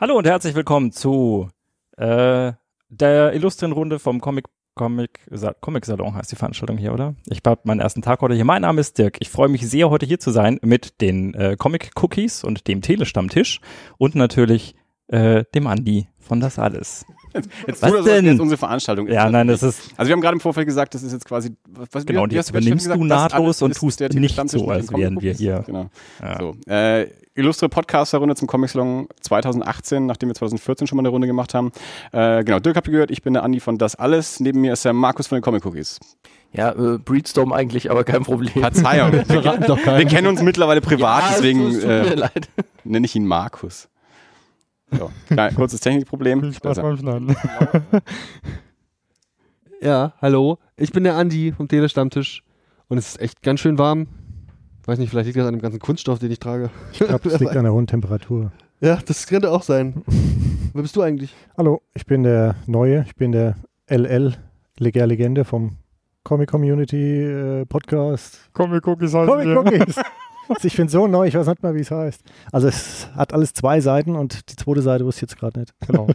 Hallo und herzlich willkommen zu äh, der illustren Runde vom Comic Comic, Comic Salon heißt die Veranstaltung hier, oder? Ich habe meinen ersten Tag heute hier. Mein Name ist Dirk. Ich freue mich sehr, heute hier zu sein mit den äh, Comic Cookies und dem Telestammtisch und natürlich äh, dem Andi von Das Alles. Jetzt was denn? Jetzt unsere Veranstaltung. Ja, nein, das ist. Also wir haben gerade im Vorfeld gesagt, das ist jetzt quasi. Was, genau, und jetzt übernimmst du nahtlos und tust nicht so, als wären wir hier. Genau. Ja. So, äh, illustre Podcaster-Runde zum Comic Salon 2018, nachdem wir 2014 schon mal eine Runde gemacht haben. Äh, genau, Dirk habt ihr gehört, ich bin der Andi von Das Alles. Neben mir ist der Markus von den Comic Cookies. Ja, äh, Breedstorm eigentlich, aber kein Problem. Verzeihung. wir, wir kennen uns mittlerweile privat, ja, deswegen äh, nenne ich ihn Markus. So, klein, kurzes Technikproblem. Viel Spaß beim Schneiden. ja, hallo. Ich bin der Andi vom Telestammtisch und es ist echt ganz schön warm. Weiß nicht, vielleicht liegt das an dem ganzen Kunststoff, den ich trage. Ich glaube, es liegt an der hohen Temperatur. Ja, das könnte auch sein. Wer bist du eigentlich? Hallo, ich bin der Neue, ich bin der LL, Leger Legende vom Comic Community äh, Podcast. Comic Cookies heißt Comic Cookies. Ich bin so neu, ich weiß nicht mal, wie es heißt. Also es hat alles zwei Seiten und die zweite Seite wusste ich jetzt gerade nicht. Genau.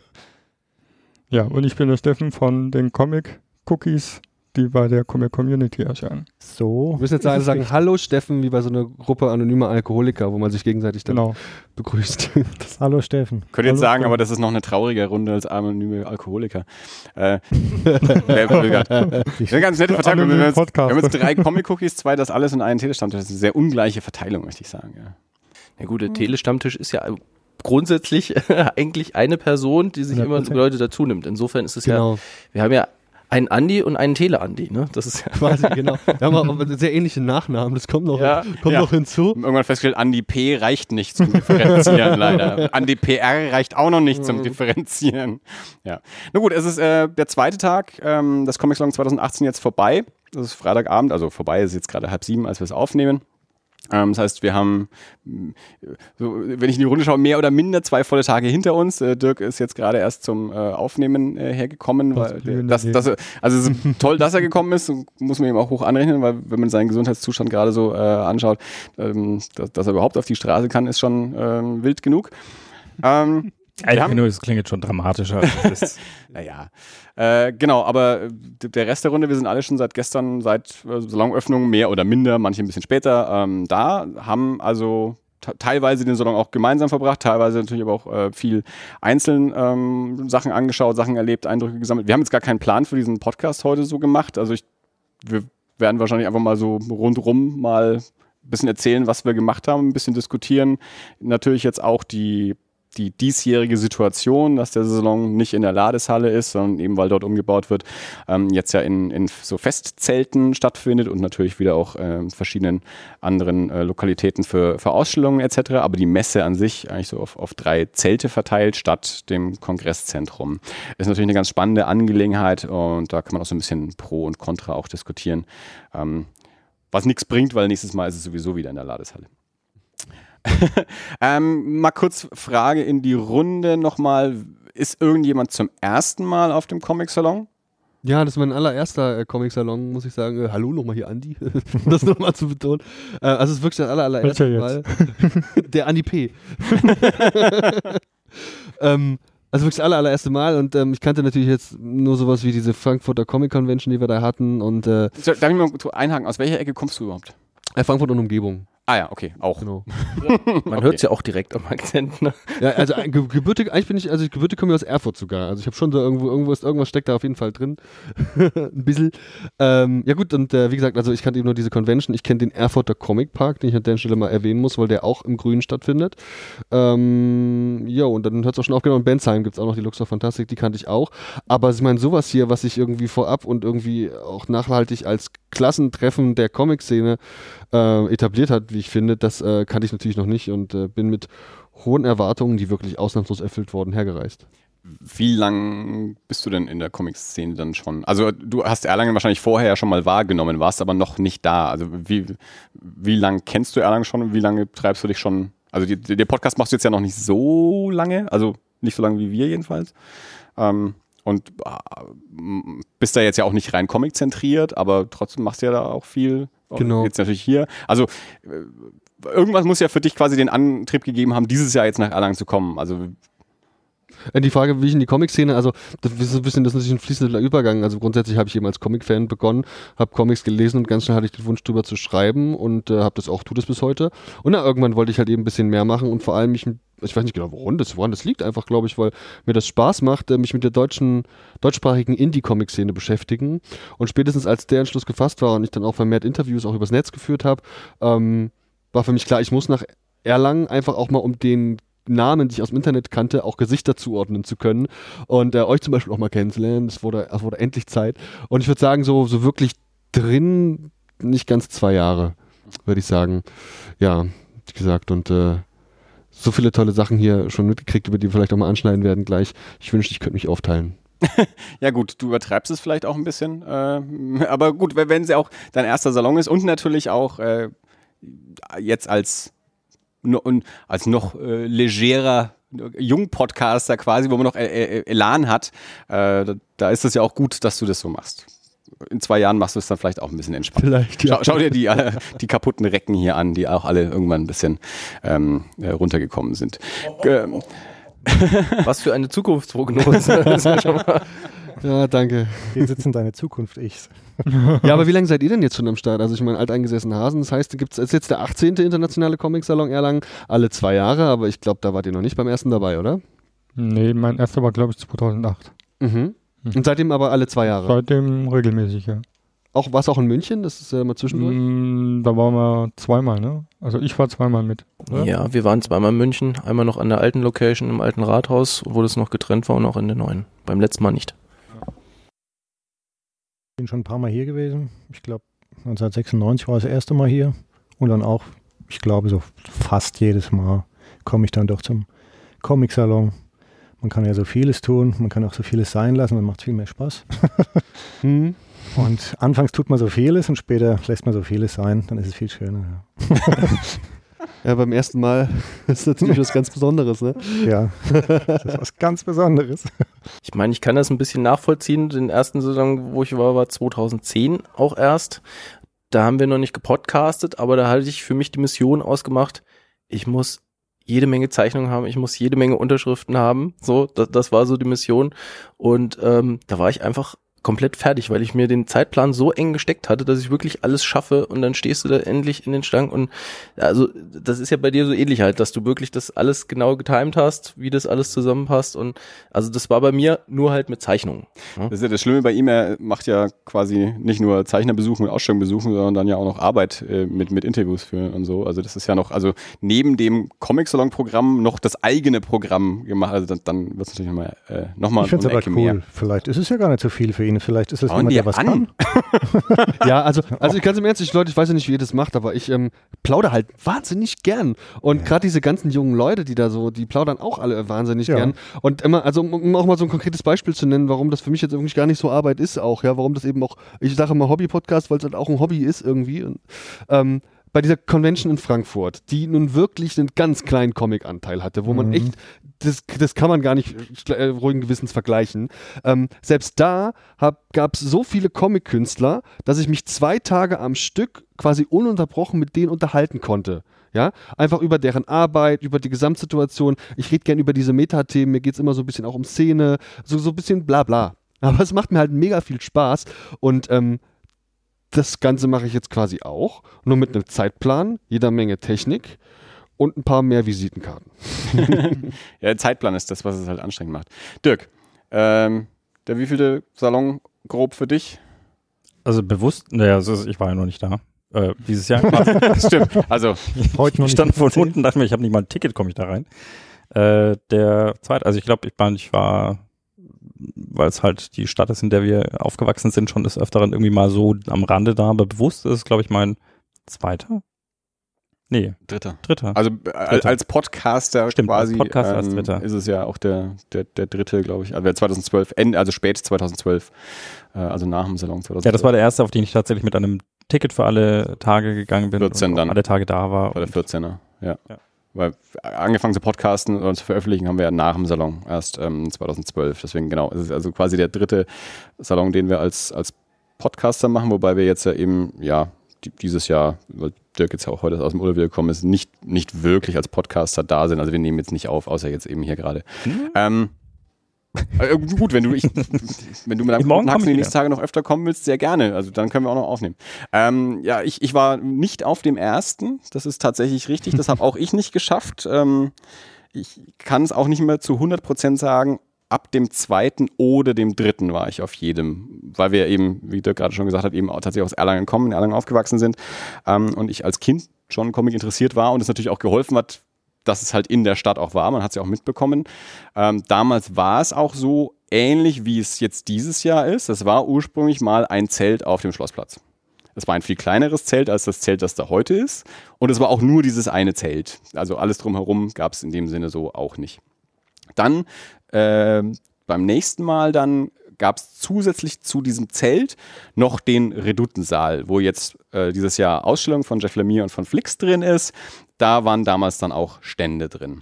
ja, und ich bin der Steffen von den Comic Cookies die bei der Comic Community erscheinen. So. Wir müssen jetzt sagen, sagen Hallo Steffen, wie bei so einer Gruppe anonymer Alkoholiker, wo man sich gegenseitig dann genau. begrüßt. Hallo Steffen. Könnt ihr jetzt sagen, aber das ist noch eine traurige Runde als anonyme Alkoholiker. Äh, eine ganz nette Verteilung. Wir haben, jetzt, wir haben jetzt drei Comic-Cookies, zwei das alles und einen Telestammtisch. Das ist eine sehr ungleiche Verteilung, möchte ich sagen. Ja. Ja gut, der mhm. Telestammtisch ist ja grundsätzlich eigentlich eine Person, die sich ja, immer Leute dazu nimmt. Insofern ist es genau. ja, wir haben ja einen Andi und einen Tele-Andi, ne? Das ist ja quasi, genau. Wir haben auch sehr ähnliche Nachnamen, das kommt noch, ja, kommt ja. noch hinzu. Irgendwann festgestellt, Andi P reicht nicht zum Differenzieren, leider. Andi PR reicht auch noch nicht zum Differenzieren. Ja. Na gut, es ist äh, der zweite Tag, ähm, das Comic Salon 2018 jetzt vorbei. Das ist Freitagabend, also vorbei ist jetzt gerade halb sieben, als wir es aufnehmen. Ähm, das heißt, wir haben, so, wenn ich in die Runde schaue, mehr oder minder zwei volle Tage hinter uns. Äh, Dirk ist jetzt gerade erst zum äh, Aufnehmen äh, hergekommen. Weil das, das, also es ist toll, dass er gekommen ist, muss man ihm auch hoch anrechnen, weil wenn man seinen Gesundheitszustand gerade so äh, anschaut, ähm, dass, dass, er überhaupt auf die Straße kann, ist schon ähm, wild genug. Ähm, ich finde nur, es klingt jetzt schon dramatischer. naja, äh, genau, aber der Rest der Runde, wir sind alle schon seit gestern, seit äh, Salonöffnung, mehr oder minder, manche ein bisschen später, ähm, da, haben also teilweise den Salon auch gemeinsam verbracht, teilweise natürlich aber auch äh, viel einzeln ähm, Sachen angeschaut, Sachen erlebt, Eindrücke gesammelt. Wir haben jetzt gar keinen Plan für diesen Podcast heute so gemacht. Also ich, wir werden wahrscheinlich einfach mal so rundrum mal ein bisschen erzählen, was wir gemacht haben, ein bisschen diskutieren. Natürlich jetzt auch die die diesjährige Situation, dass der Salon nicht in der Ladeshalle ist, sondern eben weil dort umgebaut wird, ähm, jetzt ja in, in so Festzelten stattfindet und natürlich wieder auch äh, verschiedenen anderen äh, Lokalitäten für, für Ausstellungen etc. Aber die Messe an sich eigentlich so auf, auf drei Zelte verteilt statt dem Kongresszentrum. Ist natürlich eine ganz spannende Angelegenheit und da kann man auch so ein bisschen Pro und Contra auch diskutieren. Ähm, was nichts bringt, weil nächstes Mal ist es sowieso wieder in der Ladeshalle. ähm, mal kurz Frage in die Runde nochmal. Ist irgendjemand zum ersten Mal auf dem Comic-Salon? Ja, das ist mein allererster äh, Comic-Salon, muss ich sagen. Äh, hallo nochmal hier, Andi. um das nochmal zu betonen. Äh, also es ist wirklich der aller, allererste Mal. der Andi P. ähm, also wirklich das aller, allererste Mal und ähm, ich kannte natürlich jetzt nur sowas wie diese Frankfurter Comic Convention, die wir da hatten und äh, Darf ich mal einhaken, aus welcher Ecke kommst du überhaupt? Äh, Frankfurt und Umgebung. Ah ja, okay, auch. Genau. Man okay. hört es ja auch direkt am Akzent. Ne? Ja, also äh, gebürtig, eigentlich bin ich, also gebürtig komme ich aus Erfurt sogar. Also ich habe schon da irgendwo, irgendwo ist, irgendwas steckt da auf jeden Fall drin. Ein bisschen. Ähm, ja gut, und äh, wie gesagt, also ich kannte eben nur diese Convention. Ich kenne den Erfurter Comic Park, den ich an der Stelle mal erwähnen muss, weil der auch im Grünen stattfindet. Ähm, ja, und dann hört es auch schon auf, genau, in Bensheim gibt es auch noch die Luxor Fantastik, die kannte ich auch. Aber ich meine, sowas hier, was ich irgendwie vorab und irgendwie auch nachhaltig als Klassentreffen der Comic-Szene äh, etabliert hat, wie ich finde, das äh, kannte ich natürlich noch nicht und äh, bin mit hohen Erwartungen, die wirklich ausnahmslos erfüllt wurden, hergereist. Wie lang bist du denn in der Comic-Szene dann schon? Also du hast Erlangen wahrscheinlich vorher ja schon mal wahrgenommen, warst aber noch nicht da. Also wie, wie lange kennst du Erlangen schon und wie lange treibst du dich schon? Also die, der Podcast machst du jetzt ja noch nicht so lange, also nicht so lange wie wir jedenfalls. Ähm, und äh, bist da jetzt ja auch nicht rein Comic-zentriert, aber trotzdem machst du ja da auch viel. Genau. Jetzt natürlich hier. Also äh, irgendwas muss ja für dich quasi den Antrieb gegeben haben, dieses Jahr jetzt nach Erlangen zu kommen. Also die Frage, wie ich in die Comic-Szene, also das ist ein bisschen, das ist natürlich ein fließender Übergang. Also grundsätzlich habe ich eben als Comic-Fan begonnen, habe Comics gelesen und ganz schnell hatte ich den Wunsch drüber zu schreiben und äh, habe das auch, tut es bis heute. Und dann irgendwann wollte ich halt eben ein bisschen mehr machen und vor allem mich, ich weiß nicht genau, woran das, woran das liegt, einfach glaube ich, weil mir das Spaß macht, äh, mich mit der deutschen, deutschsprachigen Indie-Comic-Szene beschäftigen. Und spätestens als der Entschluss gefasst war und ich dann auch vermehrt Interviews auch übers Netz geführt habe, ähm, war für mich klar, ich muss nach Erlangen einfach auch mal um den Namen, die ich aus dem Internet kannte, auch Gesichter zuordnen zu können und äh, euch zum Beispiel auch mal kennenzulernen. Es wurde, es wurde endlich Zeit. Und ich würde sagen, so, so wirklich drin, nicht ganz zwei Jahre, würde ich sagen. Ja, wie gesagt, und äh, so viele tolle Sachen hier schon mitgekriegt, über die wir vielleicht auch mal anschneiden werden gleich. Ich wünschte, ich könnte mich aufteilen. ja gut, du übertreibst es vielleicht auch ein bisschen, äh, aber gut, wenn sie auch dein erster Salon ist und natürlich auch äh, jetzt als als noch äh, legerer Jungpodcaster quasi, wo man noch äh, äh, Elan hat, äh, da, ist es ja auch gut, dass du das so machst. In zwei Jahren machst du es dann vielleicht auch ein bisschen entspannt. Vielleicht, ja. schau, schau dir die, äh, die kaputten Recken hier an, die auch alle irgendwann ein bisschen ähm, äh, runtergekommen sind. Ähm. Was für eine Zukunftsprognose. ja, danke. Hier sitzen deine Zukunft-Ichs ja, aber wie lange seid ihr denn jetzt schon am Start? Also ich meine, alteingesessene Hasen, das heißt, es ist jetzt der 18. internationale Comic-Salon Erlangen, alle zwei Jahre, aber ich glaube, da wart ihr noch nicht beim ersten dabei, oder? Nee, mein erster war, glaube ich, 2008. Mhm. mhm. Und seitdem aber alle zwei Jahre? Seitdem regelmäßig, ja. Auch, war es auch in München? Das ist ja mal zwischendurch? Mm, da waren wir zweimal, ne? Also ich war zweimal mit. Oder? Ja, wir waren zweimal in München. Einmal noch an der alten Location im alten Rathaus, wo das noch getrennt war und auch in der neuen. Beim letzten Mal nicht bin schon ein paar Mal hier gewesen. Ich glaube, 1996 war das erste Mal hier. Und dann auch, ich glaube, so fast jedes Mal komme ich dann doch zum Comic-Salon. Man kann ja so vieles tun, man kann auch so vieles sein lassen, dann macht es viel mehr Spaß. hm. Und anfangs tut man so vieles und später lässt man so vieles sein, dann ist es viel schöner. Ja. Ja, beim ersten Mal ist natürlich was ganz Besonderes, ne? Ja, das ist was ganz Besonderes. Ich meine, ich kann das ein bisschen nachvollziehen. Den ersten Saison, wo ich war, war 2010 auch erst. Da haben wir noch nicht gepodcastet, aber da hatte ich für mich die Mission ausgemacht, ich muss jede Menge Zeichnungen haben, ich muss jede Menge Unterschriften haben. So, das, das war so die Mission. Und ähm, da war ich einfach komplett fertig, weil ich mir den Zeitplan so eng gesteckt hatte, dass ich wirklich alles schaffe und dann stehst du da endlich in den Stangen und also das ist ja bei dir so ähnlich halt, dass du wirklich das alles genau getimt hast, wie das alles zusammenpasst und also das war bei mir nur halt mit Zeichnungen. Ja? Das ist ja das Schlimme bei ihm, er macht ja quasi nicht nur Zeichnerbesuchen und Ausstellungsbesuchen, sondern dann ja auch noch Arbeit äh, mit, mit Interviews führen und so. Also das ist ja noch, also neben dem Comic-Salon-Programm noch das eigene Programm gemacht, also dann, dann wird es natürlich nochmal äh, noch mal Ich finde es aber cool. Mehr. Vielleicht ist es ja gar nicht so viel für ihn ihn. Vielleicht ist es jemand, der was an? kann. ja, also, also ich ganz im Ernst, ich, Leute, ich weiß ja nicht, wie ihr das macht, aber ich ähm, plaudere halt wahnsinnig gern. Und ja. gerade diese ganzen jungen Leute, die da so, die plaudern auch alle wahnsinnig ja. gern. Und immer, also um auch mal so ein konkretes Beispiel zu nennen, warum das für mich jetzt wirklich gar nicht so Arbeit ist auch, ja, warum das eben auch, ich sage immer Hobby-Podcast, weil es halt auch ein Hobby ist irgendwie. Und, ähm, bei dieser Convention in Frankfurt, die nun wirklich einen ganz kleinen Comic-Anteil hatte, wo man mhm. echt, das, das kann man gar nicht äh, ruhigen Gewissens vergleichen. Ähm, selbst da gab es so viele Comic-Künstler, dass ich mich zwei Tage am Stück quasi ununterbrochen mit denen unterhalten konnte. Ja, einfach über deren Arbeit, über die Gesamtsituation. Ich rede gern über diese Metathemen, mir geht es immer so ein bisschen auch um Szene, so, so ein bisschen bla bla. Aber es macht mir halt mega viel Spaß und ähm, das Ganze mache ich jetzt quasi auch, nur mit einem Zeitplan, jeder Menge Technik und ein paar mehr Visitenkarten. ja, der Zeitplan ist das, was es halt anstrengend macht. Dirk, ähm, der wievielte Salon grob für dich? Also bewusst, naja, ich war ja noch nicht da. Äh, dieses Jahr. Stimmt. Also heute noch ich stand von unten, dachte mir, ich habe nicht mal ein Ticket, komme ich da rein. Äh, der zweite, also ich glaube, ich, ich war weil es halt die Stadt ist, in der wir aufgewachsen sind, schon des Öfteren irgendwie mal so am Rande da, aber bewusst ist es, glaube ich, mein zweiter. Nee. Dritter. Dritter. Also äh, Dritter. als Podcaster Stimmt, quasi als Podcaster ähm, Dritter. ist es ja auch der, der, der dritte, glaube ich. Also 2012, also spät 2012, äh, also nach dem Salon 2012. Ja, das war der erste, auf den ich tatsächlich mit einem Ticket für alle Tage gegangen bin 14 und dann. alle Tage da war. War der 14er, ja. ja. Weil angefangen zu podcasten und zu veröffentlichen haben wir ja nach dem Salon, erst ähm, 2012. Deswegen genau, es ist also quasi der dritte Salon, den wir als, als Podcaster machen, wobei wir jetzt ja eben, ja, dieses Jahr, Dirk jetzt auch heute aus dem Urlaub gekommen ist, nicht, nicht wirklich als Podcaster da sind. Also wir nehmen jetzt nicht auf, außer jetzt eben hier gerade. Ähm, äh, gut, wenn du, ich, wenn du mit deinem Morgen Haxen die nächsten Tage noch öfter kommen willst, sehr gerne. Also dann können wir auch noch aufnehmen. Ähm, ja, ich, ich war nicht auf dem ersten. Das ist tatsächlich richtig. Das habe auch ich nicht geschafft. Ähm, ich kann es auch nicht mehr zu 100% sagen. Ab dem zweiten oder dem dritten war ich auf jedem, weil wir eben, wie Dirk gerade schon gesagt hat, eben auch tatsächlich aus Erlangen kommen, in Erlangen aufgewachsen sind ähm, und ich als Kind schon Comic interessiert war und es natürlich auch geholfen hat, dass es halt in der Stadt auch war. Man hat es ja auch mitbekommen. Ähm, damals war es auch so ähnlich, wie es jetzt dieses Jahr ist. Es war ursprünglich mal ein Zelt auf dem Schlossplatz. Es war ein viel kleineres Zelt als das Zelt, das da heute ist. Und es war auch nur dieses eine Zelt. Also alles drumherum gab es in dem Sinne so auch nicht. Dann äh, beim nächsten Mal dann gab es zusätzlich zu diesem Zelt noch den Reduttensaal, wo jetzt äh, dieses Jahr Ausstellung von Jeff Lemire und von Flix drin ist. Da waren damals dann auch Stände drin.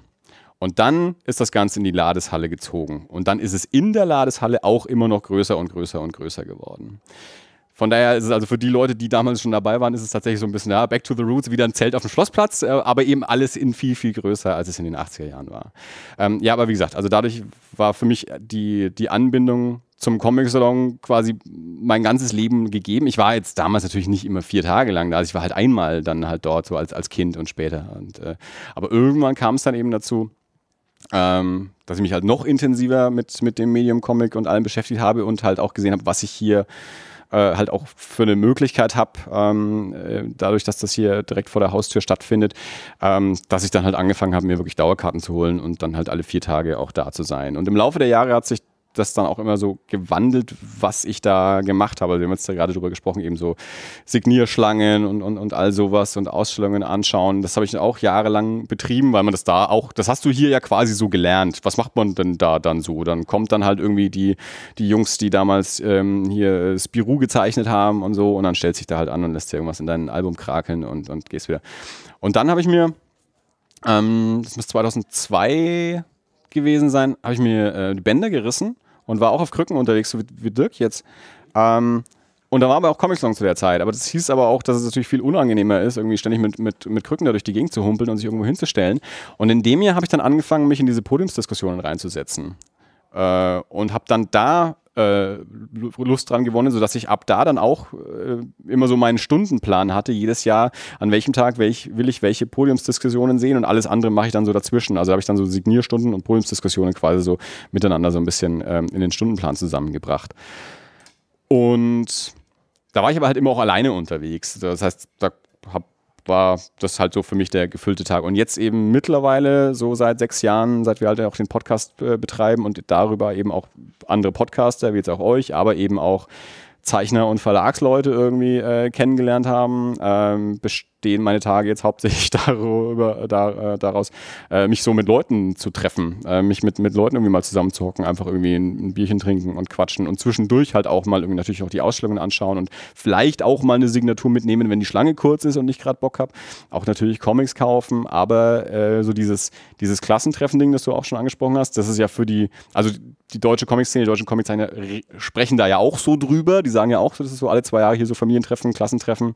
Und dann ist das Ganze in die Ladeshalle gezogen. Und dann ist es in der Ladeshalle auch immer noch größer und größer und größer geworden. Von daher ist es also für die Leute, die damals schon dabei waren, ist es tatsächlich so ein bisschen, ja, back to the roots, wieder ein Zelt auf dem Schlossplatz, äh, aber eben alles in viel, viel größer, als es in den 80er Jahren war. Ähm, ja, aber wie gesagt, also dadurch war für mich die, die Anbindung zum Comic-Salon quasi mein ganzes Leben gegeben. Ich war jetzt damals natürlich nicht immer vier Tage lang da, also ich war halt einmal dann halt dort, so als, als Kind und später. Und, äh, aber irgendwann kam es dann eben dazu, ähm, dass ich mich halt noch intensiver mit, mit dem Medium Comic und allem beschäftigt habe und halt auch gesehen habe, was ich hier äh, halt auch für eine Möglichkeit habe, ähm, äh, dadurch, dass das hier direkt vor der Haustür stattfindet, ähm, dass ich dann halt angefangen habe, mir wirklich Dauerkarten zu holen und dann halt alle vier Tage auch da zu sein. Und im Laufe der Jahre hat sich das dann auch immer so gewandelt, was ich da gemacht habe. Wir haben jetzt da gerade drüber gesprochen, eben so Signierschlangen und, und, und all sowas und Ausstellungen anschauen. Das habe ich auch jahrelang betrieben, weil man das da auch, das hast du hier ja quasi so gelernt. Was macht man denn da dann so? Dann kommt dann halt irgendwie die, die Jungs, die damals ähm, hier Spirou gezeichnet haben und so und dann stellt sich da halt an und lässt dir irgendwas in dein Album krakeln und, und gehst wieder. Und dann habe ich mir, ähm, das muss 2002 gewesen sein, habe ich mir äh, die Bänder gerissen und war auch auf Krücken unterwegs, so wie, wie Dirk jetzt. Ähm, und da war aber auch Comic-Song zu der Zeit. Aber das hieß aber auch, dass es natürlich viel unangenehmer ist, irgendwie ständig mit, mit, mit Krücken da durch die Gegend zu humpeln und sich irgendwo hinzustellen. Und in dem Jahr habe ich dann angefangen, mich in diese Podiumsdiskussionen reinzusetzen. Äh, und habe dann da äh, Lust dran gewonnen, sodass ich ab da dann auch äh, immer so meinen Stundenplan hatte, jedes Jahr, an welchem Tag welch, will ich welche Podiumsdiskussionen sehen und alles andere mache ich dann so dazwischen. Also habe ich dann so Signierstunden und Podiumsdiskussionen quasi so miteinander so ein bisschen ähm, in den Stundenplan zusammengebracht. Und da war ich aber halt immer auch alleine unterwegs. Das heißt, da hab, war das halt so für mich der gefüllte Tag. Und jetzt eben mittlerweile, so seit sechs Jahren, seit wir halt auch den Podcast äh, betreiben und darüber eben auch andere Podcaster, wie jetzt auch euch, aber eben auch Zeichner und Verlagsleute irgendwie äh, kennengelernt haben, ähm, bestehen meine Tage jetzt hauptsächlich darüber, da, äh, daraus, äh, mich so mit Leuten zu treffen, äh, mich mit, mit Leuten irgendwie mal zusammenzuhocken, einfach irgendwie ein, ein, Bierchen trinken und quatschen und zwischendurch halt auch mal irgendwie natürlich auch die Ausstellungen anschauen und vielleicht auch mal eine Signatur mitnehmen, wenn die Schlange kurz ist und ich gerade Bock habe. Auch natürlich Comics kaufen, aber äh, so dieses, dieses Klassentreffen-Ding, das du auch schon angesprochen hast, das ist ja für die, also die deutsche Comic-Szene, die deutschen Comiczeichner sprechen da ja auch so drüber. Die sagen ja auch, das ist so alle zwei Jahre hier so Familientreffen, Klassentreffen.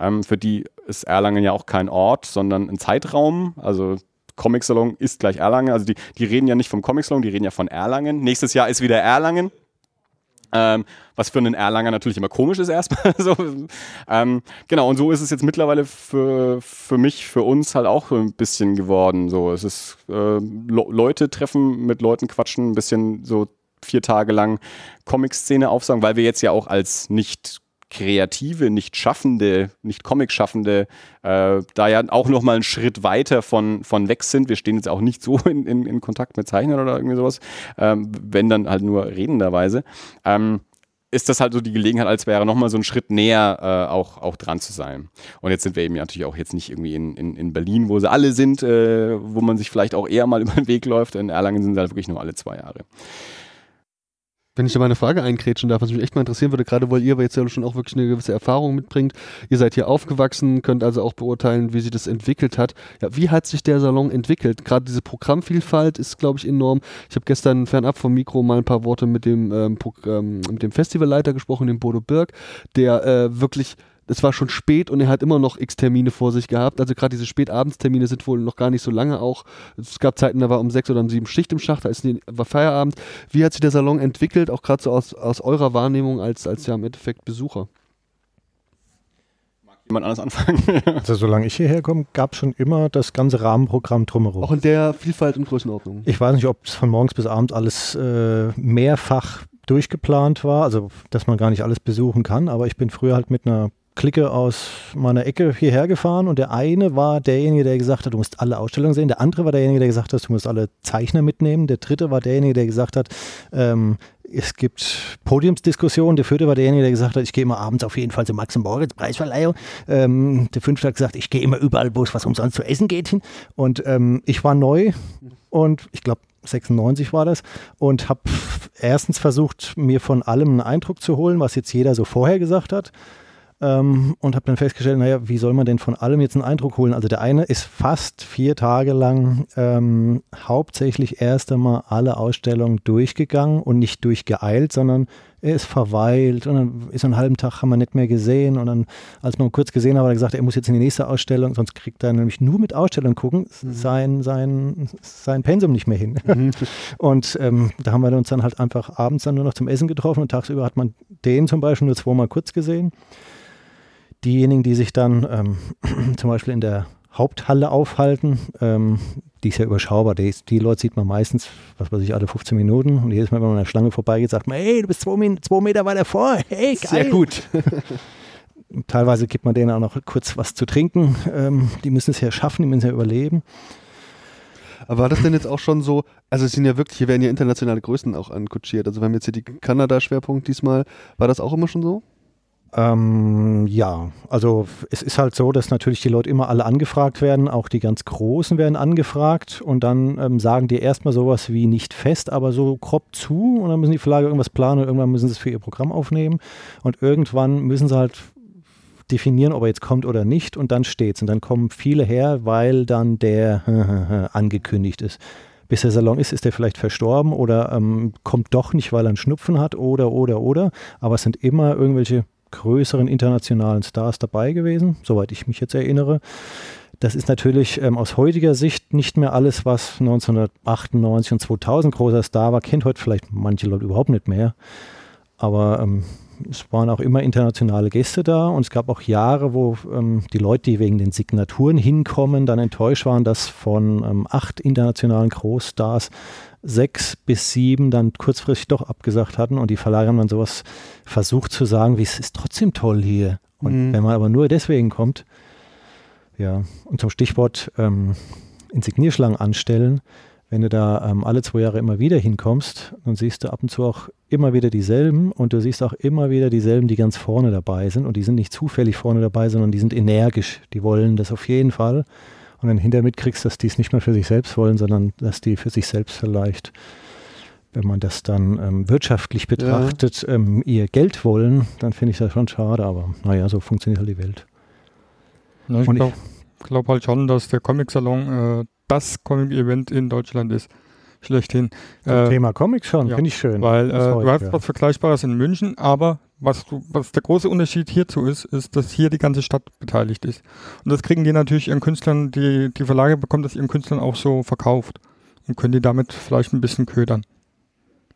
Ähm, für die ist Erlangen ja auch kein Ort, sondern ein Zeitraum. Also Comic Salon ist gleich Erlangen. Also die, die reden ja nicht vom Comic Salon, die reden ja von Erlangen. Nächstes Jahr ist wieder Erlangen. Ähm, was für einen Erlanger natürlich immer komisch ist erstmal. so. ähm, genau, und so ist es jetzt mittlerweile für, für mich, für uns halt auch ein bisschen geworden. So, es ist äh, Leute treffen, mit Leuten quatschen, ein bisschen so vier Tage lang Comic-Szene aufsagen, weil wir jetzt ja auch als nicht Kreative, nicht Schaffende, nicht Comic-Schaffende, äh, da ja auch nochmal einen Schritt weiter von, von weg sind. Wir stehen jetzt auch nicht so in, in, in Kontakt mit Zeichnern oder irgendwie sowas, ähm, wenn dann halt nur redenderweise. Ähm, ist das halt so die Gelegenheit, als wäre nochmal so ein Schritt näher äh, auch, auch dran zu sein. Und jetzt sind wir eben natürlich auch jetzt nicht irgendwie in, in, in Berlin, wo sie alle sind, äh, wo man sich vielleicht auch eher mal über den Weg läuft. In Erlangen sind sie halt wirklich nur alle zwei Jahre. Wenn ich da mal eine Frage einkrätschen darf, was mich echt mal interessieren würde, gerade weil ihr jetzt ja schon auch wirklich eine gewisse Erfahrung mitbringt. Ihr seid hier aufgewachsen, könnt also auch beurteilen, wie sich das entwickelt hat. Ja, wie hat sich der Salon entwickelt? Gerade diese Programmvielfalt ist, glaube ich, enorm. Ich habe gestern fernab vom Mikro mal ein paar Worte mit dem, ähm, ähm, mit dem Festivalleiter gesprochen, dem Bodo Birk, der äh, wirklich es war schon spät und er hat immer noch x Termine vor sich gehabt. Also gerade diese Spätabendstermine sind wohl noch gar nicht so lange auch. Es gab Zeiten, da war um sechs oder um sieben Schicht im Schacht, da ist war Feierabend. Wie hat sich der Salon entwickelt, auch gerade so aus, aus eurer Wahrnehmung als, als ja im Endeffekt Besucher? Jemand anders anfangen? Also solange ich hierher komme, gab es schon immer das ganze Rahmenprogramm drumherum. Auch in der Vielfalt und Größenordnung. Ich weiß nicht, ob es von morgens bis abends alles äh, mehrfach durchgeplant war, also dass man gar nicht alles besuchen kann, aber ich bin früher halt mit einer Clique aus meiner Ecke hierher gefahren und der eine war derjenige, der gesagt hat, du musst alle Ausstellungen sehen. Der andere war derjenige, der gesagt hat, du musst alle Zeichner mitnehmen. Der dritte war derjenige, der gesagt hat, ähm, es gibt Podiumsdiskussionen. Der vierte war derjenige, der gesagt hat, ich gehe immer abends auf jeden Fall zur Max Moritz Preisverleihung. Ähm, der fünfte hat gesagt, ich gehe immer überall, wo es was umsonst zu essen geht hin. Und ähm, ich war neu und ich glaube 96 war das und habe erstens versucht, mir von allem einen Eindruck zu holen, was jetzt jeder so vorher gesagt hat. Ähm, und habe dann festgestellt, naja, wie soll man denn von allem jetzt einen Eindruck holen? Also der eine ist fast vier Tage lang ähm, hauptsächlich erst einmal alle Ausstellungen durchgegangen und nicht durchgeeilt, sondern er ist verweilt und dann ist er einen halben Tag, haben wir nicht mehr gesehen und dann, als man kurz gesehen hat, hat er gesagt, er muss jetzt in die nächste Ausstellung, sonst kriegt er nämlich nur mit Ausstellung gucken Mhm. sein, sein, sein Pensum nicht mehr hin. Und ähm, da haben wir uns dann halt einfach abends dann nur noch zum Essen getroffen und tagsüber hat man den zum Beispiel nur zweimal kurz gesehen. Diejenigen, die sich dann ähm, zum Beispiel in der Haupthalle aufhalten, ähm, die ist ja überschaubar. Die, die Leute sieht man meistens, was weiß ich, alle 15 Minuten. Und jedes Mal, wenn man an der Schlange vorbeigeht, sagt man, hey, du bist zwei, zwei Meter weiter vor. Hey, geil. Sehr gut. Teilweise gibt man denen auch noch kurz was zu trinken. Ähm, die müssen es ja schaffen, die müssen es ja überleben. Aber war das denn jetzt auch schon so, also es sind ja wirklich, hier werden ja internationale Größen auch ankutschiert. Also wir haben jetzt hier die Kanada-Schwerpunkt diesmal. War das auch immer schon so? Ähm, ja, also es ist halt so, dass natürlich die Leute immer alle angefragt werden, auch die ganz Großen werden angefragt und dann ähm, sagen die erstmal sowas wie nicht fest, aber so grob zu und dann müssen die Verlage irgendwas planen und irgendwann müssen sie es für ihr Programm aufnehmen und irgendwann müssen sie halt definieren, ob er jetzt kommt oder nicht und dann steht's und dann kommen viele her, weil dann der angekündigt ist. Bis der Salon ist, ist er vielleicht verstorben oder ähm, kommt doch nicht, weil er einen Schnupfen hat oder, oder, oder. Aber es sind immer irgendwelche größeren internationalen Stars dabei gewesen, soweit ich mich jetzt erinnere. Das ist natürlich ähm, aus heutiger Sicht nicht mehr alles, was 1998 und 2000 großer Star war. Kennt heute vielleicht manche Leute überhaupt nicht mehr. Aber ähm, es waren auch immer internationale Gäste da und es gab auch Jahre, wo ähm, die Leute, die wegen den Signaturen hinkommen, dann enttäuscht waren, dass von ähm, acht internationalen Großstars sechs bis sieben dann kurzfristig doch abgesagt hatten und die Verlage haben dann sowas versucht zu sagen, wie es ist trotzdem toll hier. Und Mhm. wenn man aber nur deswegen kommt, ja, und zum Stichwort ähm, Insignierschlangen anstellen, wenn du da ähm, alle zwei Jahre immer wieder hinkommst, dann siehst du ab und zu auch immer wieder dieselben und du siehst auch immer wieder dieselben, die ganz vorne dabei sind und die sind nicht zufällig vorne dabei, sondern die sind energisch, die wollen das auf jeden Fall und dann hinterher mitkriegst, dass die es nicht mehr für sich selbst wollen, sondern dass die für sich selbst vielleicht, wenn man das dann ähm, wirtschaftlich betrachtet, ähm, ihr Geld wollen, dann finde ich das schon schade, aber naja, so funktioniert halt die Welt. Na, ich glaube glaub halt schon, dass der Comic-Salon äh, das Comic-Event in Deutschland ist. Schlechthin. Äh, Thema Comics schon, ja, finde ich schön. Weil äh, du hast was Vergleichbares in München, aber was, du, was der große Unterschied hierzu ist, ist, dass hier die ganze Stadt beteiligt ist. Und das kriegen die natürlich ihren Künstlern, die, die Verlage bekommen das ihren Künstlern auch so verkauft und können die damit vielleicht ein bisschen ködern.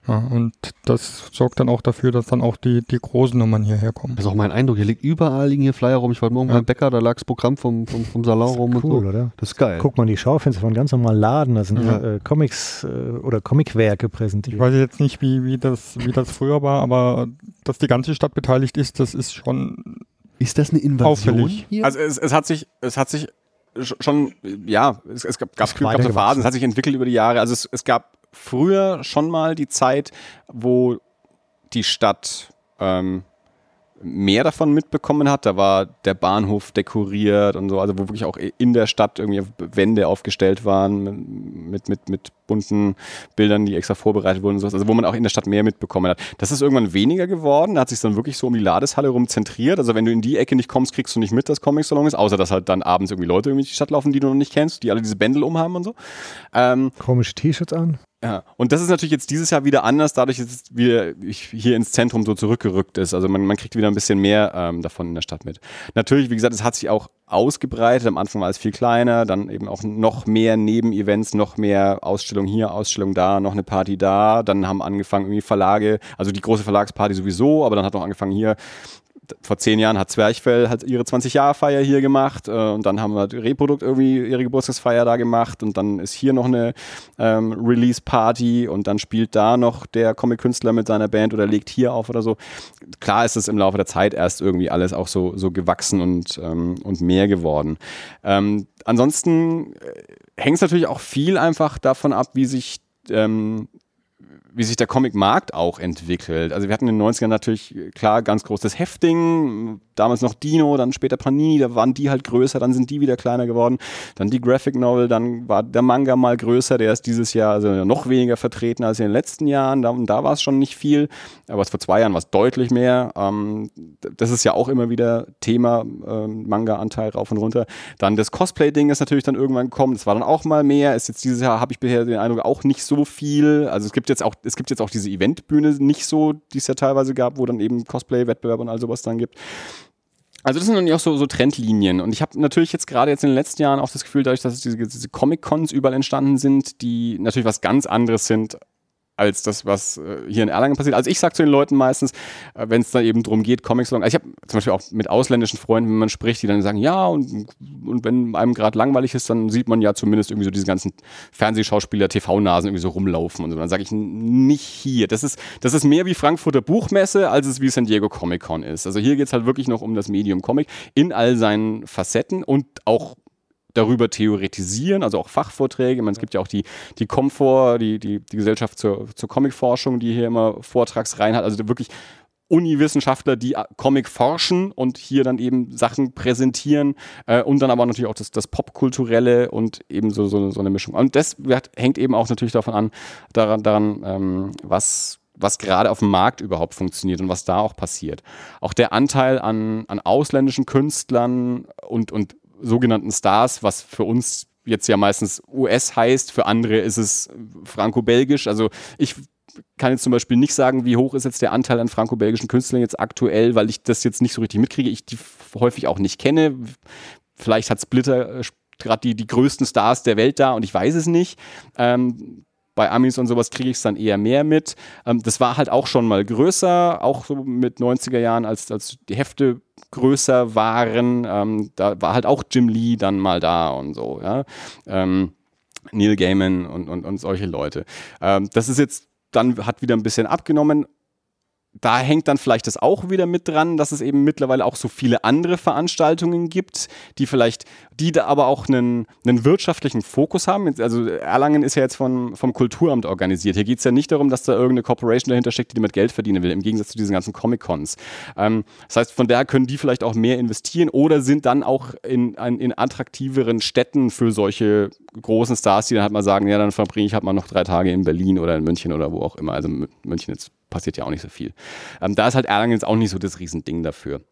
Ja, und das sorgt dann auch dafür, dass dann auch die, die großen Nummern hierher kommen. Das ist auch mein Eindruck. Hier liegt überall liegen hier Flyer rum. Ich war morgen Ja. beim Bäcker, da lag das Programm vom, vom, vom Salon rum und Cool, so. oder? Das ist geil. Guck mal in die Schaufenster von ganz normalen Laden, da sind Ja. äh, Comics äh, oder Comicwerke Ich präsentiert. weiß jetzt nicht, wie, wie, das, wie das früher war, aber dass die ganze Stadt beteiligt ist, das ist schon Ist das eine Invasion Auffällig. hier? Also es, es hat sich, es hat sich sch- schon, ja, es, es gab, gab, gab. Phasen, es hat sich entwickelt über die Jahre. Also es, es gab früher schon mal die Zeit, wo die Stadt ähm, mehr davon mitbekommen hat. Da war der Bahnhof dekoriert und so, also wo wirklich auch in der Stadt irgendwie Wände aufgestellt waren mit, mit, mit bunten Bildern, die extra vorbereitet wurden und sowas. Also wo man auch in der Stadt mehr mitbekommen hat. Das ist irgendwann weniger geworden, da hat sich dann wirklich so um die Ladeshalle rum zentriert. Also wenn du in die Ecke nicht kommst, kriegst du nicht mit, dass Comic Salon ist, außer dass halt dann abends irgendwie Leute irgendwie in die Stadt laufen, die du noch nicht kennst, die alle diese Bändel umhaben und so. Ähm, Komische T-Shirts an. Ja, und das ist natürlich jetzt dieses Jahr wieder anders, dadurch, dass es wieder hier ins Zentrum so zurückgerückt ist. Also man, man kriegt wieder ein bisschen mehr ähm, davon in der Stadt mit. Natürlich, wie gesagt, es hat sich auch ausgebreitet. Am Anfang war es viel kleiner, dann eben auch noch mehr Nebenevents, noch mehr Ausstellung hier, Ausstellung da, noch eine Party da. Dann haben angefangen irgendwie Verlage, also die große Verlagsparty sowieso, aber dann hat auch angefangen hier vor zehn Jahren hat Zwerchfell halt ihre 20-Jahre-Feier hier gemacht äh, und dann haben wir Reprodukt irgendwie ihre Geburtstagsfeier da gemacht und dann ist hier noch eine ähm, Release-Party und dann spielt da noch der Comic-Künstler mit seiner Band oder legt hier auf oder so. Klar ist es im Laufe der Zeit erst irgendwie alles auch so, so gewachsen und, ähm, und mehr geworden. Ähm, ansonsten äh, hängt es natürlich auch viel einfach davon ab, wie sich ähm, wie sich der Comic-Markt auch entwickelt. Also wir hatten in den 90ern natürlich klar ganz großes Hefting, damals noch Dino, dann später Panini, da waren die halt größer, dann sind die wieder kleiner geworden. Dann die Graphic Novel, dann war der Manga mal größer, der ist dieses Jahr also noch weniger vertreten als in den letzten Jahren. Da, da war es schon nicht viel, aber vor zwei Jahren war es deutlich mehr. Ähm, das ist ja auch immer wieder Thema, ähm, Manga-Anteil rauf und runter. Dann das Cosplay-Ding ist natürlich dann irgendwann gekommen, das war dann auch mal mehr. Ist jetzt dieses Jahr, habe ich bisher den Eindruck, auch nicht so viel. Also es gibt jetzt auch, es gibt jetzt auch diese Eventbühne nicht so, die es ja teilweise gab, wo dann eben Cosplay-Wettbewerbe und all sowas dann gibt. Also das sind dann auch so, so Trendlinien. Und ich habe natürlich jetzt gerade jetzt in den letzten Jahren auch das Gefühl, dadurch, dass diese, diese Comic-Cons überall entstanden sind, die natürlich was ganz anderes sind als das, was äh, hier in Erlangen passiert. Also ich sage zu den Leuten meistens, äh, wenn es dann eben darum geht, Comics long. Also ich habe zum Beispiel auch mit ausländischen Freunden, wenn man spricht, die dann sagen, ja, und, und wenn einem gerade langweilig ist, dann sieht man ja zumindest irgendwie so diese ganzen Fernsehschauspieler, TV-Nasen irgendwie so rumlaufen und so. Dann sage ich nicht hier. Das ist, das ist mehr wie Frankfurter Buchmesse, als es wie San Diego Comic Con ist. Also hier geht es halt wirklich noch um das Medium Comic in all seinen Facetten und auch darüber theoretisieren, also auch Fachvorträge. Ich meine, es gibt ja auch die, die Comfort, die, die, die Gesellschaft zur, zur Comicforschung, die hier immer Vortragsreihen hat. Also wirklich Uni-Wissenschaftler, die Comic forschen und hier dann eben Sachen präsentieren äh, und dann aber natürlich auch das, das Popkulturelle und eben so, so, so eine Mischung. Und das hängt eben auch natürlich davon an, daran, daran ähm, was was gerade auf dem Markt überhaupt funktioniert und was da auch passiert. Auch der Anteil an, an ausländischen Künstlern und, und sogenannten Stars, was für uns jetzt ja meistens US heißt, für andere ist es franco-belgisch. Also ich kann jetzt zum Beispiel nicht sagen, wie hoch ist jetzt der Anteil an franco-belgischen Künstlern jetzt aktuell, weil ich das jetzt nicht so richtig mitkriege, ich die häufig auch nicht kenne. Vielleicht hat Splitter äh, gerade die, die größten Stars der Welt da und ich weiß es nicht. Ähm, bei Amis und sowas kriege ich es dann eher mehr mit. Ähm, das war halt auch schon mal größer, auch so mit 90er Jahren, als, als die Hefte größer waren. Ähm, da war halt auch Jim Lee dann mal da und so, ja. Ähm, Neil Gaiman und, und, und solche Leute. Ähm, das ist jetzt dann, hat wieder ein bisschen abgenommen da hängt dann vielleicht das auch wieder mit dran, dass es eben mittlerweile auch so viele andere Veranstaltungen gibt, die vielleicht, die da aber auch einen, einen wirtschaftlichen Fokus haben. Also Erlangen ist ja jetzt von, vom Kulturamt organisiert. Hier geht es ja nicht darum, dass da irgendeine Corporation dahinter steckt, die damit Geld verdienen will, im Gegensatz zu diesen ganzen Comic-Cons. Ähm, das heißt, von daher können die vielleicht auch mehr investieren oder sind dann auch in, in attraktiveren Städten für solche großen Stars, die dann halt mal sagen, ja, dann verbringe ich halt mal noch drei Tage in Berlin oder in München oder wo auch immer. Also München jetzt passiert ja auch nicht so viel. Ähm, da ist halt Erlangen jetzt auch nicht so das Riesending dafür.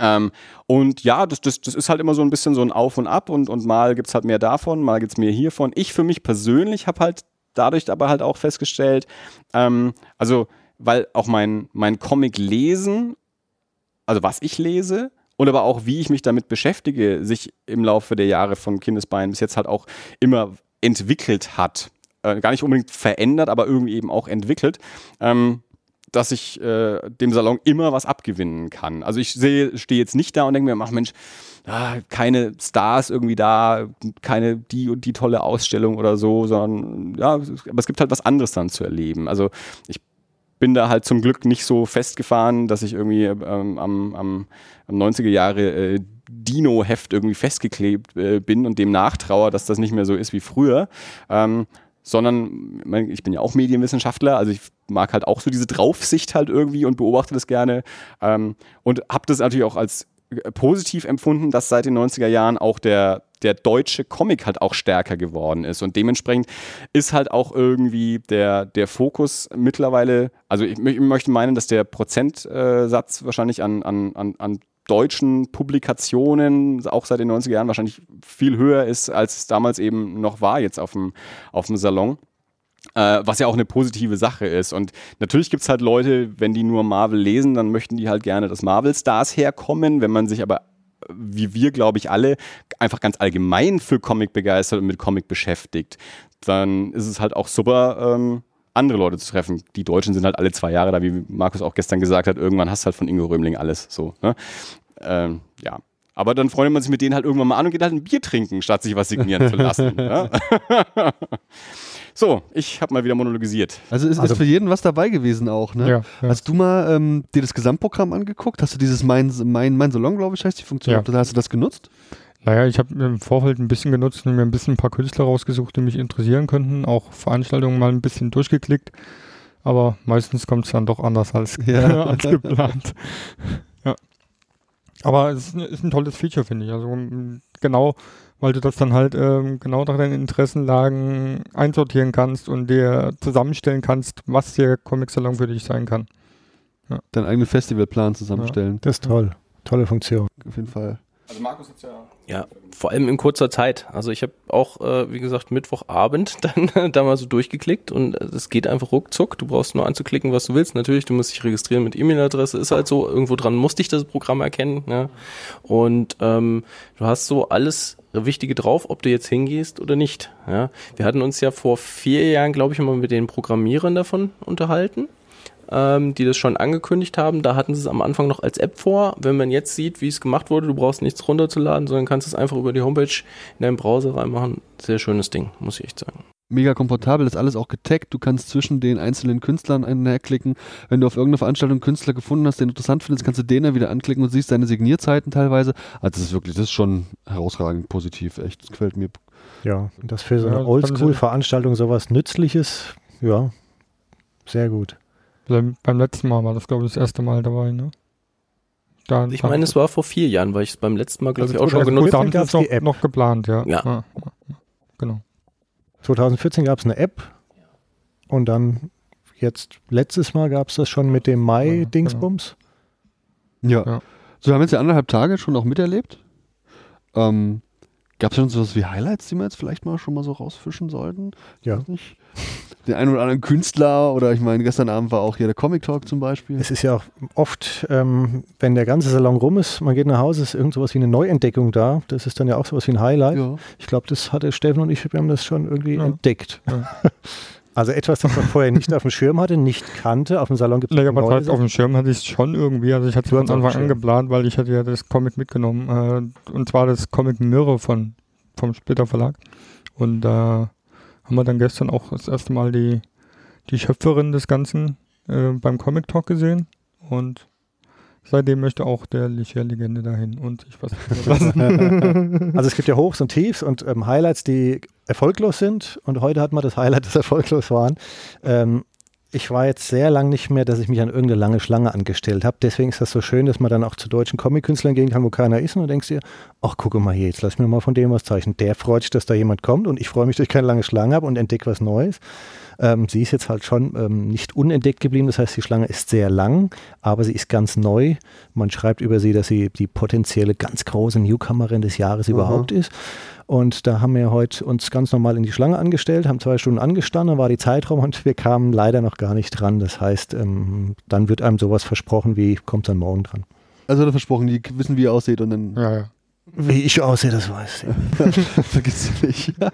Ähm, und ja, das, das, das ist halt immer so ein bisschen so ein Auf und Ab und, und mal gibt es halt mehr davon, mal gibt es mehr hiervon. Ich für mich persönlich habe halt dadurch aber halt auch festgestellt, ähm, also weil auch mein, mein Comic lesen, also was ich lese, und aber auch wie ich mich damit beschäftige, sich im Laufe der Jahre von Kindesbeinen bis jetzt halt auch immer entwickelt hat. Äh, gar nicht unbedingt verändert, aber irgendwie eben auch entwickelt. Ähm, dass ich äh, dem Salon immer was abgewinnen kann. Also ich sehe, stehe jetzt nicht da und denke mir, ach Mensch, ah, keine Stars irgendwie da, keine die und die tolle Ausstellung oder so, sondern ja, aber es gibt halt was anderes dann zu erleben. Also ich bin da halt zum Glück nicht so festgefahren, dass ich irgendwie ähm, am, am, am 90er Jahre äh, Dino-Heft irgendwie festgeklebt äh, bin und dem nachtrauer, dass das nicht mehr so ist wie früher. Ähm, sondern ich bin ja auch Medienwissenschaftler, also ich mag halt auch so diese Draufsicht halt irgendwie und beobachte das gerne ähm, und habe das natürlich auch als äh, positiv empfunden, dass seit den 90er Jahren auch der, der deutsche Comic halt auch stärker geworden ist. Und dementsprechend ist halt auch irgendwie der, der Fokus mittlerweile, also ich, ich möchte meinen, dass der Prozentsatz wahrscheinlich an, an, an, an deutschen Publikationen, auch seit den 90er Jahren, wahrscheinlich viel höher ist, als es damals eben noch war jetzt auf dem, auf dem Salon. Äh, was ja auch eine positive Sache ist. Und natürlich gibt es halt Leute, wenn die nur Marvel lesen, dann möchten die halt gerne, dass Marvel-Stars herkommen. Wenn man sich aber, wie wir, glaube ich, alle, einfach ganz allgemein für Comic begeistert und mit Comic beschäftigt, dann ist es halt auch super, ähm, andere Leute zu treffen. Die Deutschen sind halt alle zwei Jahre da, wie Markus auch gestern gesagt hat. Irgendwann hast du halt von Ingo Römling alles so. Ne? Ähm, ja. Aber dann freut man sich mit denen halt irgendwann mal an und geht halt ein Bier trinken, statt sich was signieren zu lassen. ja? so, ich habe mal wieder monologisiert. Also ist, Also- ist für jeden was dabei gewesen auch, ne? Ja, ja. Hast du mal ähm, dir das Gesamtprogramm angeguckt? Hast du dieses Mein, mein, mein Salon, glaube ich, heißt die Funktion? Ja. Hast du das genutzt? Naja, ich habe im Vorfeld ein bisschen genutzt und mir ein bisschen ein paar Künstler rausgesucht, die mich interessieren könnten. Auch Veranstaltungen mal ein bisschen durchgeklickt. Aber meistens kommt es dann doch anders als, Ja. als geplant. ja. Aber es ist, ein- tolles Feature, finde ich. Also m, genau, weil du das dann halt ähm, genau nach deinen Interessenlagen einsortieren kannst und dir zusammenstellen kannst, was der Comic-Salon für dich sein kann. Deinen eigenen Festivalplan zusammenstellen. Das ist toll. Tolle Funktion. Auf jeden Fall. Also Markus hat ja Ja, vor allem in kurzer Zeit. Also ich habe auch, äh, wie gesagt, Mittwochabend dann da mal so durchgeklickt und es geht einfach ruckzuck. Du brauchst nur anzuklicken, was du willst. Natürlich, du musst dich registrieren mit E-Mail-Adresse, ist halt so. Irgendwo dran musste ich das Programm erkennen. Ja. Und ähm, du hast so alles Wichtige drauf, ob du jetzt hingehst oder nicht. Ja. Wir hatten uns ja vor vier Jahren, glaube ich, mal mit den Programmierern davon unterhalten ähm, die das schon angekündigt haben. Da hatten sie es am Anfang noch als App vor. Wenn man jetzt sieht, wie es gemacht wurde, du brauchst nichts runterzuladen, sondern kannst es einfach über die Homepage in deinen Browser reinmachen. Sehr schönes Ding, muss ich echt sagen. Mega komfortabel, ist alles auch getaggt. Du kannst zwischen den einzelnen Künstlern einherklicken. Wenn du auf irgendeiner Veranstaltung einen Künstler gefunden hast, den du interessant findest, kannst du den dann wieder anklicken und siehst seine Signierzeiten teilweise. Also das ist wirklich, das ist schon herausragend positiv. Echt, das gefällt mir. Ja, und das für so eine Oldschool-Veranstaltung sowas Nützliches, ja, sehr gut. Beim, beim letzten Mal war das, glaube ich, das erste Mal dabei, ne? Da, Ich meine, es war vor vier Jahren, weil ich es beim letzten Mal, glaube Also ich, auch schon 2014 genutzt da habe. haben sie gab's es noch, die App. noch geplant, ja. Ja. ja. Genau. 2014 gab es eine App und dann jetzt letztes Mal gab es das schon mit dem Mai-Dingsbums. Ja. Ja. So, wir haben jetzt ja anderthalb Tage schon auch miterlebt. Ähm, Gab es schon sowas wie Highlights, die wir jetzt vielleicht mal schon mal so rausfischen sollten? Ja. Weiß nicht. Den einen oder anderen Künstler oder ich meine, gestern Abend war auch hier der Comic Talk zum Beispiel. Es ist ja auch oft, ähm, wenn der ganze Salon rum ist, man geht nach Hause, ist irgend sowas wie eine Neuentdeckung da. Das ist dann ja auch sowas wie ein Highlight. ja. Ich glaube, das hatte Steffen und ich, wir haben das schon irgendwie Ja. entdeckt. Ja. Also etwas, das man vorher nicht auf dem Schirm hatte, nicht kannte. Auf dem Salon gibt es Naja, aber halt auf dem Schirm hatte ich es schon irgendwie. Also ich hatte es von Anfang an geplant, weil ich hatte ja das Comic mitgenommen. Äh, und zwar das Comic Mirror von, vom Splitter Verlag. Und da haben wir dann gestern auch das erste Mal die, die Schöpferin des Ganzen äh, beim Comic Talk gesehen. Und seitdem möchte auch der Licher-Legende dahin und sich was lassen. Also es gibt ja Hochs und Tiefs und ähm, Highlights, die erfolglos sind. Und heute hat man das Highlight, das erfolglos waren. Ähm, ich war jetzt sehr lang nicht mehr, dass ich mich an irgendeine lange Schlange angestellt habe. Deswegen ist das so schön, dass man dann auch zu deutschen Comic-Künstlern gehen kann, wo keiner ist. Und du denkst dir, ach, gucke mal hier, jetzt lass mir mal von dem was zeichnen. Der freut sich, dass da jemand kommt. Und ich freue mich, dass ich keine lange Schlange habe und entdecke was Neues. Ähm, sie ist jetzt halt schon ähm, nicht unentdeckt geblieben. Das heißt, die Schlange ist sehr lang, aber sie ist ganz neu. Man schreibt über sie, dass sie die potenzielle ganz große Newcomerin des Jahres überhaupt ist. Und da haben wir heute uns ganz normal in die Schlange angestellt, haben zwei Stunden angestanden, dann war die Zeitraum und wir kamen leider noch gar nicht dran. Das heißt, ähm, dann wird einem sowas versprochen wie, kommt dann morgen dran. Also er versprochen, die wissen, wie er aussieht und dann ja, ja. Wie ich aussehe, das weiß ich. vergisst sie nicht.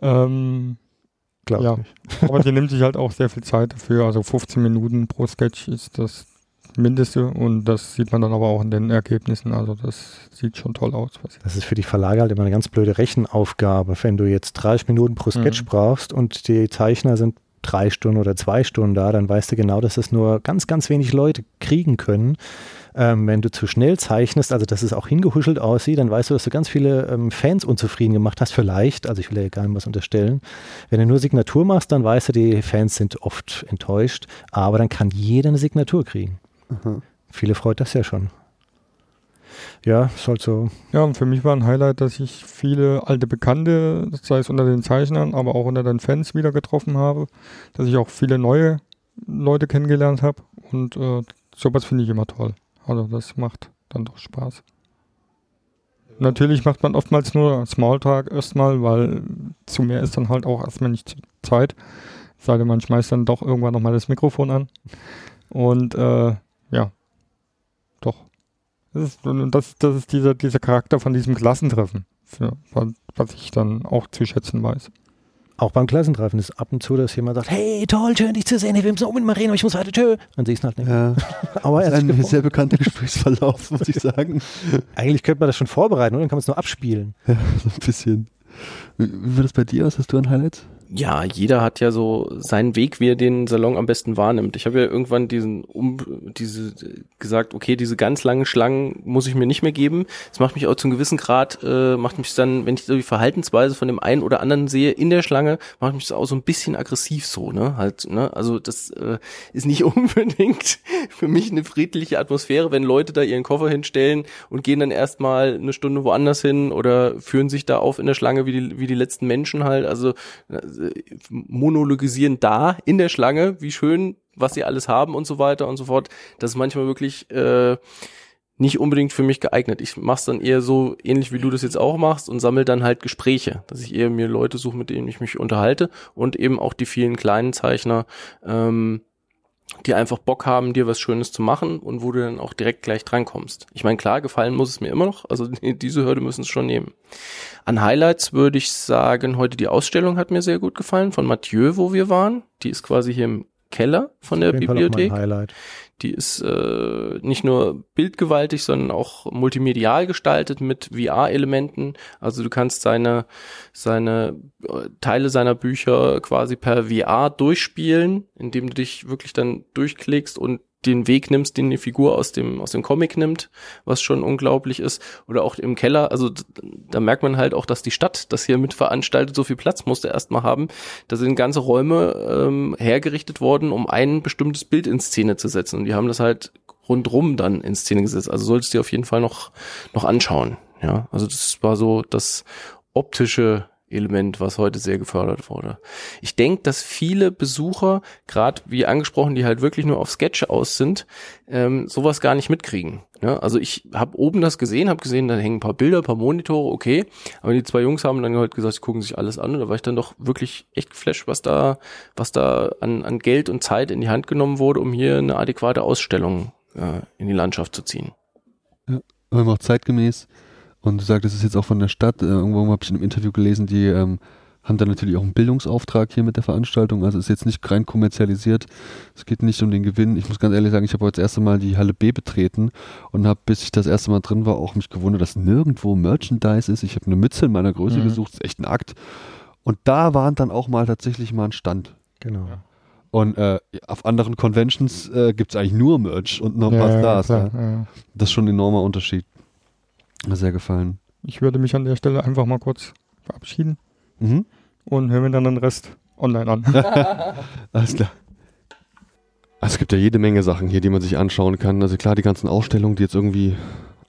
Ähm, Glaub Ja. nicht. aber die nimmt sich halt auch sehr viel Zeit dafür. Also 15 Minuten pro Sketch ist das Mindeste und das sieht man dann aber auch in den Ergebnissen. Also das sieht schon toll aus. Das ist für die Verlage halt immer eine ganz blöde Rechenaufgabe. Wenn du jetzt 30 Minuten pro Sketch Mhm. brauchst und die Zeichner sind drei Stunden oder zwei Stunden da, dann weißt du genau, dass das nur ganz, ganz wenig Leute kriegen können. Ähm, wenn du zu schnell zeichnest, also dass es auch hingehuschelt aussieht, dann weißt du, dass du ganz viele ähm, Fans unzufrieden gemacht hast. Vielleicht, also ich will ja gar nicht was unterstellen. Wenn du nur Signatur machst, dann weißt du, die Fans sind oft enttäuscht, aber dann kann jeder eine Signatur kriegen. Aha. Viele freut das ja schon. Ja, ist halt so. Ja, und für mich war ein Highlight, dass ich viele alte Bekannte, sei es unter den Zeichnern, aber auch unter den Fans wieder getroffen habe. Dass ich auch viele neue Leute kennengelernt habe. Und äh, sowas finde ich immer toll. Also das macht dann doch Spaß. Natürlich macht man oftmals nur Smalltalk erstmal, weil zu mehr ist dann halt auch erstmal nicht Zeit. Denn, man schmeißt dann doch irgendwann nochmal das Mikrofon an. Und äh, ja, doch. Das ist, das, das ist dieser, dieser Charakter von diesem Klassentreffen, für, was ich dann auch zu schätzen weiß. Auch beim Klassentreffen ist ab und zu, dass jemand sagt, hey, toll, schön, dich zu sehen, hey, wir müssen unbedingt mal reden, aber ich muss heute, tschö. Dann siehst du halt nicht. Ja, Aber das er ist ein sehr bekannter Gesprächsverlauf, muss ich sagen. Eigentlich könnte man das schon vorbereiten, oder? Dann kann man es nur abspielen. Ja, so ein bisschen. Wie, wie war das bei dir? Was hast du an Highlights? Ja, jeder hat ja so seinen Weg, wie er den Salon am besten wahrnimmt. Ich habe ja irgendwann diesen um diese gesagt, okay, diese ganz langen Schlangen muss ich mir nicht mehr geben. Das macht mich auch zum gewissen Grad, äh, macht mich dann, wenn ich so die Verhaltensweise von dem einen oder anderen sehe in der Schlange, macht mich das auch so ein bisschen aggressiv so, ne? Halt, ne? Also das äh, ist nicht unbedingt für mich eine friedliche Atmosphäre, wenn Leute da ihren Koffer hinstellen und gehen dann erstmal eine Stunde woanders hin oder führen sich da auf in der Schlange wie die, wie die letzten Menschen halt. Also äh, monologisieren da in der Schlange, wie schön, was sie alles haben und so weiter und so fort. Das ist manchmal wirklich äh, nicht unbedingt für mich geeignet. Ich mach's dann eher so ähnlich wie du das jetzt auch machst und sammel dann halt Gespräche, dass ich eher mir Leute suche, mit denen ich mich unterhalte und eben auch die vielen kleinen Zeichner, ähm, die einfach Bock haben, dir was Schönes zu machen und wo du dann auch direkt gleich drankommst. Ich meine, klar, gefallen muss es mir immer noch, also diese Hürde müssen es schon nehmen. An Highlights würde ich sagen, heute die Ausstellung hat mir sehr gut gefallen von Mathieu, wo wir waren. Die ist quasi hier im Keller von der Bibliothek. Die ist äh, nicht nur bildgewaltig, sondern auch multimedial gestaltet mit VR-Elementen. Also du kannst seine, seine äh, Teile seiner Bücher quasi per VR durchspielen, indem du dich wirklich dann durchklickst und den Weg nimmst, den die Figur aus dem, aus dem Comic nimmt, was schon unglaublich ist. Oder auch im Keller, also da merkt man halt auch, dass die Stadt das hier mit veranstaltet, so viel Platz musste erstmal haben. Da sind ganze Räume ähm, hergerichtet worden, um ein bestimmtes Bild in Szene zu setzen. Und die haben das halt rundrum dann in Szene gesetzt. Also solltest du dir auf jeden Fall noch, noch anschauen. Ja, also das war so das optische Element, was heute sehr gefördert wurde. Ich denke, dass viele Besucher, gerade wie angesprochen, die halt wirklich nur auf Sketch aus sind, ähm, sowas gar nicht mitkriegen. Ja, also ich habe oben das gesehen, habe gesehen, da hängen ein paar Bilder, ein paar Monitore, okay. Aber die zwei Jungs haben dann halt gesagt, sie gucken sich alles an. Und da war ich dann doch wirklich echt geflasht, was da, was da an, an Geld und Zeit in die Hand genommen wurde, um hier eine adäquate Ausstellung äh, in die Landschaft zu ziehen. Aber immer auch zeitgemäß. Und du sagst, das ist jetzt auch von der Stadt. Äh, irgendwo habe ich in einem Interview gelesen, die ähm, haben dann natürlich auch einen Bildungsauftrag hier mit der Veranstaltung. Also ist jetzt nicht rein kommerzialisiert. Es geht nicht um den Gewinn. Ich muss ganz ehrlich sagen, ich habe heute das erste Mal die Halle B betreten und habe, bis ich das erste Mal drin war, auch mich gewundert, dass nirgendwo Merchandise ist. Ich habe eine Mütze in meiner Größe Mhm. gesucht, ist echt ein Akt. Und da waren dann auch mal tatsächlich mal ein Stand. Genau. Und äh, auf anderen Conventions äh, gibt es eigentlich nur Merch und noch Ja, was ja, da ist. klar, Ja. ja. Das ist schon ein enormer Unterschied. Sehr gefallen. Ich würde mich an der Stelle einfach mal kurz verabschieden Mhm. und hören wir dann den Rest online an. Alles klar. Also es gibt ja jede Menge Sachen hier, die man sich anschauen kann. Also klar, die ganzen Ausstellungen, die jetzt irgendwie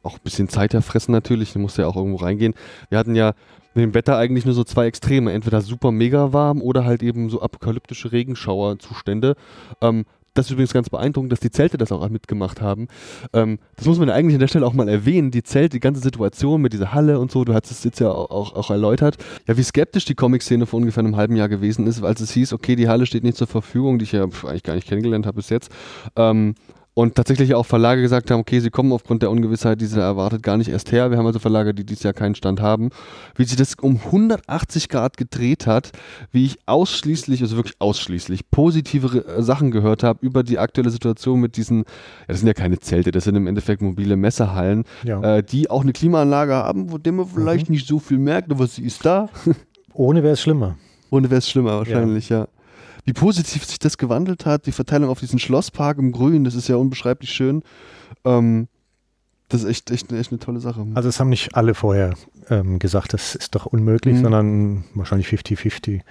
auch ein bisschen Zeit erfressen natürlich, da muss ja auch irgendwo reingehen. Wir hatten ja mit dem Wetter eigentlich nur so zwei Extreme, entweder super mega warm oder halt eben so apokalyptische Regenschauerzustände. Ähm, das ist übrigens ganz beeindruckend, dass die Zelte das auch mitgemacht haben. Ähm, das muss man ja eigentlich an der Stelle auch mal erwähnen. Die Zelte, die ganze Situation mit dieser Halle und so, du hast es jetzt ja auch, auch, auch erläutert. Ja, wie skeptisch die Comic-Szene vor ungefähr einem halben Jahr gewesen ist, als es hieß, okay, die Halle steht nicht zur Verfügung, die ich ja eigentlich gar nicht kennengelernt habe bis jetzt. Ähm, und tatsächlich auch Verlage gesagt haben, okay, sie kommen aufgrund der Ungewissheit, die sie erwartet, gar nicht erst her. Wir haben also Verlage, die dieses Jahr keinen Stand haben. Wie sich das um 180 Grad gedreht hat, wie ich ausschließlich, also wirklich ausschließlich, positive äh, Sachen gehört habe über die aktuelle Situation mit diesen, ja, das sind ja keine Zelte, das sind im Endeffekt mobile Messehallen, Ja. äh, die auch eine Klimaanlage haben, wo dem man vielleicht nicht so viel merkt, aber sie ist da. Ohne wäre es schlimmer. Ohne wäre es schlimmer wahrscheinlich, ja. Wie positiv sich das gewandelt hat, die Verteilung auf diesen Schlosspark im Grün, das ist ja unbeschreiblich schön. Ähm, das ist echt, echt, echt eine tolle Sache. Also es haben nicht alle vorher ähm, gesagt, das ist doch unmöglich, Mhm. sondern wahrscheinlich 50-50.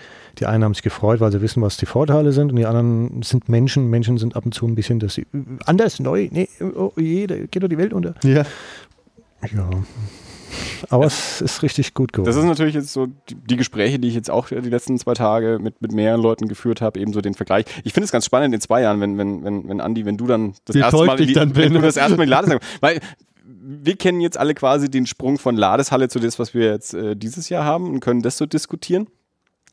Die einen haben sich gefreut, weil sie wissen, was die Vorteile sind und die anderen sind Menschen. Menschen sind ab und zu ein bisschen das, äh, anders, neu, nee, oh je, da geht doch die Welt unter. ja. Ja, aber es ist richtig gut geworden. Das ist natürlich jetzt so die, die Gespräche, die ich jetzt auch die letzten zwei Tage mit, mit mehreren Leuten geführt habe, eben so den Vergleich. Ich finde es ganz spannend in zwei Jahren, wenn, wenn, wenn, wenn Andi, wenn du dann das Wie erste Mal die, dann wenn bin. du das erste Mal in die Ladesalle, weil wir kennen jetzt alle quasi den Sprung von Ladeshalle zu das, was wir jetzt äh, dieses Jahr haben und können das so diskutieren.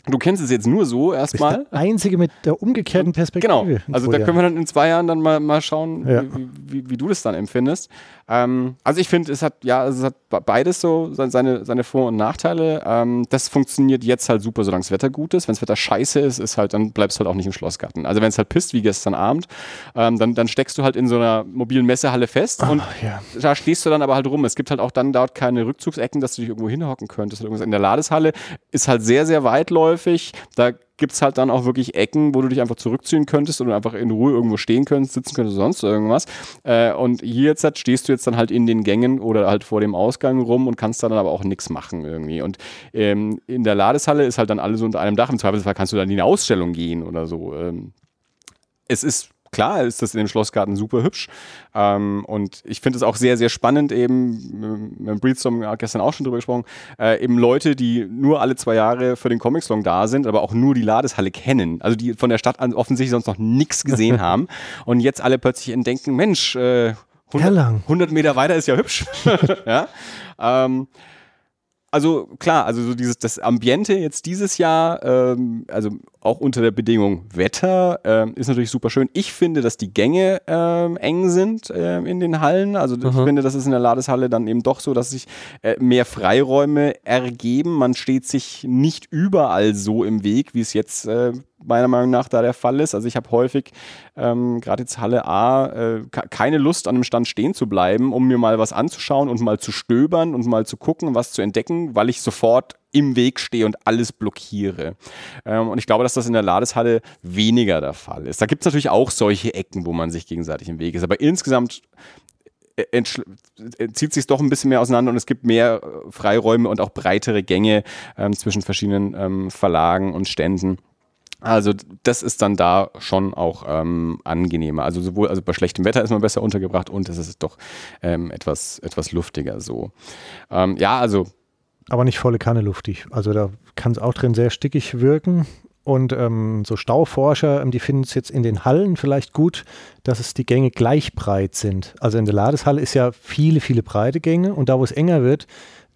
Du kennst es jetzt nur so erstmal. der Einzige mit der umgekehrten Perspektive. Genau. Also da können wir dann in zwei Jahren dann mal, mal schauen, Ja. wie, wie, wie du das dann empfindest. Ähm, also ich finde, es hat ja, also es hat be- beides so se- seine, seine Vor- und Nachteile. Ähm, das funktioniert jetzt halt super, solange das Wetter gut ist. Wenn das Wetter scheiße ist, ist halt, dann bleibst du halt auch nicht im Schlossgarten. Also wenn es halt pisst, wie gestern Abend, ähm, dann, dann steckst du halt in so einer mobilen Messehalle fest und ja. da stehst du dann aber halt rum. Es gibt halt auch dann dort keine Rückzugsecken, dass du dich irgendwo hinhocken könntest. In der Ladeshalle ist halt sehr, sehr weitläufig. Da gibt es halt dann auch wirklich Ecken, wo du dich einfach zurückziehen könntest und einfach in Ruhe irgendwo stehen könntest, sitzen könntest, sonst irgendwas. Äh, und hier jetzt halt stehst du jetzt dann halt in den Gängen oder halt vor dem Ausgang rum und kannst dann aber auch nichts machen irgendwie. Und ähm, in der Ladeshalle ist halt dann alles unter einem Dach. Im Zweifelsfall kannst du dann in die Ausstellung gehen oder so. Ähm, es ist klar, ist das in dem Schlossgarten super hübsch. Ähm, und ich finde es auch sehr, sehr spannend, eben, mit dem Breedstorm gestern auch schon drüber gesprochen, äh, eben Leute, die nur alle zwei Jahre für den Comic-Song da sind, aber auch nur die Ladeshalle kennen. Also die von der Stadt an offensichtlich sonst noch nichts gesehen haben und jetzt alle plötzlich entdenken, Mensch, äh, 100, Erlangen. 100 Meter weiter ist ja hübsch. ja? ähm, also klar, also so dieses das Ambiente jetzt dieses Jahr, ähm, also auch unter der Bedingung Wetter, ähm, ist natürlich super schön. Ich finde, dass die Gänge ähm, eng sind ähm, in den Hallen. Also ich finde, das ist in der Ladeshalle dann eben doch so, dass sich äh, mehr Freiräume ergeben. Man steht sich nicht überall so im Weg, wie es jetzt äh, meiner Meinung nach da der Fall ist. Also ich habe häufig, ähm, gerade jetzt Halle A, äh, ke- keine Lust an einem Stand stehen zu bleiben, um mir mal was anzuschauen und mal zu stöbern und mal zu gucken, was zu entdecken, weil ich sofort im Weg stehe und alles blockiere. Ähm, und ich glaube, dass das in der Ladeshalle weniger der Fall ist. Da gibt es natürlich auch solche Ecken, wo man sich gegenseitig im Weg ist. Aber insgesamt äh, äh, zieht sich doch ein bisschen mehr auseinander und es gibt mehr äh, Freiräume und auch breitere Gänge ähm, zwischen verschiedenen ähm, Verlagen und Ständen. Also das ist dann da schon auch ähm, angenehmer. Also sowohl also bei schlechtem Wetter ist man besser untergebracht und es ist doch ähm, etwas, etwas luftiger so. Ähm, ja, also aber nicht volle Kanne luftig. Also da kann es auch drin sehr stickig wirken. Und ähm, so Stauforscher, ähm, die finden es jetzt in den Hallen vielleicht gut, dass es die Gänge gleich breit sind. Also in der Ladeshalle ist ja viele, viele breite Gänge und da, wo es enger wird,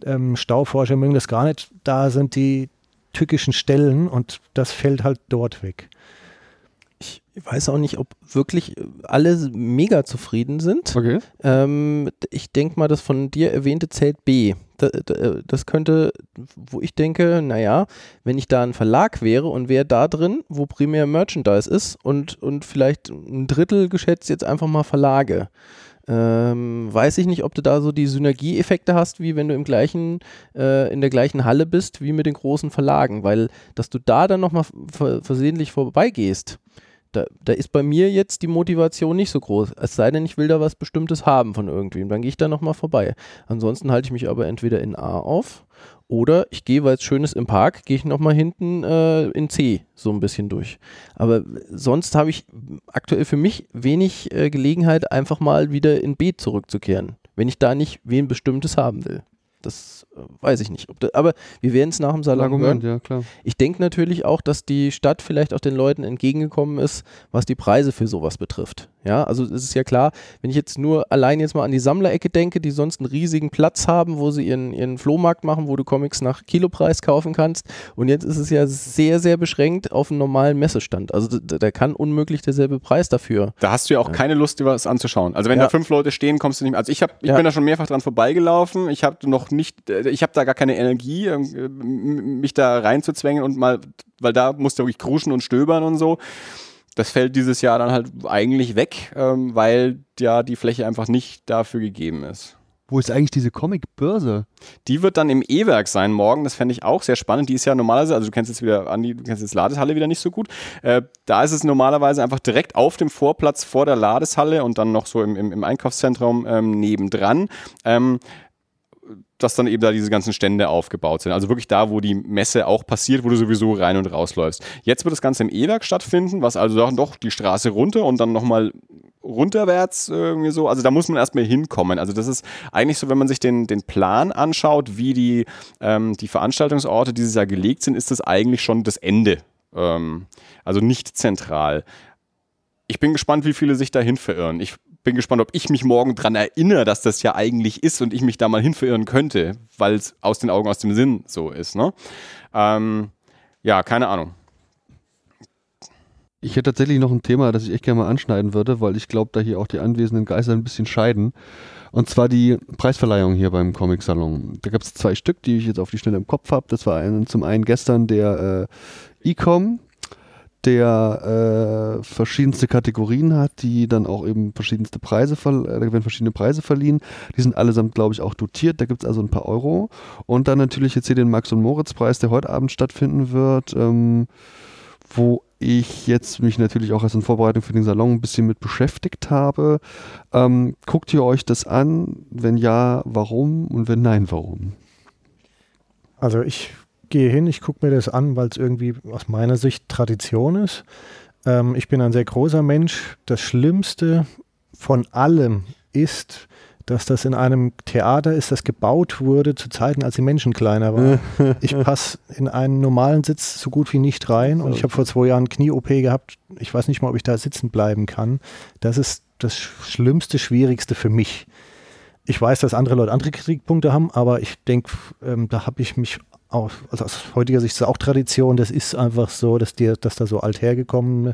ähm, Stauforscher mögen das gar nicht. Da sind die tückischen Stellen und das fällt halt dort weg. Ich weiß auch nicht, ob wirklich alle mega zufrieden sind. Okay. Ähm, ich denke mal, das von dir erwähnte Zelt B. Da- da- Das könnte, wo ich denke, naja, wenn ich da ein Verlag wäre und wäre da drin, wo primär Merchandise ist und, und vielleicht ein Drittel geschätzt jetzt einfach mal Verlage. Ähm, weiß ich nicht, ob du da so die Synergieeffekte hast, wie wenn du im gleichen, äh, in der gleichen Halle bist, wie mit den großen Verlagen, weil dass du da dann nochmal ver versehentlich vorbeigehst, da, da ist bei mir jetzt die Motivation nicht so groß. Es sei denn, ich will da was Bestimmtes haben von irgendwem. Dann gehe ich da nochmal vorbei. Ansonsten halte ich mich aber entweder in A auf oder ich gehe, weil es schön ist im Park, gehe ich nochmal hinten äh, in C so ein bisschen durch. Aber sonst habe ich aktuell für mich wenig äh, Gelegenheit, einfach mal wieder in B zurückzukehren, wenn ich da nicht wen Bestimmtes haben will. Das äh, weiß ich nicht. Ob da, aber wir werden es nach dem Salon hören. Argument, ja klar. Ich denke natürlich auch, dass die Stadt vielleicht auch den Leuten entgegengekommen ist, was die Preise für sowas betrifft. Ja, also es ist ja klar, wenn ich jetzt nur allein jetzt mal an die Sammlerecke denke, die sonst einen riesigen Platz haben, wo sie ihren, ihren Flohmarkt machen, wo du Comics nach Kilopreis kaufen kannst. Und jetzt ist es ja sehr, sehr beschränkt auf einen normalen Messestand. Also da, da kann unmöglich derselbe Preis dafür. Da hast du ja auch keine Lust, dir was anzuschauen. Also wenn Ja. da fünf Leute stehen, kommst du nicht mehr. Also ich habe, ich Ja. bin da schon mehrfach dran vorbeigelaufen. Ich habe noch nicht, äh, ich habe da gar keine Energie, äh, mich da reinzuzwängen und mal, weil da musst du wirklich kruschen und stöbern und so. Das fällt dieses Jahr dann halt eigentlich weg, ähm, weil ja die Fläche einfach nicht dafür gegeben ist. Wo ist eigentlich diese Comic-Börse? Die wird dann im E-Werk sein morgen. Das fände ich auch sehr spannend. Die ist ja normalerweise, also du kennst jetzt wieder, Andi, du kennst jetzt Ladeshalle wieder nicht so gut. Äh, da ist es normalerweise einfach direkt auf dem Vorplatz vor der Ladeshalle und dann noch so im, im, im Einkaufszentrum ähm, nebendran. Ähm, dass dann eben da diese ganzen Stände aufgebaut sind. Also wirklich da, wo die Messe auch passiert, wo du sowieso rein und rausläufst. Jetzt wird das Ganze im E-Werk stattfinden, was also doch, doch die Straße runter und dann nochmal runterwärts irgendwie so. Also da muss man erstmal hinkommen. Also das ist eigentlich so, wenn man sich den, den Plan anschaut, wie die, ähm, die Veranstaltungsorte dieses Jahr gelegt sind, ist das eigentlich schon das Ende. Ähm, also nicht zentral. Ich bin gespannt, wie viele sich dahin verirren. Ich bin gespannt, ob ich mich morgen dran erinnere, dass das ja eigentlich ist und ich mich da mal hin verirren könnte, weil es aus den Augen, aus dem Sinn so ist. Ne? Ähm, ja, keine Ahnung. Ich hätte tatsächlich noch ein Thema, das ich echt gerne mal anschneiden würde, weil ich glaube, da hier auch die anwesenden Geister ein bisschen scheiden. Und zwar die Preisverleihung hier beim Comic-Salon. Da gab es zwei Stück, die ich jetzt auf die Schnelle im Kopf habe. Das war ein, zum einen gestern der äh, Ecom, der äh, verschiedenste Kategorien hat, die dann auch eben verschiedenste Preise, äh, da werden verschiedene Preise verliehen. Die sind allesamt, glaube ich, auch dotiert. Da gibt es also ein paar Euro. Und dann natürlich jetzt hier den Max- und Moritz-Preis, der heute Abend stattfinden wird, ähm, wo ich jetzt mich natürlich auch als in Vorbereitung für den Salon ein bisschen mit beschäftigt habe. Ähm, guckt ihr euch das an? Wenn ja, warum? Und wenn nein, warum? Also ich gehe hin, ich gucke mir das an, weil es irgendwie aus meiner Sicht Tradition ist. Ähm, ich bin ein sehr großer Mensch. Das Schlimmste von allem ist, dass das in einem Theater ist, das gebaut wurde zu Zeiten, als die Menschen kleiner waren. Ich passe in einen normalen Sitz so gut wie nicht rein und ich habe vor zwei Jahren Knie-OP gehabt. Ich weiß nicht mal, ob ich da sitzen bleiben kann. Das ist das Schlimmste, Schwierigste für mich. Ich weiß, dass andere Leute andere Kritikpunkte haben, aber ich denke, ähm, da habe ich mich auch, also aus heutiger Sicht ist es auch Tradition, das ist einfach so, dass, die, dass da so althergekommene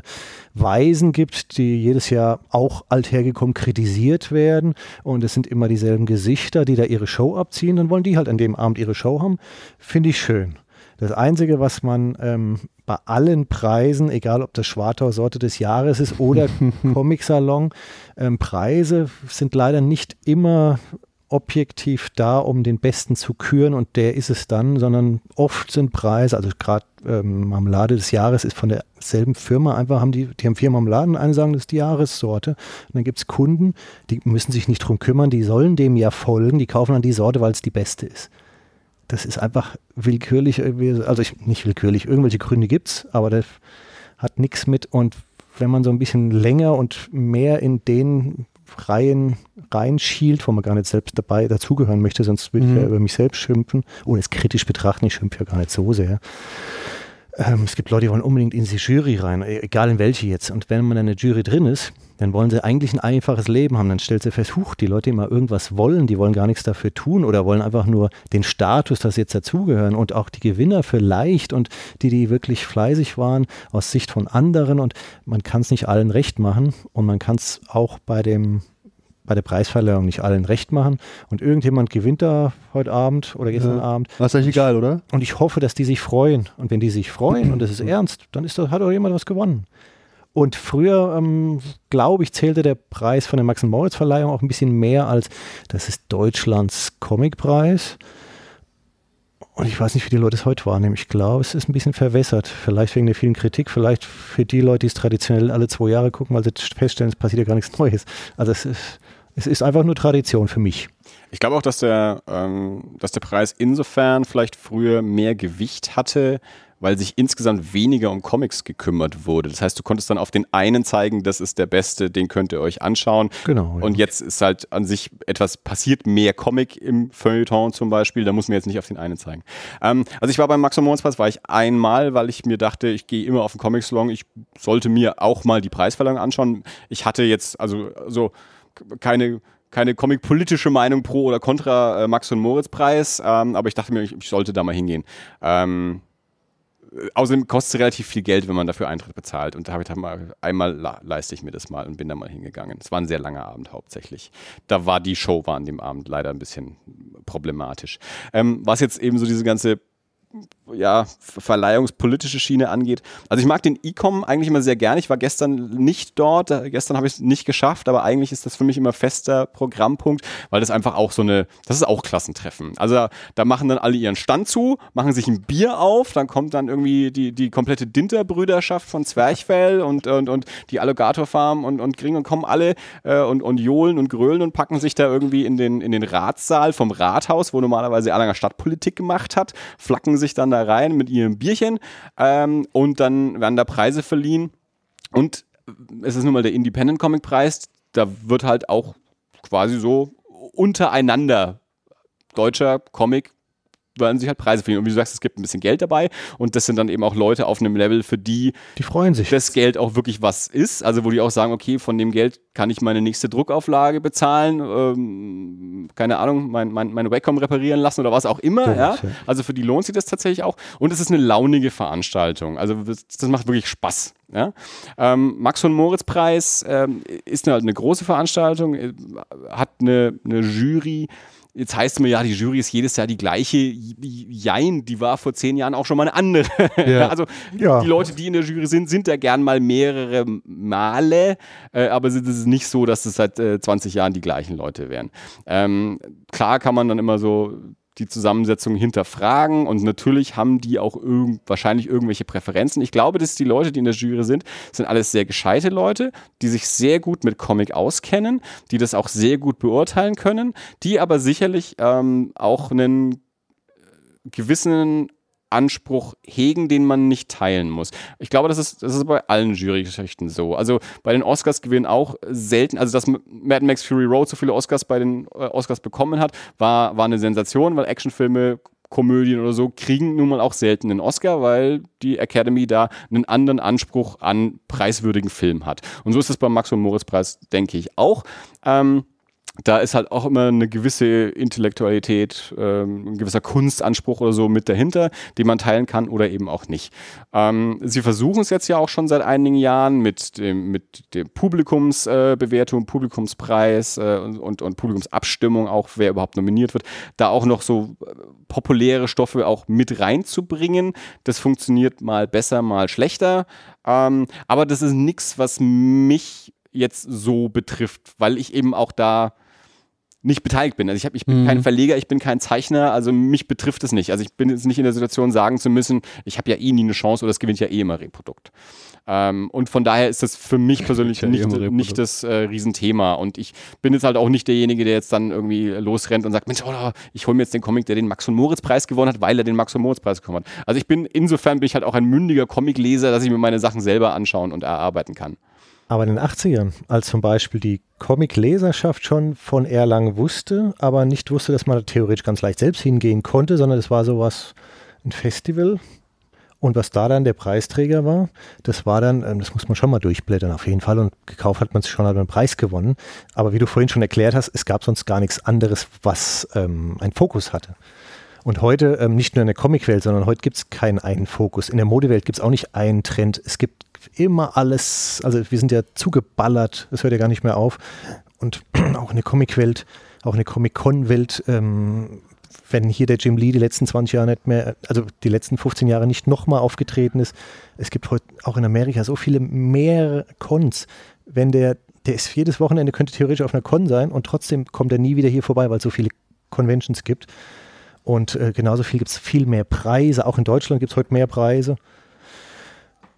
Weisen gibt, die jedes Jahr auch althergekommen kritisiert werden. Und es sind immer dieselben Gesichter, die da ihre Show abziehen, dann wollen die halt an dem Abend ihre Show haben, finde ich schön. Das Einzige, was man ähm, bei allen Preisen, egal ob das Schwartau Sorte des Jahres ist oder Comic-Salon, ähm, Preise sind leider nicht immer objektiv da, um den Besten zu küren und der ist es dann, sondern oft sind Preise, also gerade ähm, Marmelade des Jahres ist von derselben Firma, einfach haben die, die haben vier Marmeladen, eine sagen, das ist die Jahrесsorte. Und dann gibt es Kunden, die müssen sich nicht drum kümmern, die sollen dem ja folgen, die kaufen dann die Sorte, weil es die beste ist. Das ist einfach willkürlich, also ich, nicht willkürlich, irgendwelche Gründe gibt es, aber das hat nichts mit und wenn man so ein bisschen länger und mehr in den Reihen reinschielt, wo man gar nicht selbst dabei dazugehören möchte, sonst würde ich ja über mich selbst schimpfen, ohne es kritisch betrachten, ich schimpfe ja gar nicht so sehr. Ähm, es gibt Leute, die wollen unbedingt in die Jury rein, e- egal in welche jetzt. Und wenn man in der Jury drin ist, dann wollen sie eigentlich ein einfaches Leben haben. Dann stellt sie fest, huch, die Leute, mal irgendwas wollen, die wollen gar nichts dafür tun oder wollen einfach nur den Status, dass sie jetzt dazugehören und auch die Gewinner vielleicht und die, die wirklich fleißig waren aus Sicht von anderen und man kann es nicht allen recht machen und man kann es auch bei dem bei der Preisverleihung nicht allen recht machen und irgendjemand gewinnt da heute Abend oder gestern Ja. Abend War ist eigentlich egal, oder? und ich hoffe, dass die sich freuen. Und wenn die sich freuen und es ist ernst, dann ist das, hat auch jemand was gewonnen. Und früher, ähm, glaube ich, zählte der Preis von der Max-Moritz-Verleihung auch ein bisschen mehr als, das ist Deutschlands Comicpreis. Und ich weiß nicht, wie die Leute es heute wahrnehmen. Ich glaube, es ist ein bisschen verwässert. Vielleicht wegen der vielen Kritik, vielleicht für die Leute, die es traditionell alle zwei Jahre gucken, weil sie feststellen, es passiert ja gar nichts Neues. Also es ist, es ist einfach nur Tradition für mich. Ich glaube auch, dass der, ähm, dass der Preis insofern vielleicht früher mehr Gewicht hatte, weil sich insgesamt weniger um Comics gekümmert wurde. Das heißt, du konntest dann auf den einen zeigen, das ist der beste, den könnt ihr euch anschauen. Genau. Und jetzt ist halt an sich etwas passiert, mehr Comic im Feuilleton zum Beispiel, da muss man jetzt nicht auf den einen zeigen. Ähm, also ich war beim Max Preis, war ich einmal, weil ich mir dachte, ich gehe immer auf den Comic Salon, ich sollte mir auch mal die Preisverleihung anschauen. Ich hatte jetzt also so keine keine comic-politische Meinung pro oder contra äh, Max und Moritz Preis, ähm, aber ich dachte mir, ich, ich sollte da mal hingehen. Ähm, äh, außerdem kostet es relativ viel Geld, wenn man dafür Eintritt bezahlt. Und da habe ich dann mal, einmal leiste ich mir das mal und bin da mal hingegangen. Es war ein sehr langer Abend hauptsächlich. Da war die Show war an dem Abend leider ein bisschen problematisch. Ähm, was jetzt eben so diese ganze ja, verleihungspolitische Schiene angeht. Also ich mag den E-Com eigentlich immer sehr gerne. Ich war gestern nicht dort, gestern habe ich es nicht geschafft, aber eigentlich ist das für mich immer fester Programmpunkt, weil das einfach auch so eine, das ist auch Klassentreffen. Also da machen dann alle ihren Stand zu, machen sich ein Bier auf, dann kommt dann irgendwie die, die komplette Dinter-Brüderschaft von Zwerchfell und, und, und die Alligator Farm und, und Gring und kommen alle äh, und, und johlen und grölen und packen sich da irgendwie in den, in den Ratssaal vom Rathaus, wo normalerweise Erlanger Stadtpolitik gemacht hat, flacken sich dann da rein mit ihrem Bierchen ähm, und dann werden da Preise verliehen. Und es ist nun mal der Independent Comic Preis, da wird halt auch quasi so untereinander deutscher Comic wollen sich halt Preise verdienen. Und wie du sagst, es gibt ein bisschen Geld dabei und das sind dann eben auch Leute auf einem Level, für die Die freuen sich. das Geld auch wirklich was ist. Also wo die auch sagen, okay, von dem Geld kann ich meine nächste Druckauflage bezahlen, ähm, keine Ahnung, mein, mein, meine Wacom reparieren lassen oder was auch immer. Ja? ja. Also für die lohnt sich das tatsächlich auch. Und es ist eine launige Veranstaltung. Also das, das macht wirklich Spaß. Ja? Ähm, Max und Moritz Preis ähm, ist eine, eine große Veranstaltung, äh, hat eine, eine Jury. Jetzt heißt es mir ja, die Jury ist jedes Jahr die gleiche. Jein, die war vor zehn Jahren auch schon mal eine andere. Ja. also Ja. die Leute, die in der Jury sind, sind da gern mal mehrere Male, äh, aber es ist nicht so, dass es seit äh, 20 Jahren die gleichen Leute wären. Ähm, klar kann man dann immer so die Zusammensetzung hinterfragen und natürlich haben die auch irgend, wahrscheinlich irgendwelche Präferenzen. Ich glaube, dass die Leute, die in der Jury sind, sind alles sehr gescheite Leute, die sich sehr gut mit Comic auskennen, die das auch sehr gut beurteilen können, die aber sicherlich ähm, auch einen gewissen Anspruch hegen, den man nicht teilen muss. Ich glaube, das ist, das ist bei allen Jurygeschichten so. Also bei den Oscars gewinnen auch selten, also dass Mad Max Fury Road so viele Oscars bei den äh, Oscars bekommen hat, war, war eine Sensation, weil Actionfilme Komödien oder so kriegen nun mal auch selten einen Oscar, weil die Academy da einen anderen Anspruch an preiswürdigen Film hat. Und so ist es beim Max und Moritz Preis, denke ich, auch. Ähm, da ist halt auch immer eine gewisse Intellektualität, ähm, ein gewisser Kunstanspruch oder so mit dahinter, den man teilen kann oder eben auch nicht. Ähm, sie versuchen es jetzt ja auch schon seit einigen Jahren mit dem, mit dem Publikumsbewertung, äh, Publikumspreis äh, und, und, und Publikumsabstimmung auch, wer überhaupt nominiert wird, da auch noch so äh, populäre Stoffe auch mit reinzubringen. Das funktioniert mal besser, mal schlechter. Ähm, aber das ist nichts, was mich jetzt so betrifft, weil ich eben auch da nicht beteiligt bin. Also ich, hab, ich bin Mhm. kein Verleger, ich bin kein Zeichner, also mich betrifft es nicht. Also ich bin jetzt nicht in der Situation, sagen zu müssen, ich habe ja eh nie eine Chance oder es gewinnt ja eh immer Reprodukt. Ähm, und von daher ist das für mich persönlich Ja, eh nicht, nicht das äh, Riesenthema. Und ich bin jetzt halt auch nicht derjenige, der jetzt dann irgendwie losrennt und sagt, Mensch, oh, ich hole mir jetzt den Comic, der den Max- und Moritz-Preis gewonnen hat, weil er den Max- und Moritz-Preis bekommen hat. Also ich bin, insofern bin ich halt auch ein mündiger Comicleser, dass ich mir meine Sachen selber anschauen und erarbeiten kann. Aber in den 80ern, als zum Beispiel die Comic-Leserschaft schon von Erlangen wusste, aber nicht wusste, dass man da theoretisch ganz leicht selbst hingehen konnte, sondern es war sowas, ein Festival. Und was da dann der Preisträger war, das war dann, ähm, das muss man schon mal durchblättern auf jeden Fall und gekauft hat man sich schon, hat man einen Preis gewonnen. Aber wie du vorhin schon erklärt hast, es gab sonst gar nichts anderes, was ähm, einen Fokus hatte. Und heute ähm, nicht nur in der Comicwelt, sondern heute gibt es keinen einen Fokus. In der Modewelt gibt es auch nicht einen Trend. Es gibt immer alles, also wir sind ja zugeballert, es hört ja gar nicht mehr auf. Und auch in der Comicwelt, auch in der Comic-Con-Welt, ähm, wenn hier der Jim Lee die letzten 20 Jahre nicht mehr, also die letzten 15 Jahre nicht nochmal aufgetreten ist, es gibt heute auch in Amerika so viele mehr Cons. Wenn der, der ist jedes Wochenende, könnte theoretisch auf einer Con sein und trotzdem kommt er nie wieder hier vorbei, weil es so viele Conventions gibt. Und äh, genauso viel gibt es viel mehr Preise. Auch in Deutschland gibt es heute mehr Preise.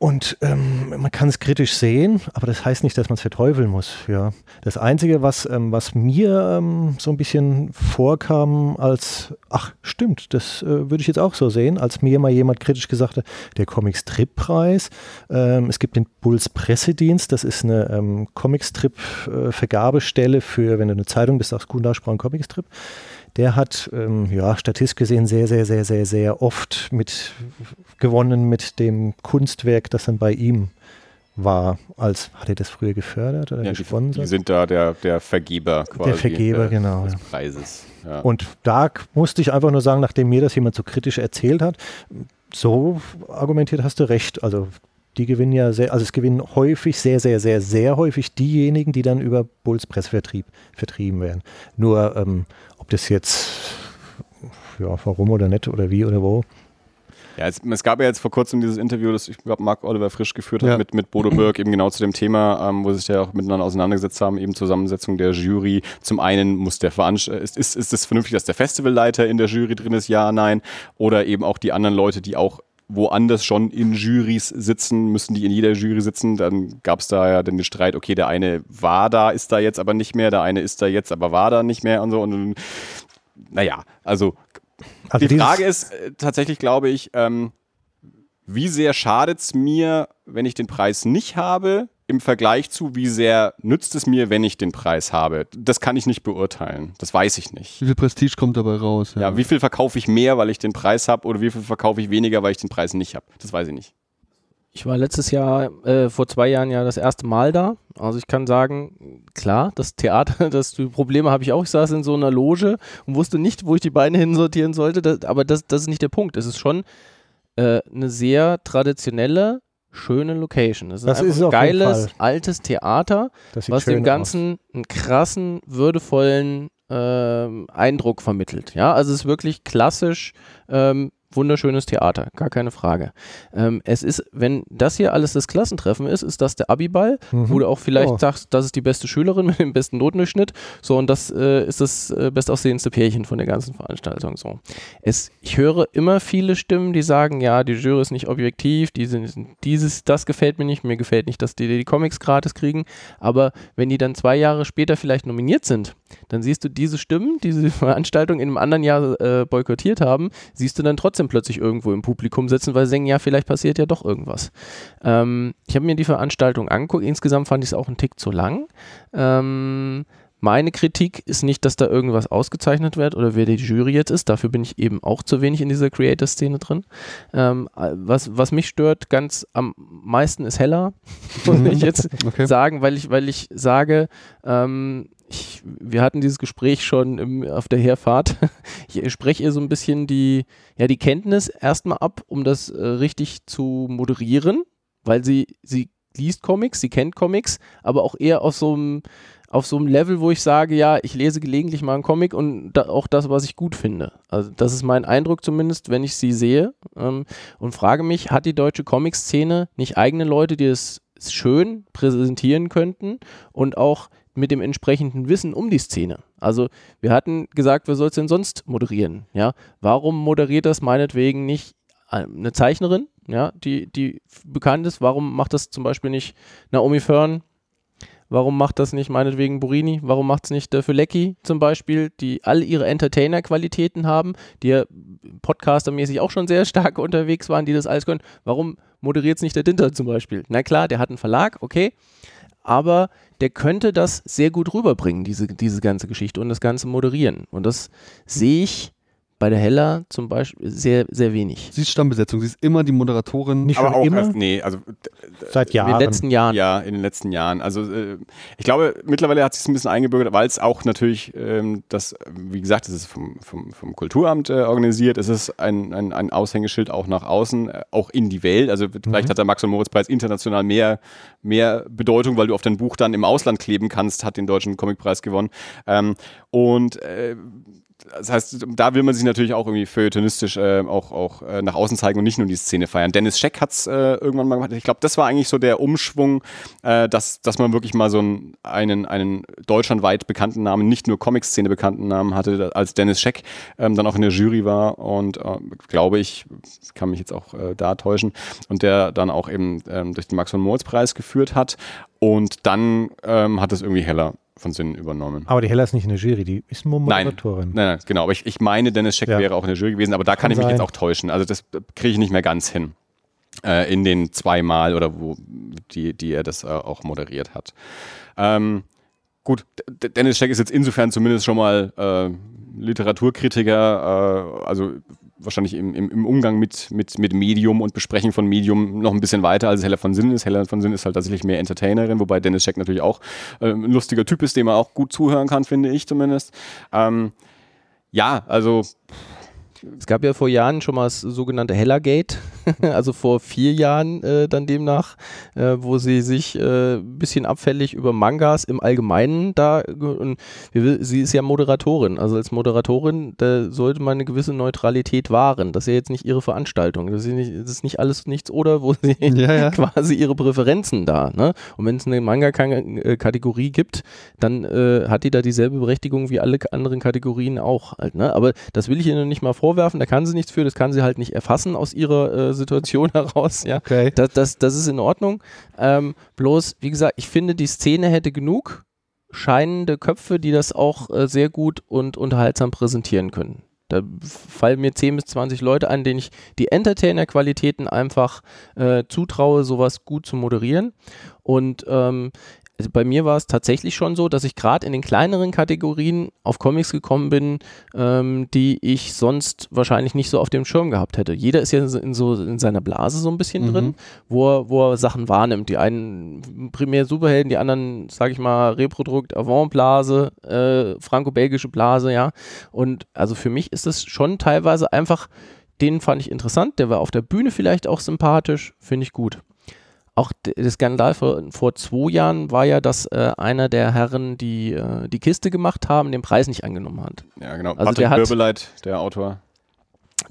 Und ähm, man kann es kritisch sehen, aber das heißt nicht, dass man es verteufeln muss. Ja. Das Einzige, was, ähm, was mir ähm, so ein bisschen vorkam, als, ach stimmt, das äh, würde ich jetzt auch so sehen, als mir mal jemand kritisch gesagt hat, der Comic-Strip-Preis, ähm, es gibt den Bulls Pressedienst, das ist eine ähm, Comic-Strip-Vergabestelle für, wenn du eine Zeitung bist, sagst guten Tag, Comic-Strip. Der hat, ähm, ja, statistisch gesehen sehr, sehr, sehr, sehr, sehr oft mit gewonnen mit dem Kunstwerk, das dann bei ihm war. Als hat er das früher gefördert oder Ja, gesponsert? die sind da der, der Vergeber quasi. der Vergeber, äh, genau. Des. Preises. Ja. Und da musste ich einfach nur sagen, nachdem mir das jemand so kritisch erzählt hat, so argumentiert hast du recht. Also die gewinnen ja sehr, also es gewinnen häufig, sehr, sehr, sehr, sehr häufig diejenigen, die dann über Bulls Pressevertrieb vertrieben werden. Nur ähm, ob das jetzt, ja, warum oder nicht oder wie oder wo. Ja, es, es gab ja jetzt vor kurzem dieses Interview, das ich glaube Marc Oliver Frisch geführt hat Ja. mit, mit Bodo Birk, eben genau zu dem Thema, ähm, wo sie sich ja auch miteinander auseinandergesetzt haben, eben Zusammensetzung der Jury. Zum einen muss der Veranst ist, ist, ist es vernünftig, dass der Festivalleiter in der Jury drin ist, ja, nein. Oder eben auch die anderen Leute, die auch woanders schon in Jurys sitzen, müssen die in jeder Jury sitzen. Dann gab es da ja den Streit, okay, der eine war da, ist da jetzt aber nicht mehr, der eine ist da jetzt, aber war da nicht mehr und so. Und naja, also Also die Frage ist äh, tatsächlich, glaube ich, ähm, wie sehr schadet es mir, wenn ich den Preis nicht habe, im Vergleich zu, wie sehr nützt es mir, wenn ich den Preis habe. Das kann ich nicht beurteilen. Das weiß ich nicht. Wie viel Prestige kommt dabei raus? Ja, wie viel verkaufe ich mehr, weil ich den Preis habe, oder wie viel verkaufe ich weniger, weil ich den Preis nicht habe? Das weiß ich nicht. Ich war letztes Jahr, äh, vor zwei Jahren ja das erste Mal da. Also ich kann sagen, klar, das Theater, das die Probleme habe ich auch. Ich saß in so einer Loge und wusste nicht, wo ich die Beine hinsortieren sollte. Das, aber das, das ist nicht der Punkt. Es ist schon äh, eine sehr traditionelle, schöne Location. Es ist Das ist ein geiles, altes Theater, was dem aus. Ganzen einen krassen, würdevollen ähm, Eindruck vermittelt. Ja, also es ist wirklich klassisch ähm, wunderschönes Theater, gar keine Frage. Ähm, es ist, wenn das hier alles das Klassentreffen ist, ist das der Abiball, Mhm. wo du auch vielleicht Oh. sagst, das ist die beste Schülerin mit dem besten Notendurchschnitt. So, und das äh, ist das äh, bestaussehendste Pärchen von der ganzen Veranstaltung. So. Es, ich höre immer viele Stimmen, die sagen, ja, die Jury ist nicht objektiv, die sind, dieses, das gefällt mir nicht, mir gefällt nicht, dass die die Comics gratis kriegen. Aber wenn die dann zwei Jahre später vielleicht nominiert sind, dann siehst du diese Stimmen, die diese Veranstaltung in einem anderen Jahr äh, boykottiert haben, siehst du dann trotzdem plötzlich irgendwo im Publikum sitzen, weil sie denken, ja, vielleicht passiert ja doch irgendwas. Ähm, ich habe mir die Veranstaltung angeguckt. Insgesamt fand ich es auch einen Tick zu lang. Ähm, meine Kritik ist nicht, dass da irgendwas ausgezeichnet wird oder wer die Jury jetzt ist. Dafür bin ich eben auch zu wenig in dieser Creator-Szene drin. Ähm, äh, was, was mich stört ganz am meisten ist Heller, muss ich jetzt Okay. sagen, weil ich, weil ich sage, ähm, ich, wir hatten dieses Gespräch schon im, auf der Herfahrt. Ich spreche ihr so ein bisschen die, ja, die Kenntnis erstmal ab, um das äh, richtig zu moderieren, weil sie, sie liest Comics, sie kennt Comics, aber auch eher auf so einem auf so einem Level, wo ich sage, ja, ich lese gelegentlich mal einen Comic und da, auch das, was ich gut finde. Also das ist mein Eindruck zumindest, wenn ich sie sehe ähm, und frage mich, hat die deutsche Comic-Szene nicht eigene Leute, die es schön präsentieren könnten und auch mit dem entsprechenden Wissen um die Szene. Also wir hatten gesagt, wer soll es denn sonst moderieren? Ja, warum moderiert das meinetwegen nicht äh, eine Zeichnerin, ja, die, die bekannt ist? Warum macht das zum Beispiel nicht Naomi Fern? Warum macht das nicht meinetwegen Burini? Warum macht es nicht der Fülecki zum Beispiel, die all ihre Entertainer-Qualitäten haben, die ja podcastermäßig auch schon sehr stark unterwegs waren, die das alles können? Warum moderiert es nicht der Dinter zum Beispiel? Na klar, der hat einen Verlag, okay, aber der könnte das sehr gut rüberbringen, diese, diese ganze Geschichte und das Ganze moderieren. Und das sehe ich bei der Hella zum Beispiel sehr, sehr wenig. Sie ist Stammbesetzung, sie ist immer die Moderatorin. Nicht Aber schon auch immer, erst, nee, also seit In Jahren. den letzten Jahren. Ja, in den letzten Jahren. Also äh, ich glaube, mittlerweile hat sich ein bisschen eingebürgert, weil es auch natürlich, ähm, das, wie gesagt, es ist vom, vom, vom Kulturamt äh, organisiert, es ist ein, ein, ein Aushängeschild auch nach außen, äh, auch in die Welt. Also vielleicht hat der Max und Moritz Preis international mehr, mehr Bedeutung, weil du auf dein Buch dann im Ausland kleben kannst, hat den deutschen Comicpreis gewonnen. Ähm, und äh, das heißt, da will man sich natürlich auch irgendwie feuilletonistisch äh, auch, auch äh, nach außen zeigen und nicht nur die Szene feiern. Dennis Scheck hat es äh, irgendwann mal gemacht. Ich glaube, das war eigentlich so der Umschwung, äh, dass, dass man wirklich mal so einen, einen, deutschlandweit bekannten Namen, nicht nur Comic-Szene bekannten Namen hatte, als Dennis Scheck ähm, dann auch in der Jury war und äh, glaube ich, kann mich jetzt auch äh, da täuschen, und der dann auch eben ähm, durch den Max von Moritz Preis geführt hat. Und dann ähm, hat es irgendwie Heller von Sinn übernommen. Aber die Hella ist nicht in der Jury, die ist nur Moderatorin. nein, nein, genau. Aber ich, ich meine, Dennis Scheck Ja. wäre auch in der Jury gewesen, aber da kann, Kann ich mich sein. jetzt auch täuschen. Also das kriege ich nicht mehr ganz hin. Äh, in den zweimal oder wo die, die er das äh, auch moderiert hat. Ähm, gut, D Dennis Scheck ist jetzt insofern zumindest schon mal äh, Literaturkritiker, äh, also wahrscheinlich im, im, im Umgang mit, mit, mit Medium und Besprechen von Medium noch ein bisschen weiter, als Heller von Sinn ist. Heller von Sinn ist halt tatsächlich mehr Entertainerin, wobei Dennis Scheck natürlich auch äh, ein lustiger Typ ist, dem man auch gut zuhören kann, finde ich zumindest. Ähm, ja, also Es gab ja vor Jahren schon mal das sogenannte Hellergate, also vor vier Jahren äh, dann demnach, äh, wo sie sich äh, ein bisschen abfällig über Mangas im Allgemeinen da, und sie ist ja Moderatorin, also als Moderatorin, da sollte man eine gewisse Neutralität wahren. Das ist ja jetzt nicht ihre Veranstaltung, das ist nicht, das ist nicht alles nichts oder, wo sie Ja, ja. quasi ihre Präferenzen da. Ne? Und wenn es eine Manga-Kategorie gibt, dann äh, hat die da dieselbe Berechtigung wie alle anderen Kategorien auch halt. Ne? Aber das will ich noch nicht mal vorwerfen, da kann sie nichts für, das kann sie halt nicht erfassen aus ihrer äh, Situation heraus. Ja? Okay. Das, das, das ist in Ordnung. Ähm, bloß, wie gesagt, ich finde, die Szene hätte genug scheinende Köpfe, die das auch äh, sehr gut und unterhaltsam präsentieren können. Da fallen mir 10 bis 20 Leute ein, denen ich die Entertainer-Qualitäten einfach äh, zutraue, sowas gut zu moderieren. Und ähm, also bei mir war es tatsächlich schon so, dass ich gerade in den kleineren Kategorien auf Comics gekommen bin, ähm, die ich sonst wahrscheinlich nicht so auf dem Schirm gehabt hätte. Jeder ist ja in, so in seiner Blase so ein bisschen Mhm. drin, wo er, wo er Sachen wahrnimmt. Die einen primär Superhelden, die anderen, sage ich mal, Reprodukt, Avant-Blase, äh, franco-belgische Blase, ja. Und also für mich ist es schon teilweise einfach, den fand ich interessant, der war auf der Bühne vielleicht auch sympathisch, finde ich gut. Auch der Skandal vor, vor zwei Jahren war ja, dass äh, einer der Herren, die äh, die Kiste gemacht haben, den Preis nicht angenommen hat. Ja, genau. Also Patrick der hat- Wirbeleit, der Autor.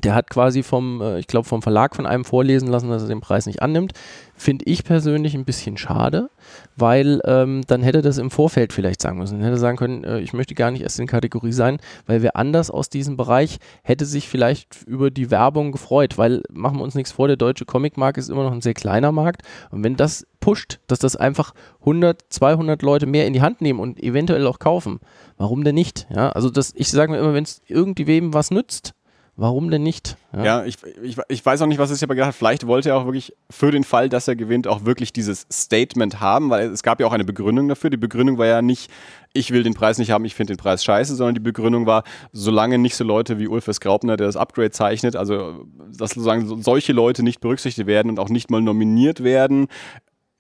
Der hat quasi vom, äh, ich glaube, vom Verlag von einem vorlesen lassen, dass er den Preis nicht annimmt. Finde ich persönlich ein bisschen schade, weil ähm, dann hätte das im Vorfeld vielleicht sagen müssen. Dann hätte sagen können, äh, ich möchte gar nicht erst in Kategorie sein, weil wer anders aus diesem Bereich hätte sich vielleicht über die Werbung gefreut, weil machen wir uns nichts vor, der deutsche Comicmarkt ist immer noch ein sehr kleiner Markt und wenn das pusht, dass das einfach 100, 200 Leute mehr in die Hand nehmen und eventuell auch kaufen, warum denn nicht? Ja, also das, ich sage mir immer, wenn es irgendwem was nützt, Warum denn nicht? Ja, ich, ich, ich weiß auch nicht, was er sich aber gedacht hat. Vielleicht wollte er auch wirklich für den Fall, dass er gewinnt, auch wirklich dieses Statement haben, weil es gab ja auch eine Begründung dafür. Die Begründung war ja nicht, ich will den Preis nicht haben, ich finde den Preis scheiße, sondern die Begründung war, solange nicht so Leute wie Ulf S. Graupner, der das Upgrade zeichnet, also dass sozusagen so- solche Leute nicht berücksichtigt werden und auch nicht mal nominiert werden,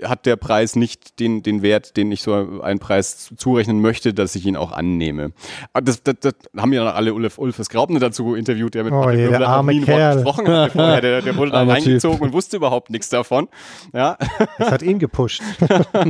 hat der Preis nicht den, den Wert, den ich so einen Preis zurechnen möchte, dass ich ihn auch annehme. Aber Das, das, das haben ja alle Ulf, Ulf S. Graupner dazu interviewt, der mit Oh je, der arme nie Kerl. Gesprochen hat. Vorher. Der, der wurde dann reingezogen und wusste überhaupt nichts davon. Ja, Das hat ihn gepusht.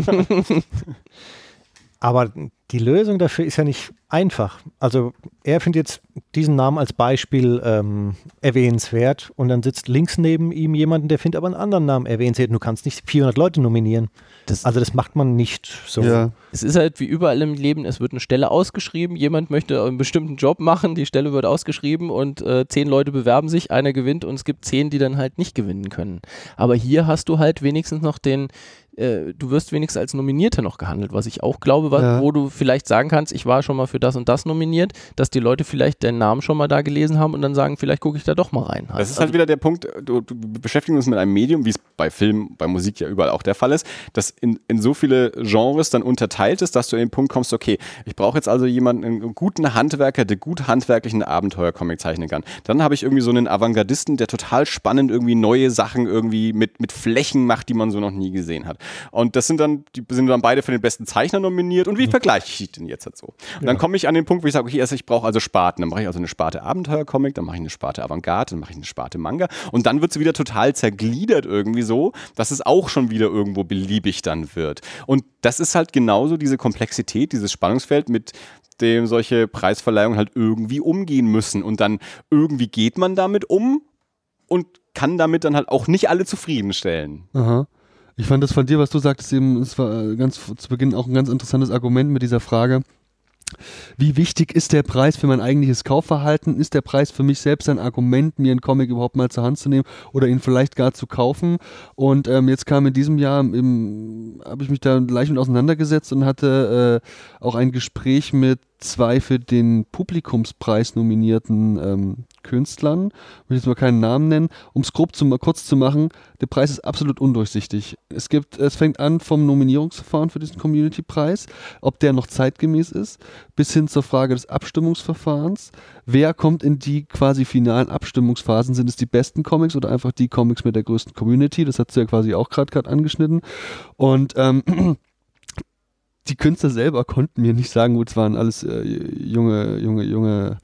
Aber die Lösung dafür ist ja nicht einfach. Also er findet jetzt diesen Namen als Beispiel ähm, erwähnenswert und dann sitzt links neben ihm jemanden, der findet aber einen anderen Namen erwähnenswert. Du kannst nicht 400 Leute nominieren. Das- also das macht man nicht so. Ja. Es ist halt wie überall im Leben, es wird eine Stelle ausgeschrieben, jemand möchte einen bestimmten Job machen, die Stelle wird ausgeschrieben und äh, zehn Leute bewerben sich, einer gewinnt und es gibt zehn, die dann halt nicht gewinnen können. Aber hier hast du halt wenigstens noch den, äh, du wirst wenigstens als Nominierter noch gehandelt, was ich auch glaube, was, Ja. wo du vielleicht sagen kannst, ich war schon mal für das und das nominiert, dass die Leute vielleicht deinen Namen schon mal da gelesen haben und dann sagen, vielleicht gucke ich da doch mal rein. Das ist halt wieder der Punkt, du, du beschäftigen uns mit einem Medium, wie es bei Film, bei Musik ja überall auch der Fall ist, das in, in so viele Genres dann unterteilt ist, dass du an den Punkt kommst, okay, ich brauche jetzt also jemanden, einen guten Handwerker, der gut handwerklichen Abenteuercomic zeichnen kann. Dann habe ich irgendwie so einen Avantgardisten, der total spannend irgendwie neue Sachen irgendwie mit, mit Flächen macht, die man so noch nie gesehen hat. Und das sind dann, die sind dann beide für den besten Zeichner nominiert. Und wie vergleiche ich den jetzt halt so? Und dann komme ich an den Punkt, wo ich sage, okay, also ich brauche also Sparten. Dann mache ich also eine Sparte Abenteuercomic, dann mache ich eine Sparte Avantgarde, dann mache ich eine Sparte Manga. Und dann wird es wieder total zergliedert irgendwie so, dass es auch schon wieder irgendwo beliebig dann wird. Und das ist halt genauso diese Komplexität, dieses Spannungsfeld, mit dem solche Preisverleihungen halt irgendwie umgehen müssen. Und dann irgendwie geht man damit um und kann damit dann halt auch nicht alle zufriedenstellen. Aha. Ich fand das von dir, was du sagtest, eben, es war äh, ganz zu Beginn auch ein ganz interessantes Argument mit dieser Frage. Wie wichtig ist der Preis für mein eigentliches Kaufverhalten? Ist der Preis für mich selbst ein Argument, mir einen Comic überhaupt mal zur Hand zu nehmen oder ihn vielleicht gar zu kaufen? Und ähm, jetzt kam in diesem Jahr, habe ich mich da leicht mit auseinandergesetzt und hatte äh, auch ein Gespräch mit zwei für den Publikumspreis nominierten ähm, Künstlern. Ich will jetzt mal keinen Namen nennen. Um es grob zu, mal kurz zu machen, der Preis ist absolut undurchsichtig. Es gibt, es fängt an vom Nominierungsverfahren für diesen Community-Preis, ob der noch zeitgemäß ist, bis hin zur Frage des Abstimmungsverfahrens. Wer kommt in die quasi finalen Abstimmungsphasen? Sind es die besten Comics oder einfach die Comics mit der größten Community? Das hat sie ja quasi auch gerade angeschnitten. Und ähm, die Künstler selber konnten mir nicht sagen, gut, es waren alles äh, junge, junge, junge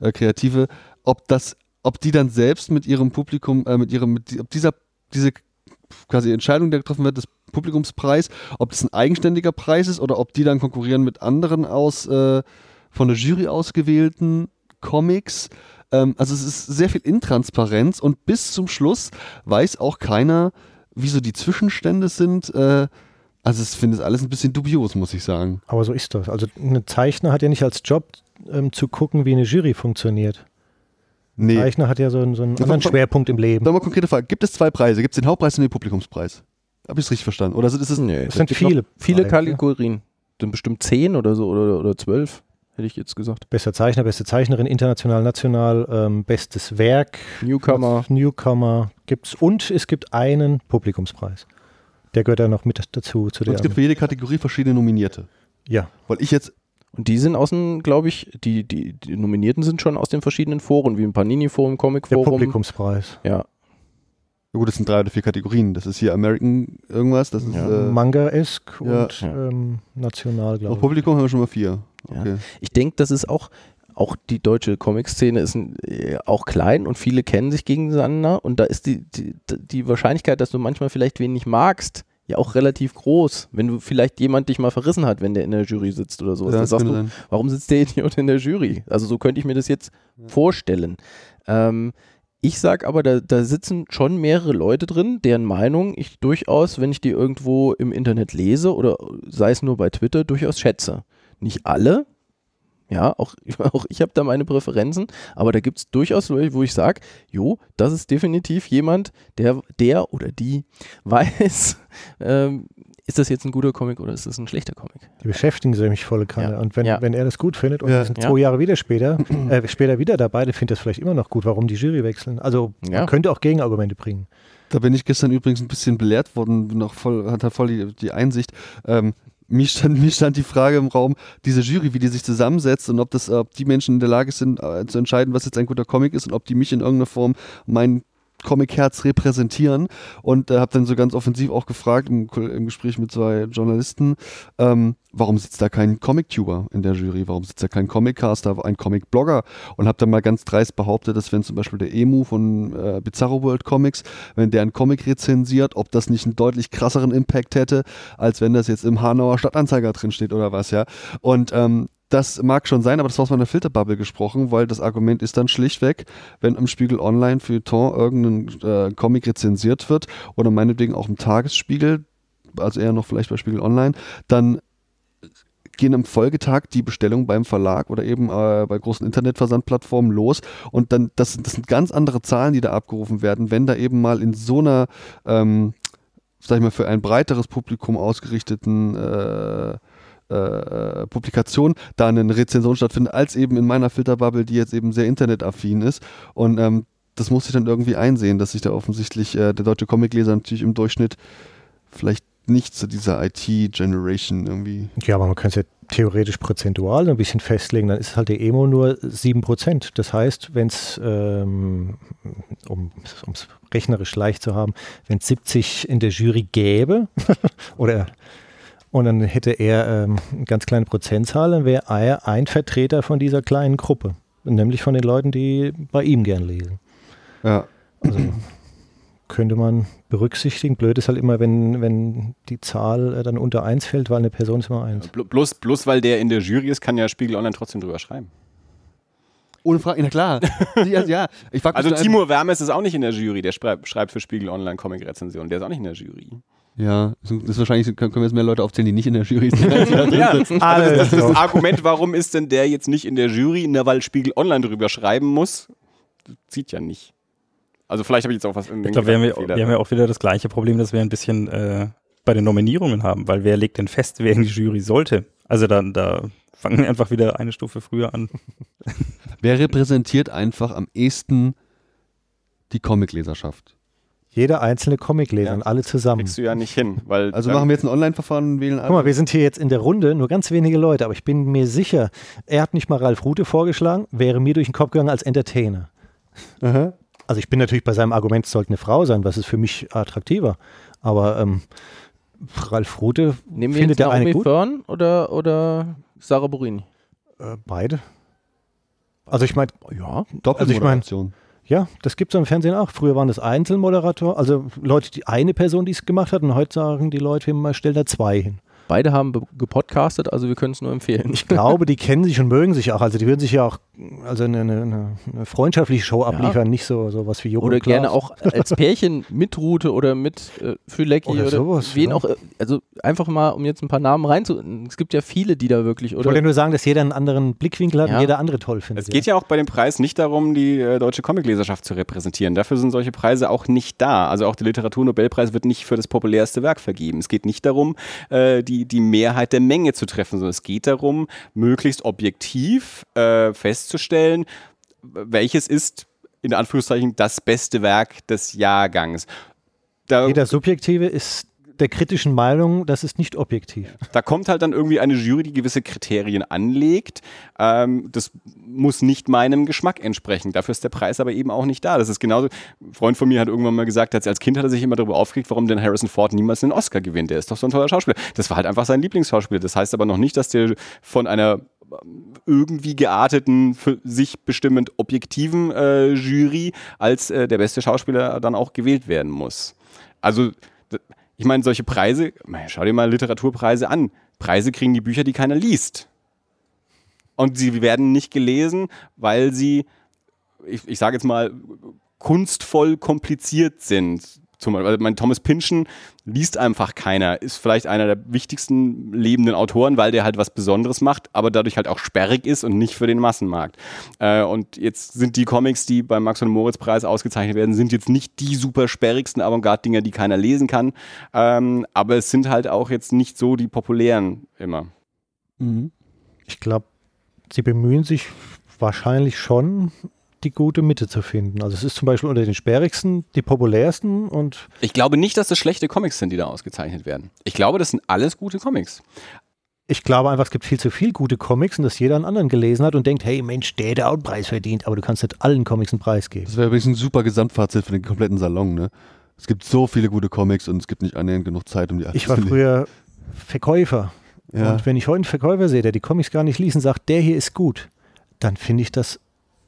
äh, Kreative, ob das, ob die dann selbst mit ihrem Publikum, äh, mit ihrem, mit, ob dieser, diese quasi Entscheidung, die getroffen wird, des Publikumspreis, ob das ein eigenständiger Preis ist oder ob die dann konkurrieren mit anderen aus äh, von der Jury ausgewählten Comics. Ähm, also es ist sehr viel Intransparenz und bis zum Schluss weiß auch keiner, wie so die Zwischenstände sind. Also ich finde es alles ein bisschen dubios, muss ich sagen. Aber so ist das. Also ein Zeichner hat ja nicht als Job ähm, zu gucken, wie eine Jury funktioniert. Nee. Zeichner hat ja so einen, so einen anderen Schwerpunkt im Leben. Dann mal konkrete Frage. Gibt es zwei Preise? Gibt es den Hauptpreis und den Publikumspreis? Habe ich es richtig verstanden? Oder ist es Nee, Es sind gibt viele. Viele Preise. Kategorien. Sind bestimmt zehn oder so oder, oder zwölf. hätte ich jetzt gesagt. Bester Zeichner, beste Zeichnerin, international, national, ähm, bestes Werk, Newcomer. Newcomer gibt's und es gibt einen Publikumspreis. Der gehört ja noch mit dazu zu Und der. es gibt für jede Kategorie verschiedene Nominierte. ja, Weil ich jetzt, Und die sind aus dem, glaube ich, die, die, die Nominierten sind schon aus den verschiedenen Foren, wie im Panini-Forum, der Comic-Forum. Publikumspreis. Ja, ja gut, das sind drei oder vier Kategorien. Das ist hier American irgendwas, das ist Ja. äh, Manga-esk ja. und Ja. Ähm, national, auch glaube ich. Publikum haben wir schon mal vier. Ja. Okay. ich denke, das ist auch, auch die deutsche Comic-Szene ist äh, auch klein und viele kennen sich gegeneinander und da ist die, die, die Wahrscheinlichkeit, dass du manchmal vielleicht wen nicht magst, ja auch relativ groß, wenn du vielleicht jemand dich mal verrissen hat, wenn der in der Jury sitzt oder sowas. Ja, Dann sagst du, sein. warum sitzt der Idiot in der Jury? Also so könnte ich mir das jetzt vorstellen. Ähm, ich sag aber, da, da sitzen schon mehrere Leute drin, deren Meinung ich durchaus, wenn ich die irgendwo im Internet lese oder sei es nur bei Twitter, durchaus schätze. Nicht alle, ja, auch, auch ich habe da meine Präferenzen, aber da gibt es durchaus Leute, wo ich sage, jo, das ist definitiv jemand, der, der oder die weiß, ähm, ist das jetzt ein guter Comic oder ist das ein schlechter Comic? Die beschäftigen sich nämlich volle Kanne. Ja. Und wenn, Ja. wenn er das gut findet und Ja. wir sind Ja. zwei Jahre wieder später, äh, später wieder dabei, dann findet das vielleicht immer noch gut, warum die Jury wechseln. Also Ja. man könnte auch Gegenargumente bringen. Da bin ich gestern übrigens ein bisschen belehrt worden, auch voll, hat er voll die, die Einsicht. Ähm, mir stand, mir stand die Frage im Raum, diese Jury, wie die sich zusammensetzt und ob das, ob die Menschen in der Lage sind, äh, zu entscheiden, was jetzt ein guter Comic ist und ob die mich in irgendeiner Form mein Comic-Herz repräsentieren. Und äh, habe dann so ganz offensiv auch gefragt im, im Gespräch mit zwei Journalisten, ähm, warum sitzt da kein Comic-Tuber in der Jury? Warum sitzt da kein Comic-Caster, ein Comic-Blogger? Und habe dann mal ganz dreist behauptet, dass wenn zum Beispiel der Emu von äh, Bizarro World Comics, wenn der einen Comic rezensiert, ob das nicht einen deutlich krasseren Impact hätte, als wenn das jetzt im Hanauer Stadtanzeiger drin steht oder was, ja. Und ähm, das mag schon sein, aber das war aus meiner Filterbubble gesprochen, weil das Argument ist dann schlichtweg, wenn im Spiegel Online für Ton irgendein äh, Comic rezensiert wird oder meinetwegen auch im Tagesspiegel, also eher noch vielleicht bei Spiegel Online, dann gehen am Folgetag die Bestellungen beim Verlag oder eben äh, bei großen Internetversandplattformen los und dann, das, das sind ganz andere Zahlen, die da abgerufen werden, wenn da eben mal in so einer, ähm, sag ich mal, für ein breiteres Publikum ausgerichteten äh, äh, Publikation da eine Rezension stattfindet, als eben in meiner Filterbubble, die jetzt eben sehr internetaffin ist. Und ähm, das muss ich dann irgendwie einsehen, dass sich da offensichtlich äh, der deutsche Comicleser natürlich im Durchschnitt vielleicht nicht zu dieser IT-Generation irgendwie. Ja, aber man kann es ja theoretisch prozentual ein bisschen festlegen. Dann ist halt der Emo nur 7%. Das heißt, wenn es, ähm, um es rechnerisch leicht zu haben, wenn es 70 in der Jury gäbe, oder und dann hätte er ähm, eine ganz kleine Prozentzahl, dann wäre er ein Vertreter von dieser kleinen Gruppe. Nämlich von den Leuten, die bei ihm gern lesen. Ja. Also könnte man berücksichtigen. Blöd ist halt immer, wenn, wenn die Zahl äh, dann unter 1 fällt, weil eine Person ist immer 1. Bl bloß, bloß weil der in der Jury ist, kann ja Spiegel Online trotzdem drüber schreiben. Ohne Frage, na klar. ja, ja. Also Timur Wermes ist auch nicht in der Jury, der schreibt, schreibt für Spiegel Online Comic-Rezensionen, der ist auch nicht in der Jury. Ja, das ist wahrscheinlich, können wir jetzt mehr Leute aufzählen, die nicht in der Jury sind. als die da drin Ja, sitzen. also das ist das Argument, warum ist denn der jetzt nicht in der Jury? Na, weil Spiegel Online drüber schreiben muss. Das zieht ja nicht. Also vielleicht habe ich jetzt auch was in Ich glaube, wir, haben ja- wir haben ja auch wieder das gleiche Problem, dass wir ein bisschen äh, bei den Nominierungen haben, weil wer legt denn fest, wer in die Jury sollte? Also dann, da fangen wir einfach wieder eine Stufe früher an. Wer repräsentiert einfach am ehesten die Comicleserschaft? Jeder einzelne Comicleser Ja. und alle zusammen. kriegst du ja nicht hin, weil Also machen wir jetzt ein Online-Verfahren und wählen Guck mal, wir sind hier jetzt in der Runde, nur ganz wenige Leute, aber ich bin mir sicher, er hat nicht mal Ralf Rute vorgeschlagen, wäre mir durch den Kopf gegangen als Entertainer. Aha. Also ich bin natürlich bei seinem Argument, es sollte eine Frau sein, was ist für mich attraktiver. Aber ähm, Ralf Rute Nehmen wir findet jetzt der eine Naomi gut. Fern oder, oder Sarah Borini? Äh, beide. Also ich meine, Ja. Doppelmoderation. Ja, das gibt es im Fernsehen auch. Früher waren das Einzelmoderator, also Leute, die eine Person, die es gemacht hat, und heute sagen die Leute immer, stell da zwei hin. Beide haben be- gepodcastet, also wir können es nur empfehlen. Ich glaube, die kennen sich und mögen sich auch. Also die würden sich ja auch also eine, eine, eine freundschaftliche Show abliefern, nicht so, so was wie Joko Oder gerne auch als Pärchen mit Rute oder mit äh, Fülecki Oder oder, sowas, wen ja. auch. äh, Also einfach mal, um jetzt ein paar Namen reinzu. Es gibt ja viele, die da wirklich. Ich Oder wollte nur sagen, dass jeder einen anderen Blickwinkel hat Ja. und jeder andere toll findet. Es geht ja auch bei dem Preis nicht darum, die äh, deutsche Comicleserschaft zu repräsentieren. Dafür sind solche Preise auch nicht da. Also auch der Literaturnobelpreis wird nicht für das populärste Werk vergeben. Es geht nicht darum, äh, die die, die Mehrheit der Menge zu treffen, sondern es geht darum, möglichst objektiv äh, festzustellen, welches ist in Anführungszeichen das beste Werk des Jahrgangs. Da, Jeder Subjektive ist der kritischen Meinung, das ist nicht objektiv. da kommt halt dann irgendwie eine Jury, die gewisse Kriterien anlegt. Ähm, das muss nicht meinem Geschmack entsprechen. Dafür ist der Preis aber eben auch nicht da. Das ist genauso. Ein Freund von mir hat irgendwann mal gesagt, als Kind hat er sich immer darüber aufgeregt, warum denn Harrison Ford niemals einen Oscar gewinnt. Der ist doch so ein toller Schauspieler. Das war halt einfach sein Lieblingsschauspieler. Das heißt aber noch nicht, dass der von einer irgendwie gearteten, für sich bestimmend objektiven äh, Jury als äh, der beste Schauspieler dann auch gewählt werden muss. Also, ich meine, solche Preise, schau dir mal Literaturpreise an. Preise kriegen die Bücher, die keiner liest. Und sie werden nicht gelesen, weil sie, ich, ich sage jetzt mal, kunstvoll kompliziert sind. Zum Beispiel, also mein Thomas Pynchon liest einfach keiner, ist vielleicht einer der wichtigsten lebenden Autoren, weil der halt was Besonderes macht, aber dadurch halt auch sperrig ist und nicht für den Massenmarkt. Äh, und jetzt sind die Comics, die beim Max und Moritz Preis ausgezeichnet werden, sind jetzt nicht die super sperrigsten Avantgarde-Dinger, die keiner lesen kann, ähm, aber es sind halt auch jetzt nicht so die populären immer. Mhm. Ich glaube, sie bemühen sich wahrscheinlich schon, die gute Mitte zu finden. Also es ist zum Beispiel unter den sperrigsten die populärsten und Ich glaube nicht, dass das schlechte Comics sind, die da ausgezeichnet werden. Ich glaube, das sind alles gute Comics. ich glaube einfach, es gibt viel zu viel gute Comics und dass jeder einen anderen gelesen hat und denkt, hey Mensch, der, der auch einen Preis verdient, aber du kannst nicht allen Comics einen Preis geben. Das wäre übrigens ein super Gesamtfazit für den kompletten Salon, ne? Es gibt so viele gute Comics und es gibt nicht annähernd genug Zeit, um die alle Ich war früher Verkäufer Ja. und wenn ich heute einen Verkäufer sehe, der die Comics gar nicht liest und sagt, der hier ist gut, dann finde ich das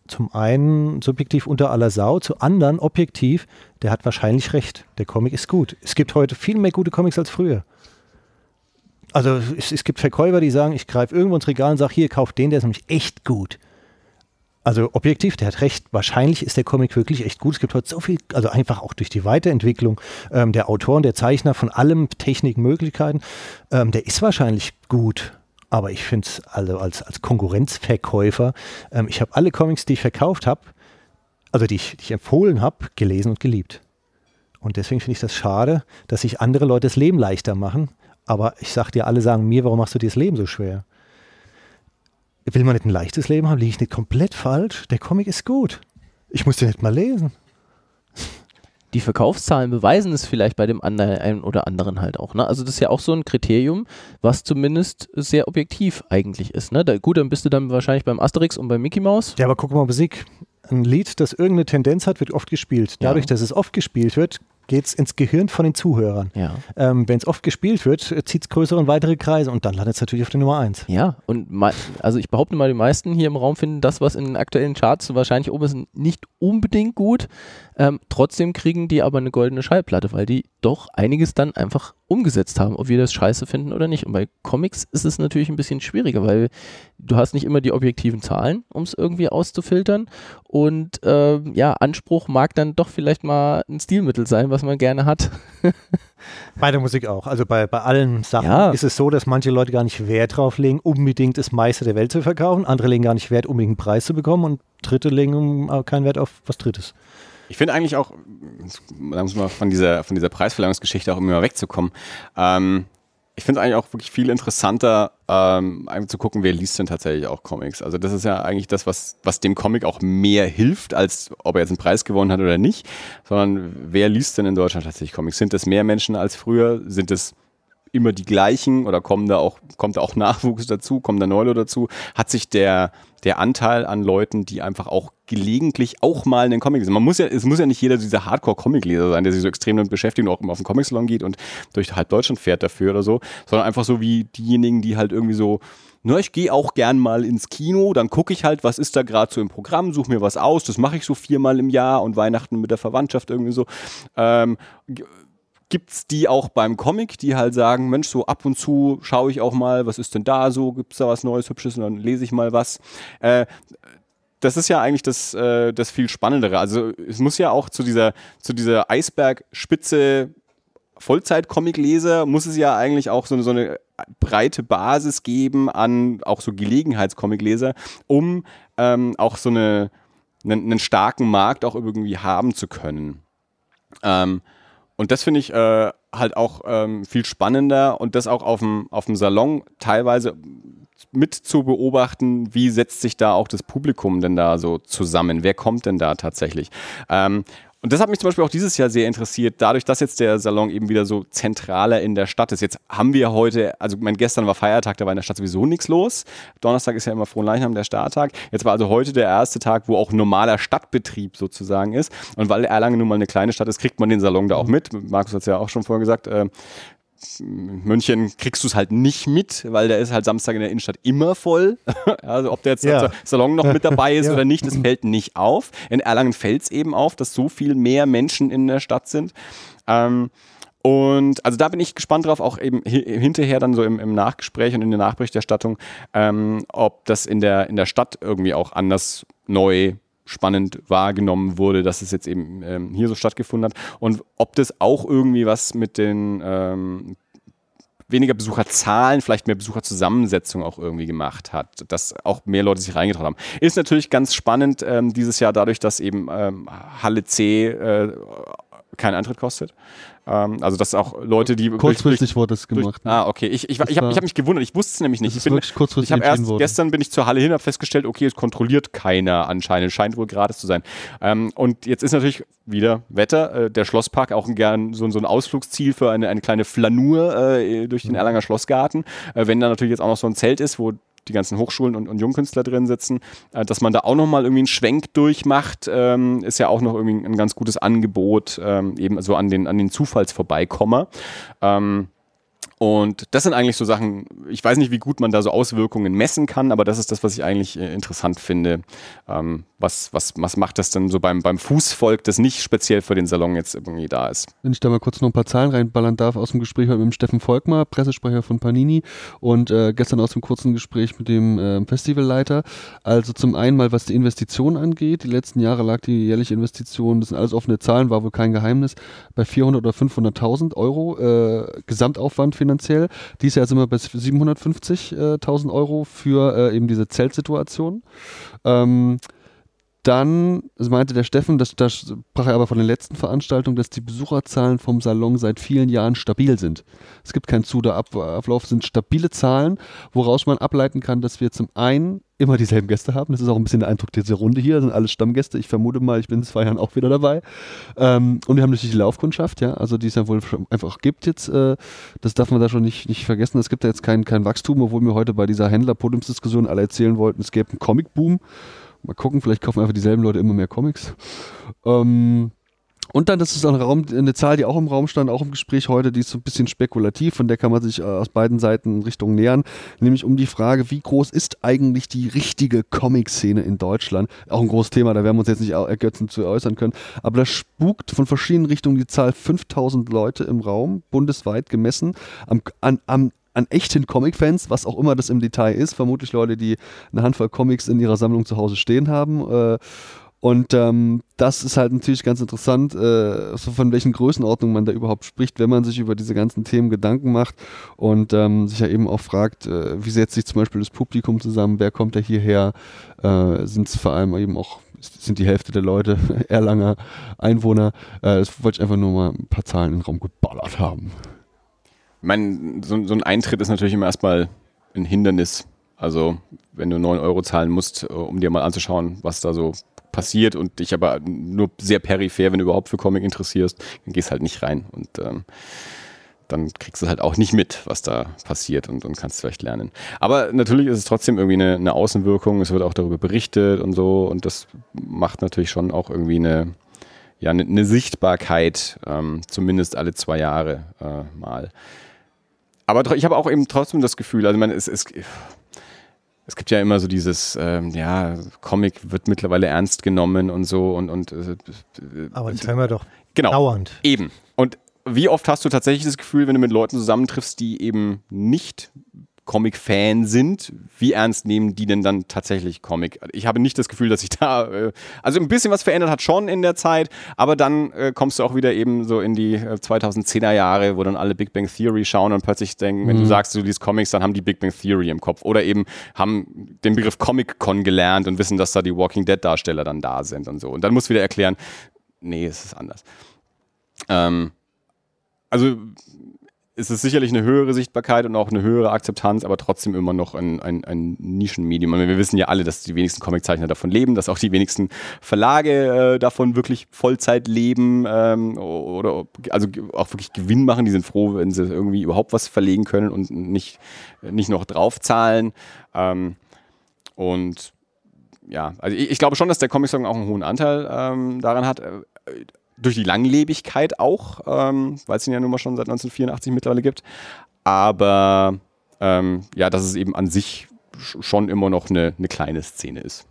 zum einen subjektiv unter aller Sau, zu anderen objektiv, der hat wahrscheinlich recht. Der Comic ist gut. Es gibt heute viel mehr gute Comics als früher. Also es, es gibt Verkäufer, die sagen, ich greife irgendwo ins Regal und sage, hier, kauf den, der ist nämlich echt gut. Also objektiv, der hat recht. Wahrscheinlich ist der Comic wirklich echt gut. Es gibt heute so viel, also einfach auch durch die Weiterentwicklung ähm, der Autoren, der Zeichner, von allem, Technik, Möglichkeiten, ähm, der ist wahrscheinlich gut. Aber ich finde es also als, als Konkurrenzverkäufer, ähm, ich habe alle Comics, die ich verkauft habe, also die ich, die ich empfohlen habe, gelesen und geliebt. Und deswegen finde ich das schade, dass sich andere Leute das Leben leichter machen. Aber ich sag dir, alle sagen mir, warum machst du dir das Leben so schwer? Will man nicht ein leichtes Leben haben? Liege ich nicht komplett falsch? Der Comic ist gut. Ich muss den nicht mal lesen. Die Verkaufszahlen beweisen es vielleicht bei dem anderen, einen oder anderen halt auch. Ne? Also das ist ja auch so ein Kriterium, was zumindest sehr objektiv eigentlich ist. Ne? Da, gut, dann bist du dann wahrscheinlich beim Asterix und beim Mickey Mouse. Ja, aber guck mal, Musik. Ein Lied, das irgendeine Tendenz hat, wird oft gespielt. Ja. Dadurch, dass es oft gespielt wird, geht es ins Gehirn von den Zuhörern. Ja. Ähm, Wenn es oft gespielt wird, zieht es größere und weitere Kreise und dann landet es natürlich auf der Nummer 1. Ja, und also ich behaupte mal, die meisten hier im Raum finden das, was in den aktuellen Charts wahrscheinlich oben ist, nicht unbedingt gut. Ähm, trotzdem kriegen die aber eine goldene Schallplatte, weil die doch einiges dann einfach umgesetzt haben, ob wir das scheiße finden oder nicht. Und bei Comics ist es natürlich ein bisschen schwieriger, weil du hast nicht immer die objektiven Zahlen, um es irgendwie auszufiltern. Und ähm, ja, Anspruch mag dann doch vielleicht mal ein Stilmittel sein, was man gerne hat. Bei der Musik auch. Also bei, bei allen Sachen Ja. ist es so, dass manche Leute gar nicht Wert drauf legen, unbedingt das Meister der Welt zu verkaufen. Andere legen gar nicht Wert, unbedingt einen Preis zu bekommen. Und Dritte legen äh, keinen Wert auf was Drittes. Ich finde eigentlich auch, da muss man von dieser, von dieser Preisverleihungsgeschichte auch immer wegzukommen. Ähm, ich finde es eigentlich auch wirklich viel interessanter, ähm, zu gucken, wer liest denn tatsächlich auch Comics. Also das ist ja eigentlich das, was, was dem Comic auch mehr hilft, als ob er jetzt einen Preis gewonnen hat oder nicht, sondern wer liest denn in Deutschland tatsächlich Comics? Sind es mehr Menschen als früher? Sind es immer die gleichen oder kommen da auch, kommt da auch Nachwuchs dazu, kommen da Neue dazu? Hat sich der, der Anteil an Leuten, die einfach auch gelegentlich auch mal einen Comic lesen. Man muss ja, es muss ja nicht jeder dieser Hardcore-Comic-Leser sein, der sich so extrem damit beschäftigt und auch immer auf den Comic-Salon geht und durch halb Deutschland fährt dafür oder so, sondern einfach so wie diejenigen, die halt irgendwie so, na, ich gehe auch gern mal ins Kino, dann gucke ich halt, was ist da gerade so im Programm, suche mir was aus, das mache ich so viermal im Jahr und Weihnachten mit der Verwandtschaft irgendwie so. Ähm, gibt es die auch beim Comic, die halt sagen, Mensch, so ab und zu schaue ich auch mal, was ist denn da so, gibt es da was Neues, Hübsches und dann lese ich mal was. Äh, das ist ja eigentlich das, äh, das viel Spannendere. Also es muss ja auch zu dieser, zu dieser Eisbergspitze Vollzeit-Comic-Leser muss es ja eigentlich auch so eine, so eine breite Basis geben an auch so Gelegenheits-Comic-Leser, um ähm, auch so eine, einen, einen starken Markt auch irgendwie haben zu können. Ähm, und das finde ich äh, halt auch ähm, viel spannender und das auch auf dem, Salon teilweise mit zu beobachten, wie setzt sich da auch das Publikum denn da so zusammen? Wer kommt denn da tatsächlich? Ähm, und das hat mich zum Beispiel auch dieses Jahr sehr interessiert, dadurch, dass jetzt der Salon eben wieder so zentraler in der Stadt ist. Jetzt haben wir heute, also mein gestern war Feiertag, da war in der Stadt sowieso nichts los. Donnerstag ist ja immer Frohnleichnam, der Starttag. Jetzt war also heute der erste Tag, wo auch normaler Stadtbetrieb sozusagen ist. Und weil Erlangen nun mal eine kleine Stadt ist, kriegt man den Salon da auch mit. Markus hat es ja auch schon vorher gesagt. Äh, München kriegst du es halt nicht mit, weil der ist halt Samstag in der Innenstadt immer voll. also ob der jetzt Ja. Salon noch mit dabei ist Ja. oder nicht, das fällt nicht auf. In Erlangen fällt es eben auf, dass so viel mehr Menschen in der Stadt sind. Ähm, und also da bin ich gespannt drauf, auch eben hi- hinterher dann so im, im Nachgespräch und in der Nachberichterstattung, ähm, ob das in der, in der Stadt irgendwie auch anders neu spannend wahrgenommen wurde, dass es jetzt eben ähm, hier so stattgefunden hat und ob das auch irgendwie was mit den ähm, weniger Besucherzahlen, vielleicht mehr Besucherzusammensetzung auch irgendwie gemacht hat, dass auch mehr Leute sich reingetraut haben. Ist natürlich ganz spannend ähm, dieses Jahr dadurch, dass eben ähm, Halle C äh, keinen Eintritt kostet. Ähm, also dass auch Leute, die Kurzfristig wurde es durch, gemacht. ne? Ah, okay. Ich, ich, ich habe hab mich gewundert. Ich wusste es nämlich nicht. Ich bin, kurzfristig ich erst worden. gestern bin ich zur Halle hin, habe festgestellt, okay, es kontrolliert keiner anscheinend. Scheint wohl gratis zu sein. Ähm, und jetzt ist natürlich wieder Wetter. Äh, der Schlosspark auch ein gern so, so ein Ausflugsziel für eine, eine kleine Flanur äh, durch Mhm. den Erlanger Schlossgarten. Äh, wenn da natürlich jetzt auch noch so ein Zelt ist, wo die ganzen Hochschulen und, und Jungkünstler drin sitzen, äh, dass man da auch nochmal irgendwie einen Schwenk durchmacht, ähm, ist ja auch noch irgendwie ein ganz gutes Angebot, ähm, eben so an den, an den Zufallsvorbeikommer. Ähm, und das sind eigentlich so Sachen, ich weiß nicht, wie gut man da so Auswirkungen messen kann, aber das ist das, was ich eigentlich äh, interessant finde. Ähm, was, was, was macht das denn so beim, beim Fußvolk, das nicht speziell für den Salon jetzt irgendwie da ist? Wenn ich da mal kurz noch ein paar Zahlen reinballern darf aus dem Gespräch mit dem Steffen Volkmar, Pressesprecher von Panini und äh, gestern aus dem kurzen Gespräch mit dem äh, Festivalleiter. Also zum einen mal, was die Investition angeht. Die letzten Jahre lag die jährliche Investition, das sind alles offene Zahlen, war wohl kein Geheimnis, bei 400 oder 500.000 Euro äh, Gesamtaufwand finanziell. Dies Jahr sind wir bei 750.000 Euro für äh, eben diese Zeltsituation. Ähm, dann meinte der Steffen, das, das sprach er aber von der letzten Veranstaltung, dass die Besucherzahlen vom Salon seit vielen Jahren stabil sind. Es gibt keinen Zu- oder Ab Ablauf, es sind stabile Zahlen, woraus man ableiten kann, dass wir zum einen immer dieselben Gäste haben. Das ist auch ein bisschen der Eindruck dieser Runde hier. Das sind alles Stammgäste. Ich vermute mal, ich bin in zwei Jahren auch wieder dabei. Ähm, und wir haben natürlich die Laufkundschaft, ja, also die es ja wohl einfach gibt jetzt. Äh, das darf man da schon nicht, nicht vergessen. Es gibt da jetzt kein, kein Wachstum, obwohl mir heute bei dieser Händler-Podiumsdiskussion alle erzählen wollten, es gäbe einen Comic-Boom. Mal gucken, vielleicht kaufen einfach dieselben Leute immer mehr Comics. Ähm, und dann, das ist ein Raum, eine Zahl, die auch im Raum stand, auch im Gespräch heute, die ist so ein bisschen spekulativ, von der kann man sich äh, aus beiden Seiten Richtung nähern, nämlich um die Frage, wie groß ist eigentlich die richtige Comic-Szene in Deutschland? Auch ein großes Thema, da werden wir uns jetzt nicht au- ergötzen zu äußern können, aber das spukt von verschiedenen Richtungen die Zahl 5000 Leute im Raum, bundesweit gemessen, am, an, am an echten Comic-Fans, was auch immer das im Detail ist, vermutlich Leute, die eine Handvoll Comics in ihrer Sammlung zu Hause stehen haben. Äh, und ähm, das ist halt natürlich ganz interessant, äh, so von welchen Größenordnungen man da überhaupt spricht, wenn man sich über diese ganzen Themen Gedanken macht und ähm, sich ja eben auch fragt, äh, wie setzt sich zum Beispiel das Publikum zusammen, wer kommt da hierher, äh, sind es vor allem eben auch, sind die Hälfte der Leute Erlanger Einwohner. Äh, das wollte ich einfach nur mal ein paar Zahlen in den Raum geballert haben. Meine, so, so ein Eintritt ist natürlich immer erstmal ein Hindernis. Also, wenn du 9 Euro zahlen musst, äh, um dir mal anzuschauen, was da so passiert und dich aber nur sehr peripher, wenn du überhaupt für Comic interessierst, dann gehst halt nicht rein und ähm, dann kriegst du halt auch nicht mit, was da passiert und, und kannst vielleicht lernen. Aber natürlich ist es trotzdem irgendwie eine, eine Außenwirkung, es wird auch darüber berichtet und so und das macht natürlich schon auch irgendwie eine, ja, eine, eine Sichtbarkeit, ähm, zumindest alle zwei Jahre äh, mal. Aber ich habe auch eben trotzdem das Gefühl, also man, es, es, es gibt ja immer so dieses, ähm, ja, Comic wird mittlerweile ernst genommen und so und, und äh, Aber das haben wir doch genau. dauernd. Eben. Und wie oft hast du tatsächlich das Gefühl, wenn du mit Leuten zusammentriffst, die eben nicht Comic-Fan sind, wie ernst nehmen die denn dann tatsächlich Comic? Ich habe nicht das Gefühl, dass sich da, äh, also ein bisschen was verändert hat schon in der Zeit, aber dann äh, kommst du auch wieder eben so in die äh, 2010er Jahre, wo dann alle Big Bang Theory schauen und plötzlich denken, wenn du sagst, du liest Comics, dann haben die Big Bang Theory im Kopf oder eben haben den Begriff Comic-Con gelernt und wissen, dass da die Walking Dead-Darsteller dann da sind und so. Und dann musst du wieder erklären, nee, es ist anders. Ähm, also es ist sicherlich eine höhere Sichtbarkeit und auch eine höhere Akzeptanz, aber trotzdem immer noch ein, ein, ein Nischenmedium. Und wir wissen ja alle, dass die wenigsten Comiczeichner davon leben, dass auch die wenigsten Verlage äh, davon wirklich Vollzeit leben ähm, oder also auch wirklich Gewinn machen. Die sind froh, wenn sie irgendwie überhaupt was verlegen können und nicht, nicht noch draufzahlen. Ähm, und ja, also ich, ich, glaube schon, dass der Comic-Song auch einen hohen Anteil ähm, daran hat. Durch die Langlebigkeit auch, ähm, weil es ihn ja nun mal schon seit 1984 mittlerweile gibt. Aber ähm, ja, dass es eben an sich schon immer noch eine, eine kleine Szene ist.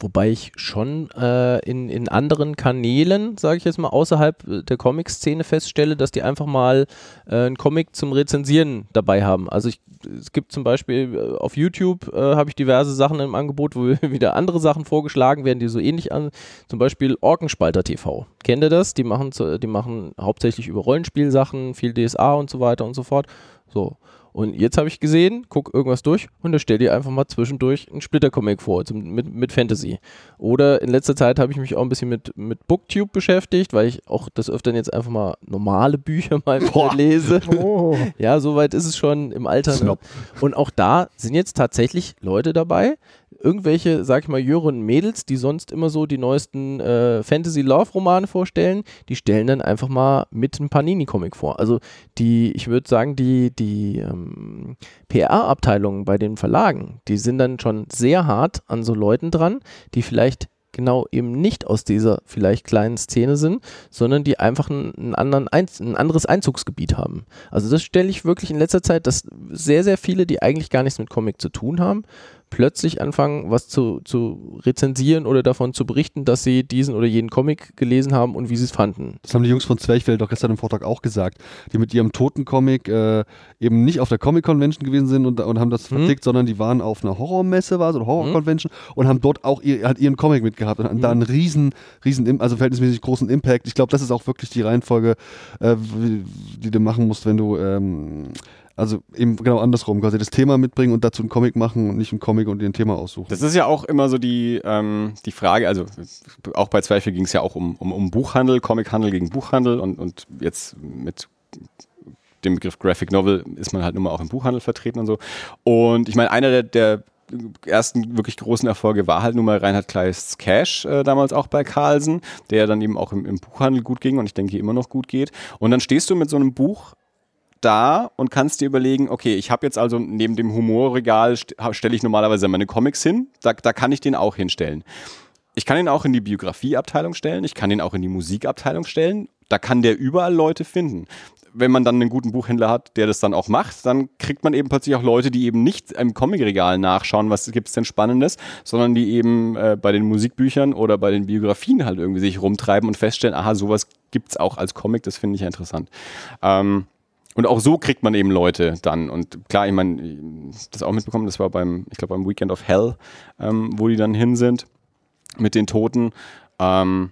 Wobei ich schon äh, in, in anderen Kanälen, sage ich jetzt mal, außerhalb der Comic-Szene feststelle, dass die einfach mal äh, einen Comic zum Rezensieren dabei haben. Also ich, es gibt zum Beispiel äh, auf YouTube äh, habe ich diverse Sachen im Angebot, wo wieder andere Sachen vorgeschlagen werden, die so ähnlich an, zum Beispiel Orkenspalter TV. Kennt ihr das? Die machen, die machen hauptsächlich über Rollenspielsachen, viel DSA und so weiter und so fort. So. Und jetzt habe ich gesehen, guck irgendwas durch und da stell dir einfach mal zwischendurch einen Splitter-Comic vor zum, mit, mit Fantasy. Oder in letzter Zeit habe ich mich auch ein bisschen mit, mit Booktube beschäftigt, weil ich auch das öfter jetzt einfach mal normale Bücher mal lese. Oh. Ja, soweit ist es schon im Alter. Ne? Und auch da sind jetzt tatsächlich Leute dabei, irgendwelche, sag ich mal, jüngeren Mädels, die sonst immer so die neuesten äh, Fantasy-Love-Romane vorstellen, die stellen dann einfach mal mit einem Panini-Comic vor. Also die, ich würde sagen, die, die ähm, PR-Abteilungen bei den Verlagen, die sind dann schon sehr hart an so Leuten dran, die vielleicht genau eben nicht aus dieser vielleicht kleinen Szene sind, sondern die einfach einen, anderen ein, ein anderes Einzugsgebiet haben. Also das stelle ich wirklich in letzter Zeit, dass sehr, sehr viele, die eigentlich gar nichts mit Comic zu tun haben, plötzlich anfangen, was zu, zu rezensieren oder davon zu berichten, dass sie diesen oder jenen Comic gelesen haben und wie sie es fanden. Das haben die Jungs von Zwerchfeld doch gestern im Vortrag auch gesagt, die mit ihrem Toten-Comic äh, eben nicht auf der Comic-Convention gewesen sind und, und haben das mhm. vertickt, sondern die waren auf einer Horrormesse, war so, oder Horror-Convention mhm. und haben dort auch ihr, halt ihren Comic mitgehabt und hatten mhm. da einen riesen, riesen, also verhältnismäßig großen Impact. Ich glaube, das ist auch wirklich die Reihenfolge, äh, die du machen musst, wenn du ähm, also eben genau andersrum, quasi das Thema mitbringen und dazu einen Comic machen und nicht einen Comic und dir ein Thema aussuchen. Das ist ja auch immer so die, ähm, die Frage, also auch bei Zweifel ging es ja auch um, um, um Buchhandel, Comichandel gegen Buchhandel und, und jetzt mit dem Begriff Graphic Novel ist man halt nun mal auch im Buchhandel vertreten und so. Und ich meine, einer der, der ersten wirklich großen Erfolge war halt nun mal Reinhard Kleists Cash, äh, damals auch bei Carlsen, der dann eben auch im, im, Buchhandel gut ging und ich denke immer noch gut geht. Und dann stehst du mit so einem Buch da und kannst dir überlegen, okay, ich habe jetzt also neben dem Humorregal st stelle ich normalerweise meine Comics hin, da, da kann ich den auch hinstellen. Ich kann ihn auch in die Biografieabteilung stellen, ich kann ihn auch in die Musikabteilung stellen, da kann der überall Leute finden. Wenn man dann einen guten Buchhändler hat, der das dann auch macht, dann kriegt man eben plötzlich auch Leute, die eben nicht im Comicregal nachschauen, was gibt es denn Spannendes, sondern die eben äh, bei den Musikbüchern oder bei den Biografien halt irgendwie sich rumtreiben und feststellen, aha, sowas gibt es auch als Comic, das finde ich ja interessant. Ähm, und auch so kriegt man eben Leute dann. Und klar, ich meine, das auch mitbekommen, das war beim, ich glaube, beim Weekend of Hell, ähm, wo die dann hin sind mit den Toten. Ähm,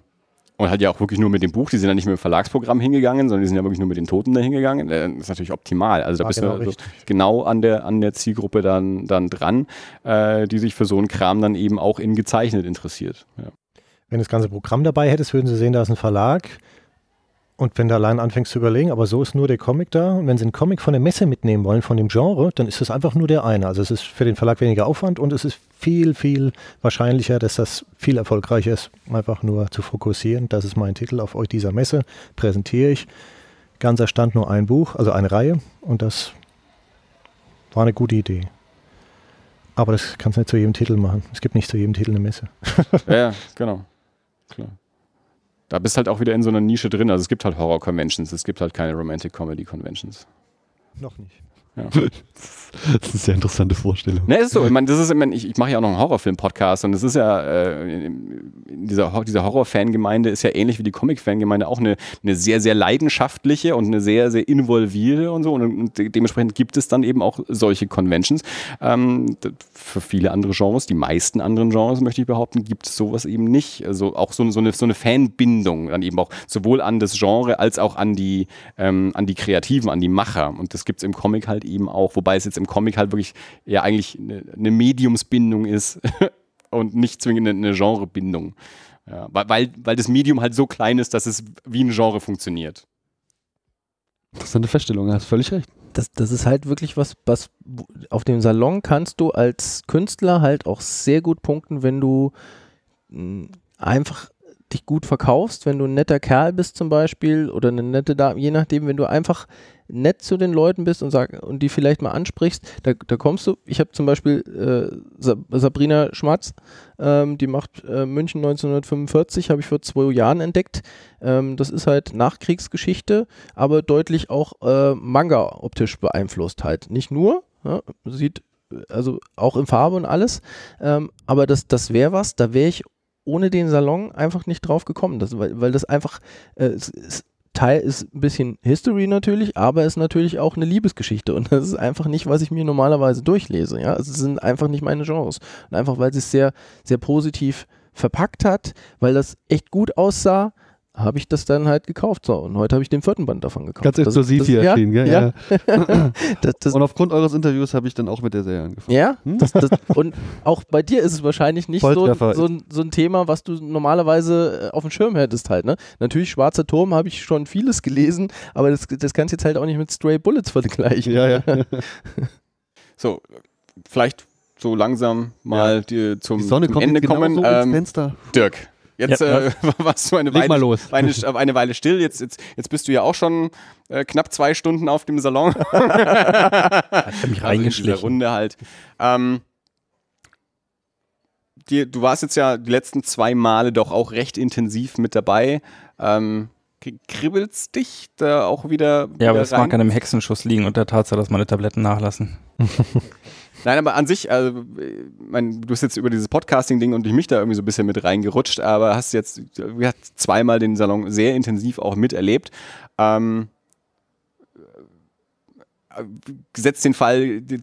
und halt ja auch wirklich nur mit dem Buch. Die sind ja nicht mit dem Verlagsprogramm hingegangen, sondern die sind ja wirklich nur mit den Toten da hingegangen. Äh, das ist natürlich optimal. Also da ja, bist genau, du also genau an der, an der Zielgruppe dann, dann dran, äh, die sich für so einen Kram dann eben auch in gezeichnet interessiert. Ja. Wenn du das ganze Programm dabei hättest, würden sie sehen, da ist ein Verlag, und wenn du allein anfängst zu überlegen, aber so ist nur der Comic da, und wenn sie einen Comic von der Messe mitnehmen wollen, von dem Genre, dann ist es einfach nur der eine. Also es ist für den Verlag weniger Aufwand und es ist viel, viel wahrscheinlicher, dass das viel erfolgreicher ist, einfach nur zu fokussieren. Das ist mein Titel auf euch dieser Messe, präsentiere ich. Ganzer Stand nur ein Buch, also eine Reihe und das war eine gute Idee. Aber das kannst du nicht zu jedem Titel machen. Es gibt nicht zu jedem Titel eine Messe. ja, genau. Klar da bist halt auch wieder in so einer Nische drin. Also es gibt halt Horror-Conventions, es gibt halt keine Romantic-Comedy-Conventions. Noch nicht. Ja. Das ist eine sehr interessante Vorstellung. Ne, ist so. Ich meine, das ist, ich, ich mache ja auch noch einen Horrorfilm-Podcast und es ist ja, äh, dieser, dieser Horror-Fangemeinde ist ja ähnlich wie die Comic-Fangemeinde auch eine, eine sehr, sehr leidenschaftliche und eine sehr, sehr involvierte und so. Und, und dementsprechend gibt es dann eben auch solche Conventions. Ähm, für viele andere Genres, die meisten anderen Genres, möchte ich behaupten, gibt es sowas eben nicht. Also auch so, so, eine, so eine Fanbindung dann eben auch sowohl an das Genre als auch an die, ähm, an die Kreativen, an die Macher. Und das gibt es im Comic halt eben auch, wobei es jetzt im Comic halt wirklich ja eigentlich eine, eine Mediumsbindung ist und nicht zwingend eine, eine Genrebindung. Ja, weil, weil das Medium halt so klein ist, dass es wie ein Genre funktioniert. Interessante Feststellung, hast völlig recht. das, das ist halt wirklich was, was auf dem Salon kannst du als Künstler halt auch sehr gut punkten, wenn du mh, einfach dich gut verkaufst, wenn du ein netter Kerl bist zum Beispiel oder eine nette Dame, je nachdem, wenn du einfach nett zu den Leuten bist und sag und die vielleicht mal ansprichst, da, da kommst du. Ich habe zum Beispiel äh, Sa Sabrina Schmatz, ähm, die macht äh, München 1945, habe ich vor zwei Jahren entdeckt. Ähm, das ist halt Nachkriegsgeschichte, aber deutlich auch äh, Manga optisch beeinflusst halt. Nicht nur, ja, sieht also auch in Farbe und alles, ähm, aber das, das wäre was, da wäre ich ohne den Salon einfach nicht drauf gekommen, das, weil, weil das einfach äh, es, es, Teil ist ein bisschen History natürlich, aber ist natürlich auch eine Liebesgeschichte und das ist einfach nicht, was ich mir normalerweise durchlese. Ja, es sind einfach nicht meine Genres. Und einfach, weil sie es sehr, sehr positiv verpackt hat, weil das echt gut aussah, habe ich das dann halt gekauft. So, und heute habe ich den vierten Band davon gekauft. Ganz Das- exklusiv das, hier ja, erschienen, gell? Ja. Ja. das, das, Und aufgrund eures Interviews habe ich dann auch mit der Serie angefangen. ja, Hm? das, das, und auch bei dir ist es wahrscheinlich nicht so, so, ein- so ein Thema, was du normalerweise äh, auf dem Schirm hättest halt. Ne? Natürlich, Schwarzer Turm habe ich schon vieles gelesen, aber das, das kannst du jetzt halt auch nicht mit Stray Bullets vergleichen. Ja, ja. So, vielleicht so langsam mal die, zum, Die Sonne zum kommt Ende jetzt genau kommen. so ins Ähm, Fenster. Dirk, jetzt Ja, äh, warst du eine Leg Weile, eine, eine Weile still. Jetzt, jetzt, jetzt bist du ja auch schon äh, knapp zwei Stunden auf dem Salon. Hat mich Also reingeschlichen. Runde halt. Ähm, die, du warst jetzt ja die letzten zwei Male doch auch recht intensiv mit dabei. Ähm, kribbelt's dich da auch wieder? Ja, aber wieder das rein? mag an einem Hexenschuss liegen und der Tatsache, dass meine Tabletten nachlassen. Nein, aber an sich, also, mein, du bist jetzt über dieses Podcasting-Ding und ich mich da irgendwie so ein bisschen mit reingerutscht, aber hast jetzt hat zweimal den Salon sehr intensiv auch miterlebt. Ähm, äh, gesetzt den Fall, hätte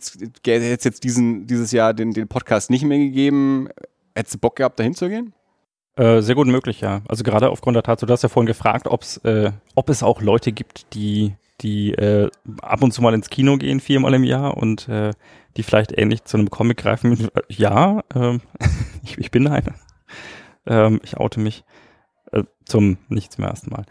es jetzt diesen, dieses Jahr den, den Podcast nicht mehr gegeben, hättest du Bock gehabt, dahin zu gehen? Äh, sehr gut möglich, ja. Also gerade aufgrund der Tatsache, du hast ja vorhin gefragt, ob's, äh, ob es auch Leute gibt, die, die äh, ab und zu mal ins Kino gehen, viermal im Jahr und äh, die vielleicht ähnlich zu einem Comic greifen. Ja, ähm, ich, ich bin einer. Ähm, ich oute mich äh, zum nicht zum ersten Mal.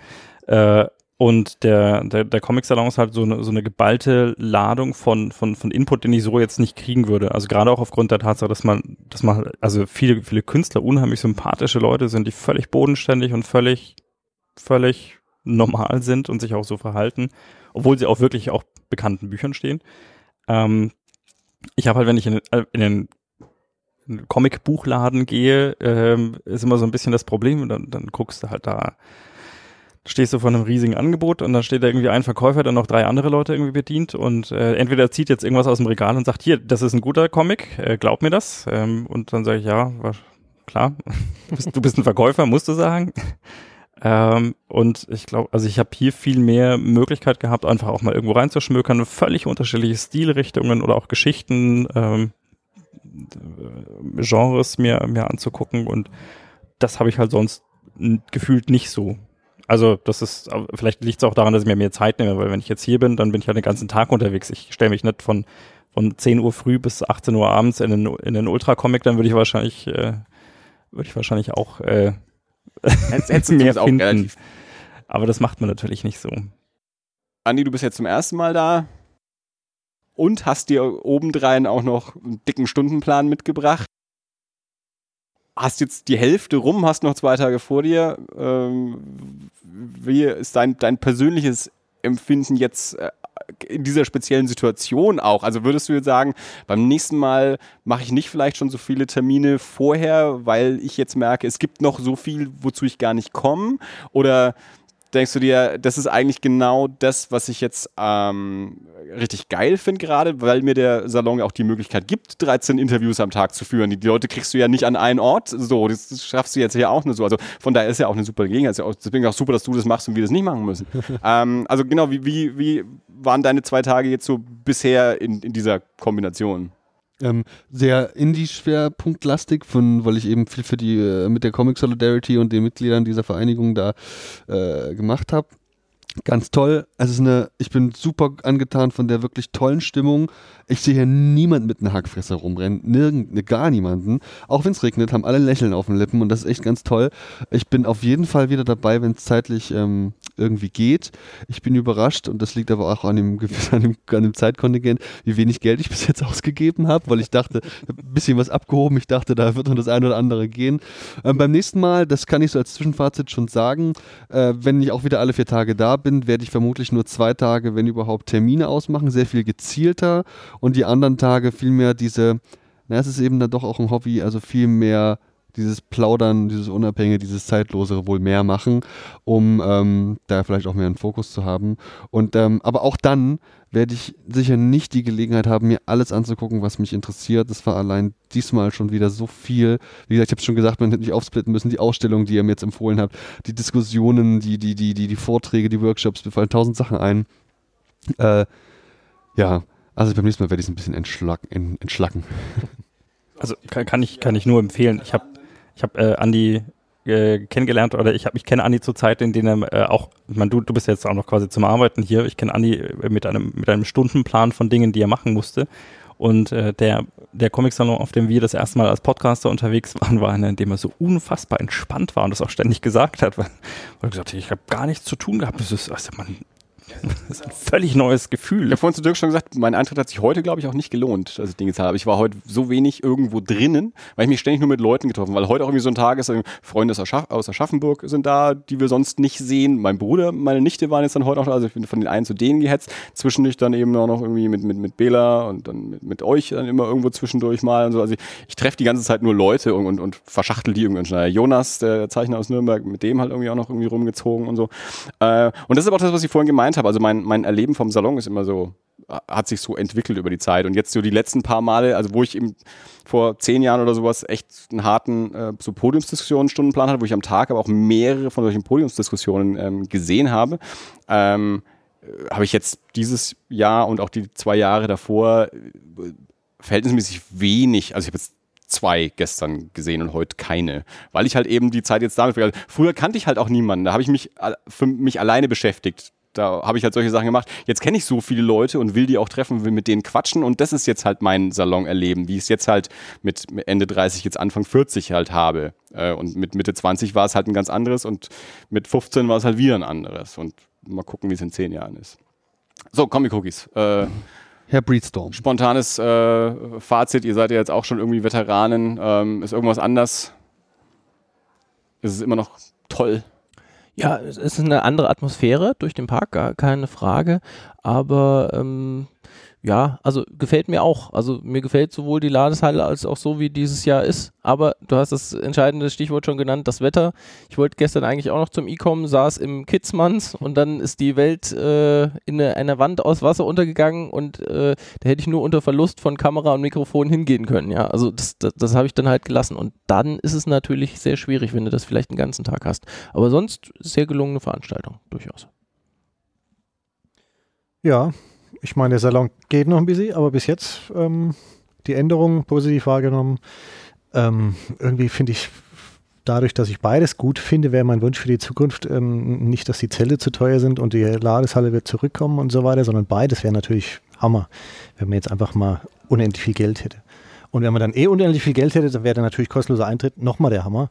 Äh, und der, der, der Comic-Salon ist halt so eine, so eine geballte Ladung von, von, von Input, den ich so jetzt nicht kriegen würde. Also gerade auch aufgrund der Tatsache, dass man, dass man, also viele, viele Künstler unheimlich sympathische Leute sind, die völlig bodenständig und völlig, völlig normal sind und sich auch so verhalten, obwohl sie auch wirklich auch bekannten Büchern stehen. Ähm, ich habe halt, wenn ich in, den- in den Comic-Buchladen gehe, ähm, ist immer so ein bisschen das Problem, dann, dann guckst du halt da, stehst du vor einem riesigen Angebot und dann steht da irgendwie ein Verkäufer, der noch drei andere Leute irgendwie bedient und äh, entweder zieht jetzt irgendwas aus dem Regal und sagt, hier, das ist ein guter Comic, äh, glaub mir das. Ähm, und dann sage ich, ja, klar, du bist ein Verkäufer, musst du sagen. Ähm, und ich glaube, also ich habe hier viel mehr Möglichkeit gehabt, einfach auch mal irgendwo reinzuschmökern, völlig unterschiedliche Stilrichtungen oder auch Geschichten, ähm, äh, Genres mir, mir anzugucken und das habe ich halt sonst gefühlt nicht so. Also das ist, aber vielleicht liegt es auch daran, dass ich mir mehr Zeit nehme, weil wenn ich jetzt hier bin, dann bin ich halt den ganzen Tag unterwegs. Ich stelle mich nicht von, von 10 Uhr früh bis 18 Uhr abends in den, in den Ultra-Comic, dann würde ich wahrscheinlich, äh, würde ich wahrscheinlich auch äh, Hättest, hättest du mehr auch finden. relativ. Aber das macht man natürlich nicht so. Andi, du bist jetzt zum ersten Mal da und hast dir obendrein auch noch einen dicken Stundenplan mitgebracht. Hast jetzt die Hälfte rum, hast noch zwei Tage vor dir. Ähm, wie ist dein, dein persönliches Empfinden jetzt äh, in dieser speziellen Situation auch? Also würdest du jetzt sagen, beim nächsten Mal mache ich nicht vielleicht schon so viele Termine vorher, weil ich jetzt merke, es gibt noch so viel, wozu ich gar nicht komme? Oder denkst du dir, das ist eigentlich genau das, was ich jetzt ähm, richtig geil finde gerade, weil mir der Salon auch die Möglichkeit gibt, 13 Interviews am Tag zu führen. Die, Leute kriegst du ja nicht an einen Ort, so, das, schaffst du jetzt hier auch nur so. Also von daher ist ja auch eine super Gelegenheit. Ja Deswegen auch super, dass du das machst und wir das nicht machen müssen. ähm, also genau, wie, wie, wie waren deine zwei Tage jetzt so bisher in, in dieser Kombination? Ähm, sehr Indie-Schwerpunktlastig, weil ich eben viel für die äh, mit der Comic Solidarity und den Mitgliedern dieser Vereinigung da äh, gemacht habe. Ganz toll. Also eine, ich bin super angetan von der wirklich tollen Stimmung. Ich sehe hier niemand mit einer Hackfresser rumrennen. Nirgend, ne, gar niemanden. Auch wenn es regnet, haben alle Lächeln auf den Lippen und das ist echt ganz toll. Ich bin auf jeden Fall wieder dabei, wenn es zeitlich ähm, irgendwie geht. Ich bin überrascht und das liegt aber auch an dem, an dem, an dem Zeitkontingent, wie wenig Geld ich bis jetzt ausgegeben habe, weil ich dachte, ein bisschen was abgehoben. Ich dachte, da wird noch das eine oder andere gehen. Ähm, beim nächsten Mal, das kann ich so als Zwischenfazit schon sagen, äh, wenn ich auch wieder alle vier Tage da bin, werde ich vermutlich nur zwei Tage, wenn überhaupt, Termine ausmachen, sehr viel gezielter und die anderen Tage vielmehr diese, na, es ist eben dann doch auch ein Hobby, also viel mehr dieses Plaudern, dieses Unabhängige, dieses Zeitlosere wohl mehr machen, um ähm, da vielleicht auch mehr einen Fokus zu haben. Und ähm, aber auch dann werde ich sicher nicht die Gelegenheit haben, mir alles anzugucken, was mich interessiert. Das war allein diesmal schon wieder so viel. Wie gesagt, ich habe es schon gesagt, man hätte nicht aufsplitten müssen. Die Ausstellung, die ihr mir jetzt empfohlen habt, die Diskussionen, die, die, die, die, die Vorträge, die Workshops, mir fallen tausend Sachen ein. Äh, ja, also beim nächsten Mal werde ich es ein bisschen entschlacken. entschlacken. Also kann, kann, ich, kann ich nur empfehlen. Ich habe ich hab, äh, Andi äh, kennengelernt oder ich habe ich kenne Andi zu Zeiten, in denen er äh, auch, ich meine, du, du bist jetzt auch noch quasi zum Arbeiten hier. Ich kenne Andi äh, mit einem mit einem Stundenplan von Dingen, die er machen musste. Und äh, der der Comic-Salon, auf dem wir das erste Mal als Podcaster unterwegs waren, war einer, in dem er so unfassbar entspannt war und das auch ständig gesagt hat, weil, weil er gesagt hat, ich habe gar nichts zu tun gehabt. Das ist, also man, das ist ein völlig neues Gefühl. Ich habe vorhin zu Dirk schon gesagt, mein Eintritt hat sich heute, glaube ich, auch nicht gelohnt, als ich den gezahlt habe. Ich war heute so wenig irgendwo drinnen, weil ich mich ständig nur mit Leuten getroffen habe. Weil heute auch irgendwie so ein Tag ist, Freunde aus Aschaffenburg sind da, die wir sonst nicht sehen. Mein Bruder, meine Nichte waren jetzt dann heute auch da. Also ich bin von den einen zu denen gehetzt. Zwischendurch dann eben auch noch irgendwie mit, mit, mit Bela und dann mit, mit euch dann immer irgendwo zwischendurch mal und so. Also ich, ich treffe die ganze Zeit nur Leute und, und, und verschachtel die irgendwann schnell. Jonas, der Zeichner aus Nürnberg, mit dem halt irgendwie auch noch irgendwie rumgezogen und so. Äh, und das ist aber auch das, was ich vorhin gemeint habe. Also mein, mein Erleben vom Salon ist immer so, hat sich so entwickelt über die Zeit. Und jetzt so die letzten paar Male, also wo ich eben vor zehn Jahren oder sowas echt einen harten äh, so Podiumsdiskussionen Stundenplan hatte, wo ich am Tag aber auch mehrere von solchen Podiumsdiskussionen ähm, gesehen habe, ähm, äh, habe ich jetzt dieses Jahr und auch die zwei Jahre davor äh, verhältnismäßig wenig, also ich habe jetzt zwei gestern gesehen und heute keine, weil ich halt eben die Zeit jetzt damit, also früher kannte ich halt auch niemanden, da habe ich mich für mich alleine beschäftigt da habe ich halt solche Sachen gemacht. Jetzt kenne ich so viele Leute und will die auch treffen, will mit denen quatschen und das ist jetzt halt mein Salon erleben, wie ich es jetzt halt mit Ende 30, jetzt Anfang 40 halt habe. Äh, und mit Mitte 20 war es halt ein ganz anderes und mit 15 war es halt wieder ein anderes. Und mal gucken, wie es in zehn Jahren ist. So, Comic Cookies. Äh, Herr Breedstorm. Spontanes äh, Fazit, ihr seid ja jetzt auch schon irgendwie Veteranen. Ähm, ist irgendwas anders? Ist es immer noch toll? Ja, es ist eine andere Atmosphäre durch den Park, gar keine Frage. Aber ähm, ja, also gefällt mir auch. Also mir gefällt sowohl die Ladeshalle als auch so, wie dieses Jahr ist. Aber du hast das entscheidende Stichwort schon genannt, das Wetter. Ich wollte gestern eigentlich auch noch zum E-Com, saß im Kidsmanns und dann ist die Welt äh, in eine, einer Wand aus Wasser untergegangen und äh, da hätte ich nur unter Verlust von Kamera und Mikrofon hingehen können. Ja, also das, das, das habe ich dann halt gelassen. Und dann ist es natürlich sehr schwierig, wenn du das vielleicht den ganzen Tag hast. Aber sonst sehr gelungene Veranstaltung, durchaus. Ja, ich meine, der Salon geht noch ein bisschen, aber bis jetzt ähm, die Änderungen positiv wahrgenommen. Ähm, irgendwie finde ich, dadurch, dass ich beides gut finde, wäre mein Wunsch für die Zukunft ähm, nicht, dass die Zelle zu teuer sind und die Ladeshalle wird zurückkommen und so weiter, sondern beides wäre natürlich Hammer, wenn man jetzt einfach mal unendlich viel Geld hätte. Und wenn man dann eh unendlich viel Geld hätte, dann wäre dann natürlich kostenloser Eintritt nochmal der Hammer.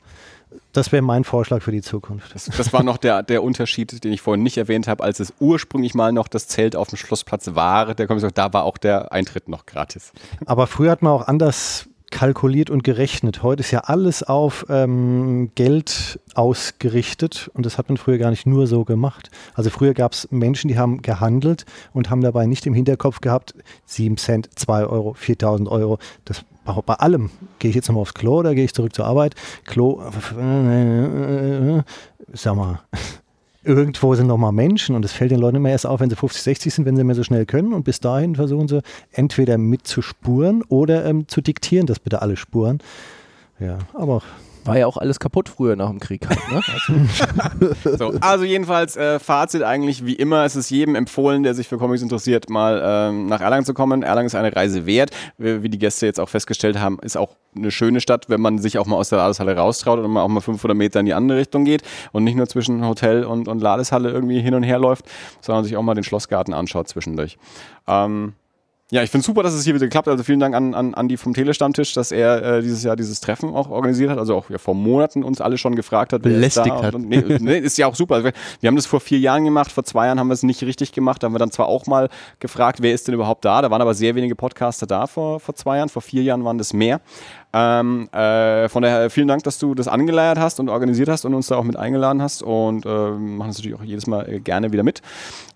Das wäre mein Vorschlag für die Zukunft. Das, das war noch der, der Unterschied, den ich vorhin nicht erwähnt habe, als es ursprünglich mal noch das Zelt auf dem Schlossplatz war. Der Kommission, da war auch der Eintritt noch gratis. Aber früher hat man auch anders kalkuliert und gerechnet. Heute ist ja alles auf ähm, Geld ausgerichtet und das hat man früher gar nicht nur so gemacht. Also früher gab es Menschen, die haben gehandelt und haben dabei nicht im Hinterkopf gehabt, 7 Cent, 2 Euro, 4000 Euro. Das bei allem. Gehe ich jetzt nochmal aufs Klo oder gehe ich zurück zur Arbeit? Klo, sag mal, irgendwo sind nochmal Menschen und es fällt den Leuten immer erst auf, wenn sie 50, 60 sind, wenn sie mehr so schnell können und bis dahin versuchen sie entweder mitzuspuren oder ähm, zu diktieren, dass bitte alle spuren. Ja, aber war ja auch alles kaputt früher nach dem Krieg. Halt, ne? also. so, also jedenfalls äh, Fazit eigentlich wie immer, es ist jedem empfohlen, der sich für Comics interessiert, mal ähm, nach Erlangen zu kommen. Erlangen ist eine Reise wert. Wie die Gäste jetzt auch festgestellt haben, ist auch eine schöne Stadt, wenn man sich auch mal aus der Ladeshalle raustraut und man auch mal 500 Meter in die andere Richtung geht und nicht nur zwischen Hotel und, und Ladeshalle irgendwie hin und her läuft, sondern sich auch mal den Schlossgarten anschaut zwischendurch. Ähm, Ja, ich finde super, dass es hier wieder geklappt hat. Also vielen Dank an, an Andi vom Telestammtisch, dass er äh, dieses Jahr dieses Treffen auch organisiert hat. Also auch ja, vor Monaten uns alle schon gefragt hat. Belästigt da hat. Und, nee, nee, ist ja auch super. Also wir, wir haben das vor vier Jahren gemacht, vor zwei Jahren haben wir es nicht richtig gemacht. Da haben wir dann zwar auch mal gefragt, wer ist denn überhaupt da. Da waren aber sehr wenige Podcaster da vor, vor zwei Jahren. Vor vier Jahren waren das mehr. Ähm, äh, von daher vielen Dank, dass du das angeleiert hast und organisiert hast und uns da auch mit eingeladen hast und äh, machen das natürlich auch jedes Mal äh, gerne wieder mit.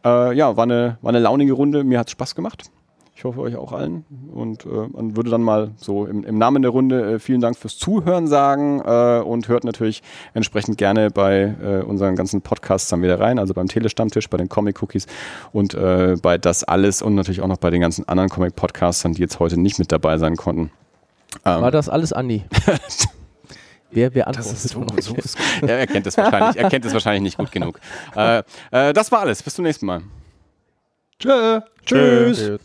Äh, ja, war eine, war eine launige Runde. Mir hat es Spaß gemacht. Ich hoffe euch auch allen. Und äh, man würde dann mal so im, im Namen der Runde äh, vielen Dank fürs Zuhören sagen äh, und hört natürlich entsprechend gerne bei äh, unseren ganzen Podcasts dann wieder rein, also beim Telestammtisch, bei den Comic Cookies und äh, bei das alles und natürlich auch noch bei den ganzen anderen Comic Podcastern, die jetzt heute nicht mit dabei sein konnten. Ähm, War das alles Andi? wer, wer antwortet? das ist so, so ist gut. Ja, er kennt das wahrscheinlich, er kennt das wahrscheinlich nicht gut genug. Äh, äh, das war alles. Bis zum nächsten Mal. Tschö. Tschüss.